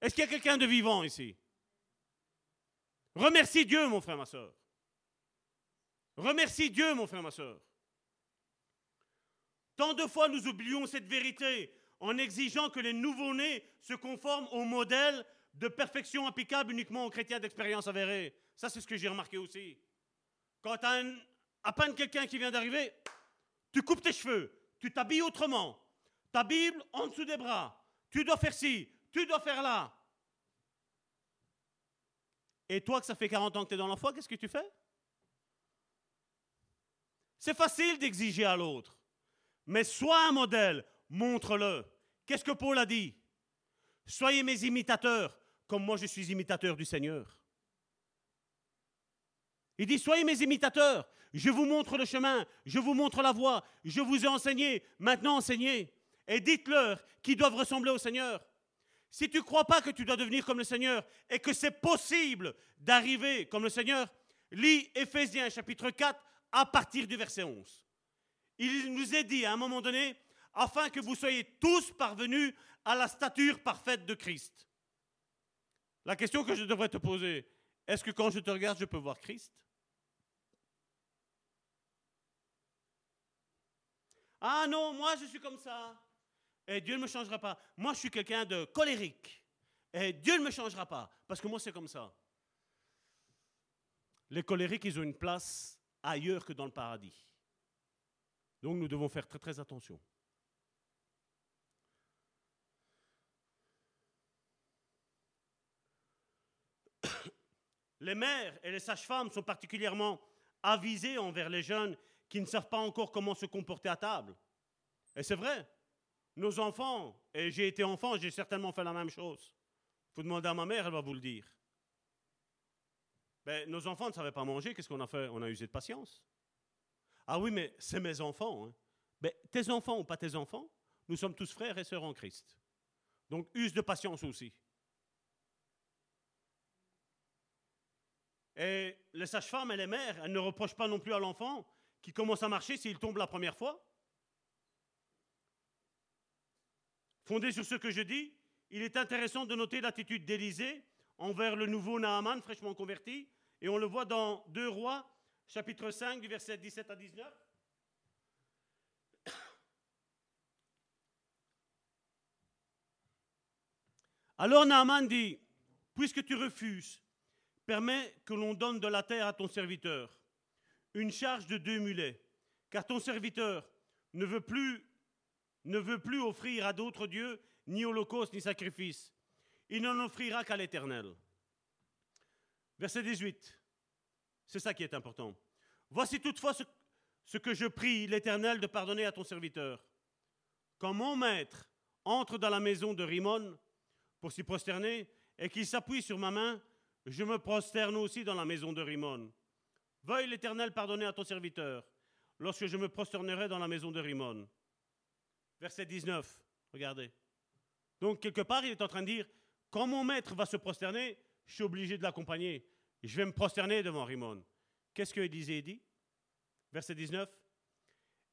Est-ce qu'il y a quelqu'un de vivant ici? Remercie Dieu, mon frère, ma soeur. Remercie Dieu, mon frère, ma soeur. Tant de fois nous oublions cette vérité en exigeant que les nouveau-nés se conforment au modèle de perfection applicable uniquement aux chrétiens d'expérience avérée. Ça, c'est ce que j'ai remarqué aussi. Quand tu as à peine quelqu'un qui vient d'arriver, tu coupes tes cheveux, tu t'habilles autrement, ta Bible en dessous des bras, tu dois faire ci, tu dois faire là. Et toi, que ça fait 40 ans que tu es dans la foi, qu'est-ce que tu fais? C'est facile d'exiger à l'autre. Mais sois un modèle, montre-le. Qu'est-ce que Paul a dit? Soyez mes imitateurs, comme moi je suis imitateur du Seigneur. Il dit, soyez mes imitateurs, je vous montre le chemin, je vous montre la voie, je vous ai enseigné, maintenant enseignez. Et dites-leur qu'ils doivent ressembler au Seigneur. Si tu ne crois pas que tu dois devenir comme le Seigneur et que c'est possible d'arriver comme le Seigneur, lis Éphésiens chapitre 4 à partir du verset 11. Il nous est dit à un moment donné, afin que vous soyez tous parvenus à la stature parfaite de Christ. La question que je devrais te poser, est-ce que quand je te regarde, je peux voir Christ? Ah non, moi je suis comme ça. Et Dieu ne me changera pas. Moi je suis quelqu'un de colérique. Et Dieu ne me changera pas. Parce que moi c'est comme ça. Les colériques, ils ont une place ailleurs que dans le paradis. Donc nous devons faire très très attention. Les mères et les sages-femmes sont particulièrement avisées envers les jeunes qui ne savent pas encore comment se comporter à table. Et c'est vrai, nos enfants, et j'ai été enfant, j'ai certainement fait la même chose. Vous demandez à ma mère, elle va vous le dire. Ben, nos enfants ne savaient pas manger, qu'est-ce qu'on a fait? On a usé de patience. Ah oui, mais c'est mes enfants. Hein. Ben, tes enfants ou pas tes enfants, nous sommes tous frères et sœurs en Christ. Donc use de patience aussi. Et les sages-femmes et les mères, elles ne reprochent pas non plus à l'enfant qui commence à marcher s'il tombe la première fois Fondé sur ce que je dis, il est intéressant de noter l'attitude d'Élisée envers le nouveau Naaman fraîchement converti, et on le voit dans 2 Rois, chapitre 5, du verset 17 à 19. Alors Naaman dit, puisque tu refuses, permets que l'on donne de la terre à ton serviteur une charge de deux mulets, car ton serviteur ne veut plus, ne veut plus offrir à d'autres dieux ni holocauste ni sacrifice. Il n'en offrira qu'à l'Éternel. Verset 18. C'est ça qui est important. Voici toutefois ce, que je prie l'Éternel de pardonner à ton serviteur. Quand mon maître entre dans la maison de Rimon pour s'y prosterner et qu'il s'appuie sur ma main, je me prosterne aussi dans la maison de Rimon. Veuille l'Éternel pardonner à ton serviteur lorsque je me prosternerai dans la maison de Rimon. Verset 19, regardez. Donc, quelque part, il est en train de dire, quand mon maître va se prosterner, je suis obligé de l'accompagner. Je vais me prosterner devant Rimon. Qu'est-ce que Élisée dit? Verset 19.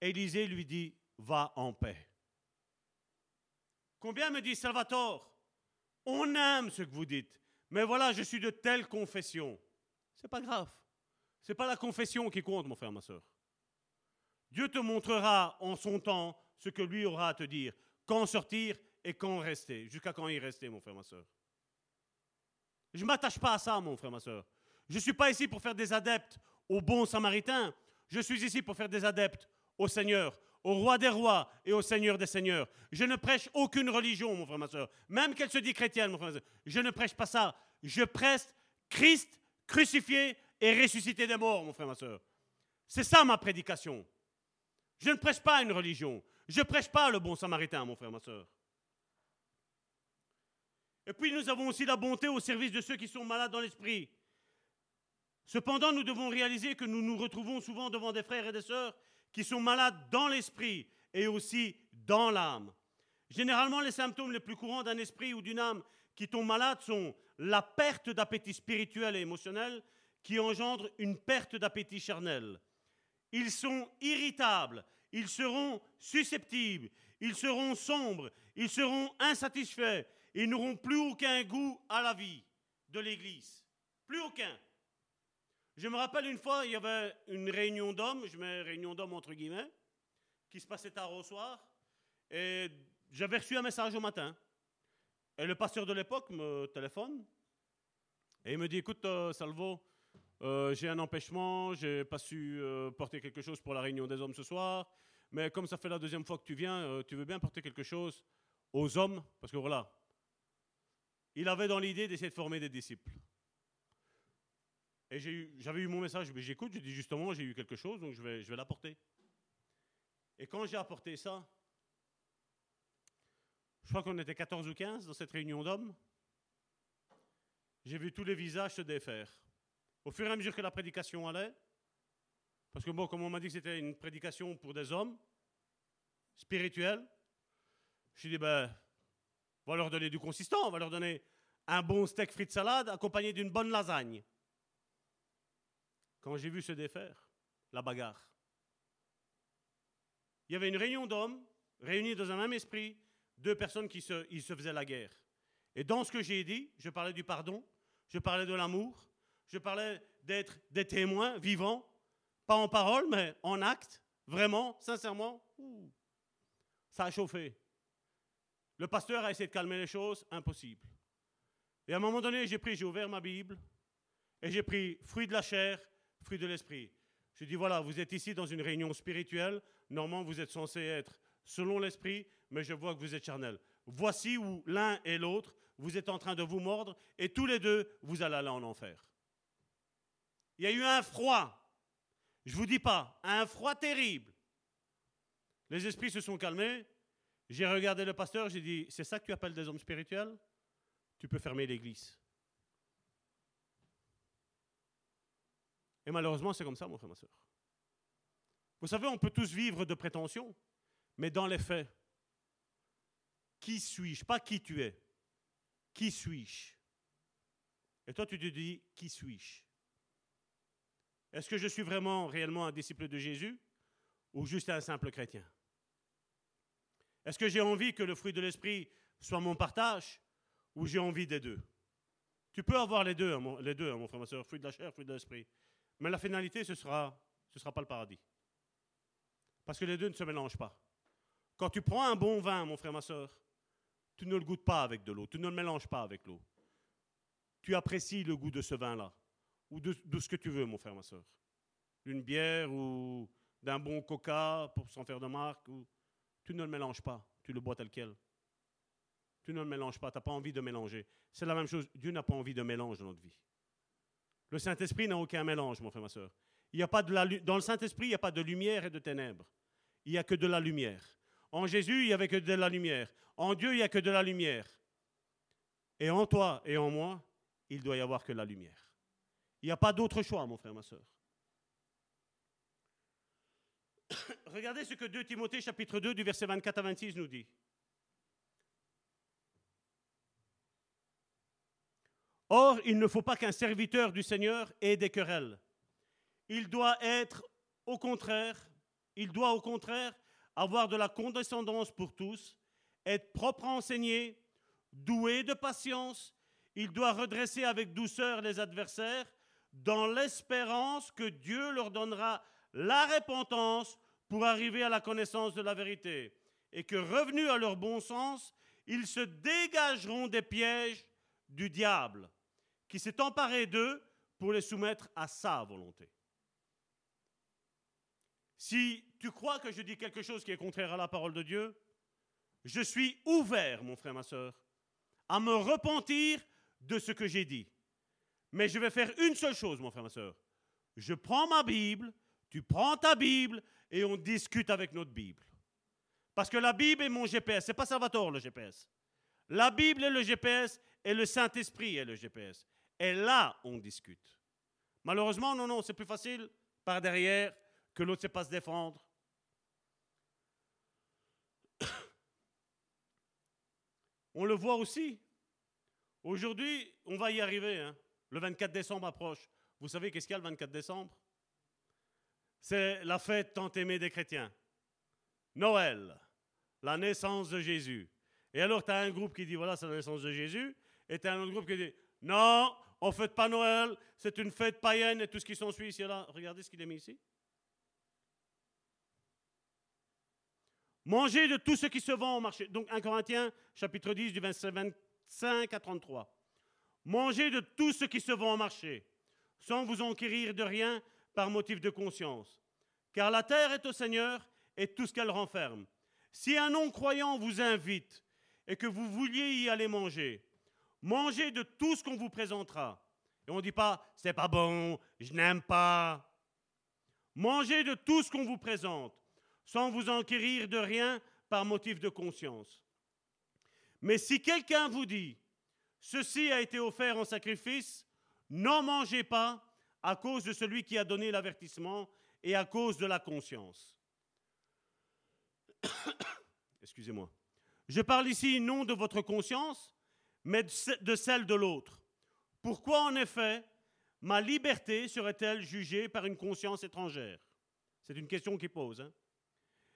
Élisée lui dit, va en paix. Combien me dit Salvatore On aime ce que vous dites, mais voilà, je suis de telle confession. C'est pas grave. Ce n'est pas la confession qui compte, mon frère, ma soeur. Dieu te montrera en son temps ce que lui aura à te dire, quand sortir et quand rester, jusqu'à quand y rester, mon frère, ma soeur. Je ne m'attache pas à ça, mon frère, ma soeur. Je ne suis pas ici pour faire des adeptes au bon samaritain. Je suis ici pour faire des adeptes au Seigneur, au roi des rois et au Seigneur des seigneurs. Je ne prêche aucune religion, mon frère, ma soeur. Même qu'elle se dit chrétienne, mon frère, ma soeur. Je ne prêche pas ça. Je prêche Christ crucifié et ressuscité des morts, mon frère, ma soeur. C'est ça ma prédication. Je ne prêche pas une religion. Je ne prêche pas le bon samaritain, mon frère, ma soeur. Et puis nous avons aussi la bonté au service de ceux qui sont malades dans l'esprit. Cependant, nous devons réaliser que nous nous retrouvons souvent devant des frères et des sœurs qui sont malades dans l'esprit et aussi dans l'âme. Généralement, les symptômes les plus courants d'un esprit ou d'une âme qui tombe malade sont la perte d'appétit spirituel et émotionnel, qui engendre une perte d'appétit charnel. Ils sont irritables, ils seront susceptibles, ils seront sombres, ils seront insatisfaits, ils n'auront plus aucun goût à la vie de l'Église. Plus aucun. Je me rappelle une fois, il y avait une réunion d'hommes, je mets réunion d'hommes entre guillemets, qui se passait tard au soir, et j'avais reçu un message au matin. Et le pasteur de l'époque me téléphone, et il me dit, écoute, euh, Salvo, euh, j'ai un empêchement, j'ai pas su euh, porter quelque chose pour la réunion des hommes ce soir, mais comme ça fait la deuxième fois que tu viens, tu veux bien porter quelque chose aux hommes, parce que voilà, il avait dans l'idée d'essayer de former des disciples. Et j'avais eu, mon message, mais j'écoute, je dis justement, j'ai eu quelque chose, donc je vais, je vais l'apporter. Et quand j'ai apporté ça, je crois qu'on était 14 ou 15 dans cette réunion d'hommes, j'ai vu tous les visages se défaire. Au fur et à mesure que la prédication allait, parce que bon, comme on m'a dit que c'était une prédication pour des hommes, spirituels, je suis dit, ben, on va leur donner du consistant, on va leur donner un bon steak frites salade accompagné d'une bonne lasagne. Quand j'ai vu se défaire, la bagarre. Il y avait une réunion d'hommes réunis dans un même esprit, deux personnes qui se faisaient la guerre. Et dans ce que j'ai dit, je parlais du pardon, je parlais de l'amour, je parlais d'être des témoins vivants, pas en parole, mais en acte, vraiment, sincèrement. ça a chauffé. Le pasteur a essayé de calmer les choses, impossible. Et à un moment donné, j'ai pris, j'ai ouvert ma Bible et j'ai pris fruit de la chair, fruit de l'esprit. Je dis voilà, vous êtes ici dans une réunion spirituelle. Normalement, vous êtes censé être selon l'esprit, mais je vois que vous êtes charnel. Voici où l'un et l'autre, vous êtes en train de vous mordre et tous les deux, vous allez aller en enfer. Il y a eu un froid. Je vous dis pas, un froid terrible. Les esprits se sont calmés j'ai regardé le pasteur, j'ai dit, c'est ça que tu appelles des hommes spirituels? Tu peux fermer l'église. Et malheureusement, c'est comme ça, mon frère, ma soeur. Vous savez, on peut tous vivre de prétention, mais dans les faits, qui suis-je? Pas qui tu es. Qui suis-je? Et toi, tu te dis, qui suis-je? Est-ce que je suis vraiment, réellement un disciple de Jésus ou juste un simple chrétien? Est-ce que j'ai envie que le fruit de l'esprit soit mon partage ou j'ai envie des deux? Tu peux avoir les deux, mon, les deux, mon frère, ma soeur, fruit de la chair, fruit de l'esprit. Mais la finalité, ce sera, ce sera pas le paradis. Parce que les deux ne se mélangent pas. Quand tu prends un bon vin, mon frère, ma soeur, tu ne le goûtes pas avec de l'eau, tu ne le mélanges pas avec l'eau. Tu apprécies le goût de ce vin-là, ou de, ce que tu veux, mon frère, ma soeur. D'une bière ou d'un bon coca, pour s'en faire de marque. Ou... Tu ne le mélanges pas, tu le bois tel quel. Tu ne le mélanges pas, tu n'as pas envie de mélanger. C'est la même chose, Dieu n'a pas envie de mélange dans notre vie. Le Saint-Esprit n'a aucun mélange, mon frère, ma soeur. Il a pas de dans le Saint-Esprit, il n'y a pas de lumière et de ténèbres. Il n'y a que de la lumière. En Jésus, il n'y avait que de la lumière. En Dieu, il n'y a que de la lumière. Et en toi et en moi, il doit y avoir que la lumière. Il n'y a pas d'autre choix, mon frère, ma soeur. Regardez ce que 2 Timothée chapitre 2 du verset 24 à 26 nous dit. Or, il ne faut pas qu'un serviteur du Seigneur ait des querelles. Il doit être au contraire, il doit au contraire avoir de la condescendance pour tous, être propre à enseigner, doué de patience, il doit redresser avec douceur les adversaires, dans l'espérance que Dieu leur donnera la repentance pour arriver à la connaissance de la vérité, et que revenus à leur bon sens, ils se dégageront des pièges du diable, qui s'est emparé d'eux pour les soumettre à sa volonté. Si tu crois que je dis quelque chose qui est contraire à la parole de Dieu, je suis ouvert, mon frère, ma soeur, à me repentir de ce que j'ai dit. Mais je vais faire une seule chose, mon frère, ma soeur. Je prends ma Bible, tu prends ta Bible et on discute avec notre Bible. Parce que la Bible est mon GPS, c'est pas Salvatore le GPS. La Bible est le GPS et le Saint-Esprit est le GPS. Et là, on discute. Malheureusement, non, non, c'est plus facile par derrière que l'autre ne sait pas se défendre. On le voit aussi. Aujourd'hui, on va y arriver. Hein. Le 24 décembre approche. Vous savez qu'est-ce qu'il y a le 24 décembre? C'est la fête tant aimée des chrétiens. Noël, la naissance de Jésus. Et alors, tu as un groupe qui dit, voilà, c'est la naissance de Jésus. Et tu as un autre groupe qui dit, non, on ne fête pas Noël, c'est une fête païenne et tout ce qui s'ensuit ici là. Regardez ce qu'il a mis ici. Mangez de tout ce qui se vend au marché. Donc 1 Corinthiens, chapitre 10, du 25 à 33. Mangez de tout ce qui se vend au marché, sans vous enquérir de rien par motif de conscience. Car la terre est au Seigneur et tout ce qu'elle renferme. Si un non-croyant vous invite et que vous vouliez y aller manger, Mangez de tout ce qu'on vous présentera. Et on ne dit pas, c'est pas bon, je n'aime pas. Mangez de tout ce qu'on vous présente, sans vous enquérir de rien par motif de conscience. Mais si quelqu'un vous dit, ceci a été offert en sacrifice, n'en mangez pas à cause de celui qui a donné l'avertissement et à cause de la conscience. Excusez-moi. Je parle ici non de votre conscience, mais de celle de l'autre. Pourquoi en effet ma liberté serait-elle jugée par une conscience étrangère? C'est une question qui pose. Hein.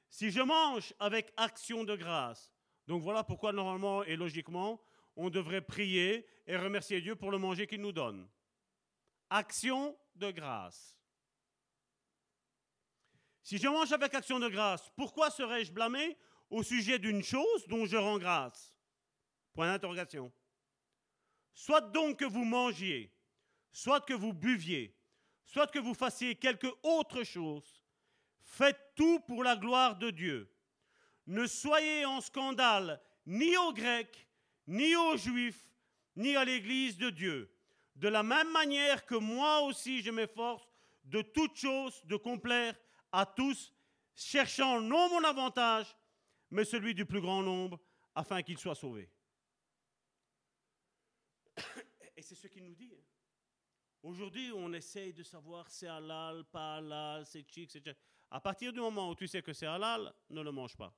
si je mange avec action de grâce, donc voilà pourquoi normalement et logiquement, on devrait prier et remercier Dieu pour le manger qu'il nous donne. Action de grâce. Si je mange avec action de grâce, pourquoi serais-je blâmé au sujet d'une chose dont je rends grâce? Point d'interrogation. Soit donc que vous mangiez, soit que vous buviez, soit que vous fassiez quelque autre chose, faites tout pour la gloire de Dieu. Ne soyez en scandale ni aux Grecs, ni aux Juifs, ni à l'Église de Dieu. De la même manière que moi aussi je m'efforce de toutes choses de complaire à tous, cherchant non mon avantage, mais celui du plus grand nombre, afin qu'ils soient sauvés. Et c'est ce qu'il nous dit. Hein. Aujourd'hui, on essaye de savoir c'est halal, pas halal, c'est chic, c'est. À partir du moment où tu sais que c'est halal, ne le mange pas.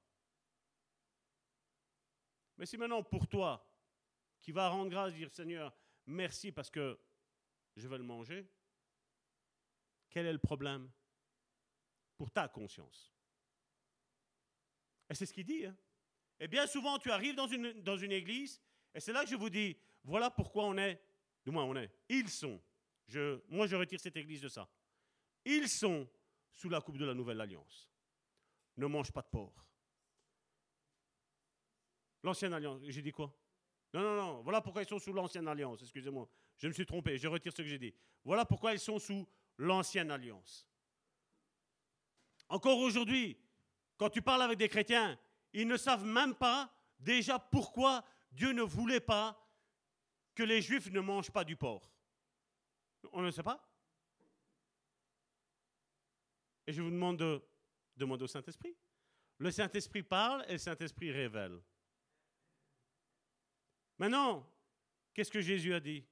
Mais si maintenant, pour toi, qui va rendre grâce, dire Seigneur, merci parce que je vais le manger, quel est le problème pour ta conscience? Et c'est ce qu'il dit. Hein. Et bien souvent, tu arrives dans une, église, et c'est là que je vous dis, voilà pourquoi on est, du moins on est, ils sont, moi je retire cette église de ça, ils sont sous la coupe de la nouvelle alliance. Ne mange pas de porc. L'ancienne alliance, j'ai dit quoi? Non, non, non, voilà pourquoi ils sont sous l'ancienne alliance, excusez-moi, je me suis trompé, je retire ce que j'ai dit. Voilà pourquoi ils sont sous l'ancienne alliance. Encore aujourd'hui, quand tu parles avec des chrétiens, ils ne savent même pas déjà pourquoi Dieu ne voulait pas que les Juifs ne mangent pas du porc On ne sait pas. Et je vous demande de demander au Saint-Esprit. Le Saint-Esprit parle et le Saint-Esprit révèle. Maintenant, qu'est-ce que Jésus a dit?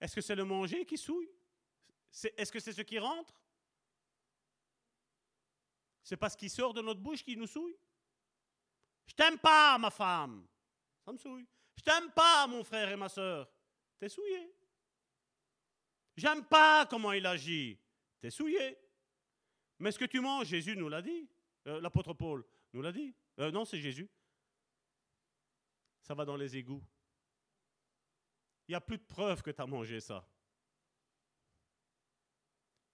Est-ce que c'est le manger qui souille? Est-ce que c'est ce qui rentre? C'est parce qu'il sort de notre bouche qui nous souille? Je t'aime pas, ma femme. Ça me souille. Je t'aime pas, mon frère et ma soeur. T'es souillé. J'aime pas comment il agit. T'es souillé. Mais ce que tu manges, Jésus nous l'a dit. Euh, l'apôtre Paul nous l'a dit. Euh, non, c'est Jésus. Ça va dans les égouts. Il n'y a plus de preuves que tu as mangé ça.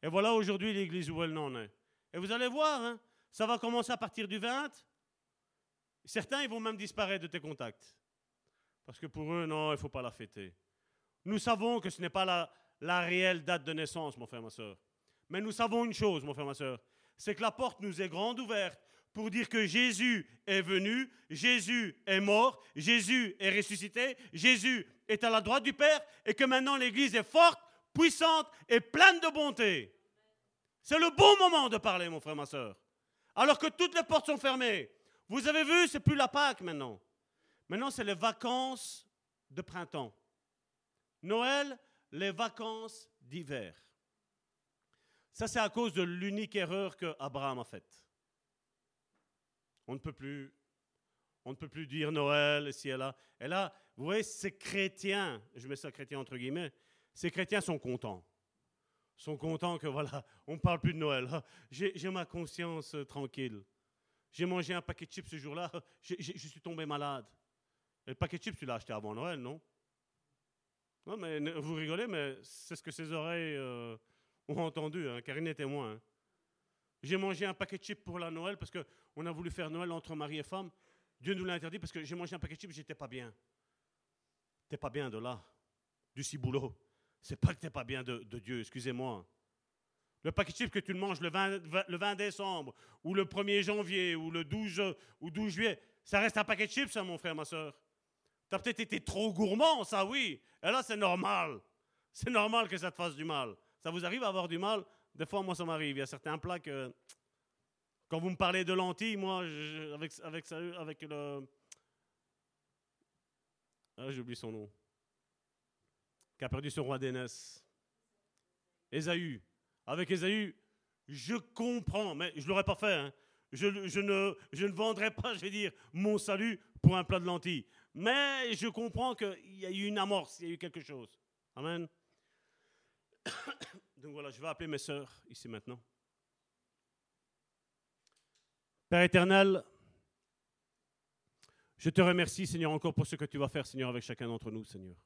Et voilà aujourd'hui l'église où elle n'en est. Et vous allez voir, hein, ça va commencer à partir du 20. Certains, ils vont même disparaître de tes contacts. Parce que pour eux, non, il ne faut pas la fêter. Nous savons que ce n'est pas la, la réelle date de naissance, mon frère, ma soeur. Mais nous savons une chose, mon frère, ma soeur, c'est que la porte nous est grande ouverte pour dire que Jésus est venu, Jésus est mort, Jésus est ressuscité, Jésus est à la droite du Père et que maintenant l'Église est forte, puissante et pleine de bonté. C'est le bon moment de parler, mon frère, ma soeur. Alors que toutes les portes sont fermées. Vous avez vu, c'est plus la Pâque maintenant. Maintenant, c'est les vacances de printemps. Noël, les vacances d'hiver. Ça, c'est à cause de l'unique erreur que Abraham a faite. On ne peut plus, on ne peut plus dire Noël ici et là. Et là, vous voyez, ces chrétiens, je mets ça chrétien entre guillemets, ces chrétiens sont contents. Sont contents que voilà, on ne parle plus de Noël. J'ai ma conscience tranquille. J'ai mangé un paquet de chips ce jour-là, je suis tombé malade. Et le paquet de chips, tu l'as acheté avant Noël, non? Non, mais vous rigolez, mais c'est ce que ses oreilles euh, ont entendu. Hein. Karine est témoin. hein. J'ai mangé un paquet de chips pour la Noël parce qu'on a voulu faire Noël entre mari et femme. Dieu nous l'a interdit parce que j'ai mangé un paquet de chips, j'étais pas bien. T'es pas bien de là, du ciboulot. C'est pas que t'es pas bien de, Dieu, excusez-moi. Le paquet de chips que tu manges le 20, vingt- le 20 décembre, ou le 1er janvier, ou le 12, ou 12 juillet, ça reste un paquet de chips, ça, mon frère, ma soeur. T'as peut-être été trop gourmand, ça oui. Et là, c'est normal. C'est normal que ça te fasse du mal. Ça vous arrive à avoir du mal? Des fois, moi, ça m'arrive. Il y a certains plats que. Quand vous me parlez de lentilles, moi, avec, avec, avec le. Ah, j'ai oublié son nom. Qui a perdu son roi d'aînesse. Ésaü. Avec Ésaü, je comprends, mais je ne l'aurais pas fait. hein. Je, je ne, je ne vendrais pas, je vais dire, mon salut pour un plat de lentilles. Mais je comprends qu'il y a eu une amorce, il y a eu quelque chose. Amen. Donc voilà, je vais appeler mes sœurs ici maintenant. Père éternel, je te remercie, Seigneur, encore pour ce que tu vas faire, Seigneur, avec chacun d'entre nous, Seigneur.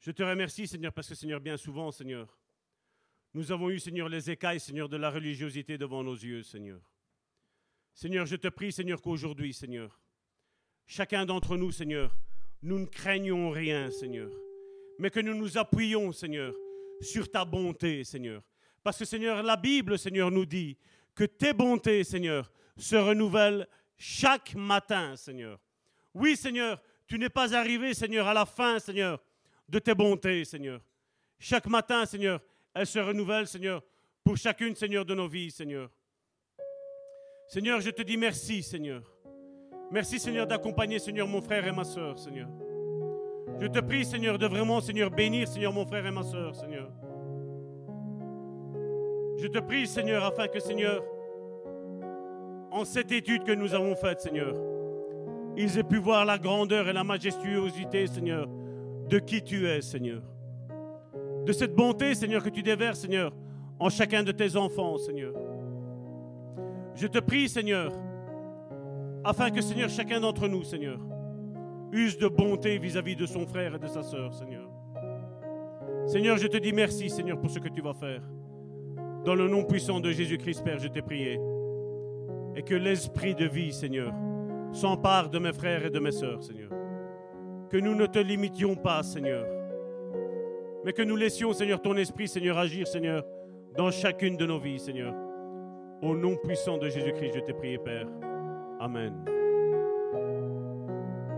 Je te remercie, Seigneur, parce que, Seigneur, bien souvent, Seigneur, nous avons eu, Seigneur, les écailles, Seigneur, de la religiosité devant nos yeux, Seigneur. Seigneur, je te prie, Seigneur, qu'aujourd'hui, Seigneur, chacun d'entre nous, Seigneur, nous ne craignons rien, Seigneur, mais que nous nous appuyons, Seigneur, sur ta bonté, Seigneur. Parce que, Seigneur, la Bible, Seigneur, nous dit que tes bontés, Seigneur, se renouvellent chaque matin, Seigneur. Oui, Seigneur, tu n'es pas arrivé, Seigneur, à la fin, Seigneur, de tes bontés, Seigneur. Chaque matin, Seigneur, elles se renouvellent, Seigneur, pour chacune, Seigneur, de nos vies, Seigneur. Seigneur, je te dis merci, Seigneur. Merci, Seigneur, d'accompagner, Seigneur, mon frère et ma soeur, Seigneur. Je te prie, Seigneur, de vraiment, Seigneur, bénir, Seigneur, mon frère et ma soeur, Seigneur. Je te prie, Seigneur, afin que, Seigneur, en cette étude que nous avons faite, Seigneur, ils aient pu voir la grandeur et la majestuosité, Seigneur, de qui tu es, Seigneur. De cette bonté, Seigneur, que tu déverses, Seigneur, en chacun de tes enfants, Seigneur. Je te prie, Seigneur, afin que, Seigneur, chacun d'entre nous, Seigneur, use de bonté vis-à-vis de son frère et de sa sœur, Seigneur. Seigneur, je te dis merci, Seigneur, pour ce que tu vas faire. Dans le nom puissant de Jésus-Christ, Père, je t'ai prié. Et que l'esprit de vie, Seigneur, s'empare de mes frères et de mes sœurs, Seigneur. Que nous ne te limitions pas, Seigneur. Mais que nous laissions, Seigneur, ton esprit, Seigneur, agir, Seigneur, dans chacune de nos vies, Seigneur. Au nom puissant de Jésus-Christ, je t'ai prié, Père. Amen.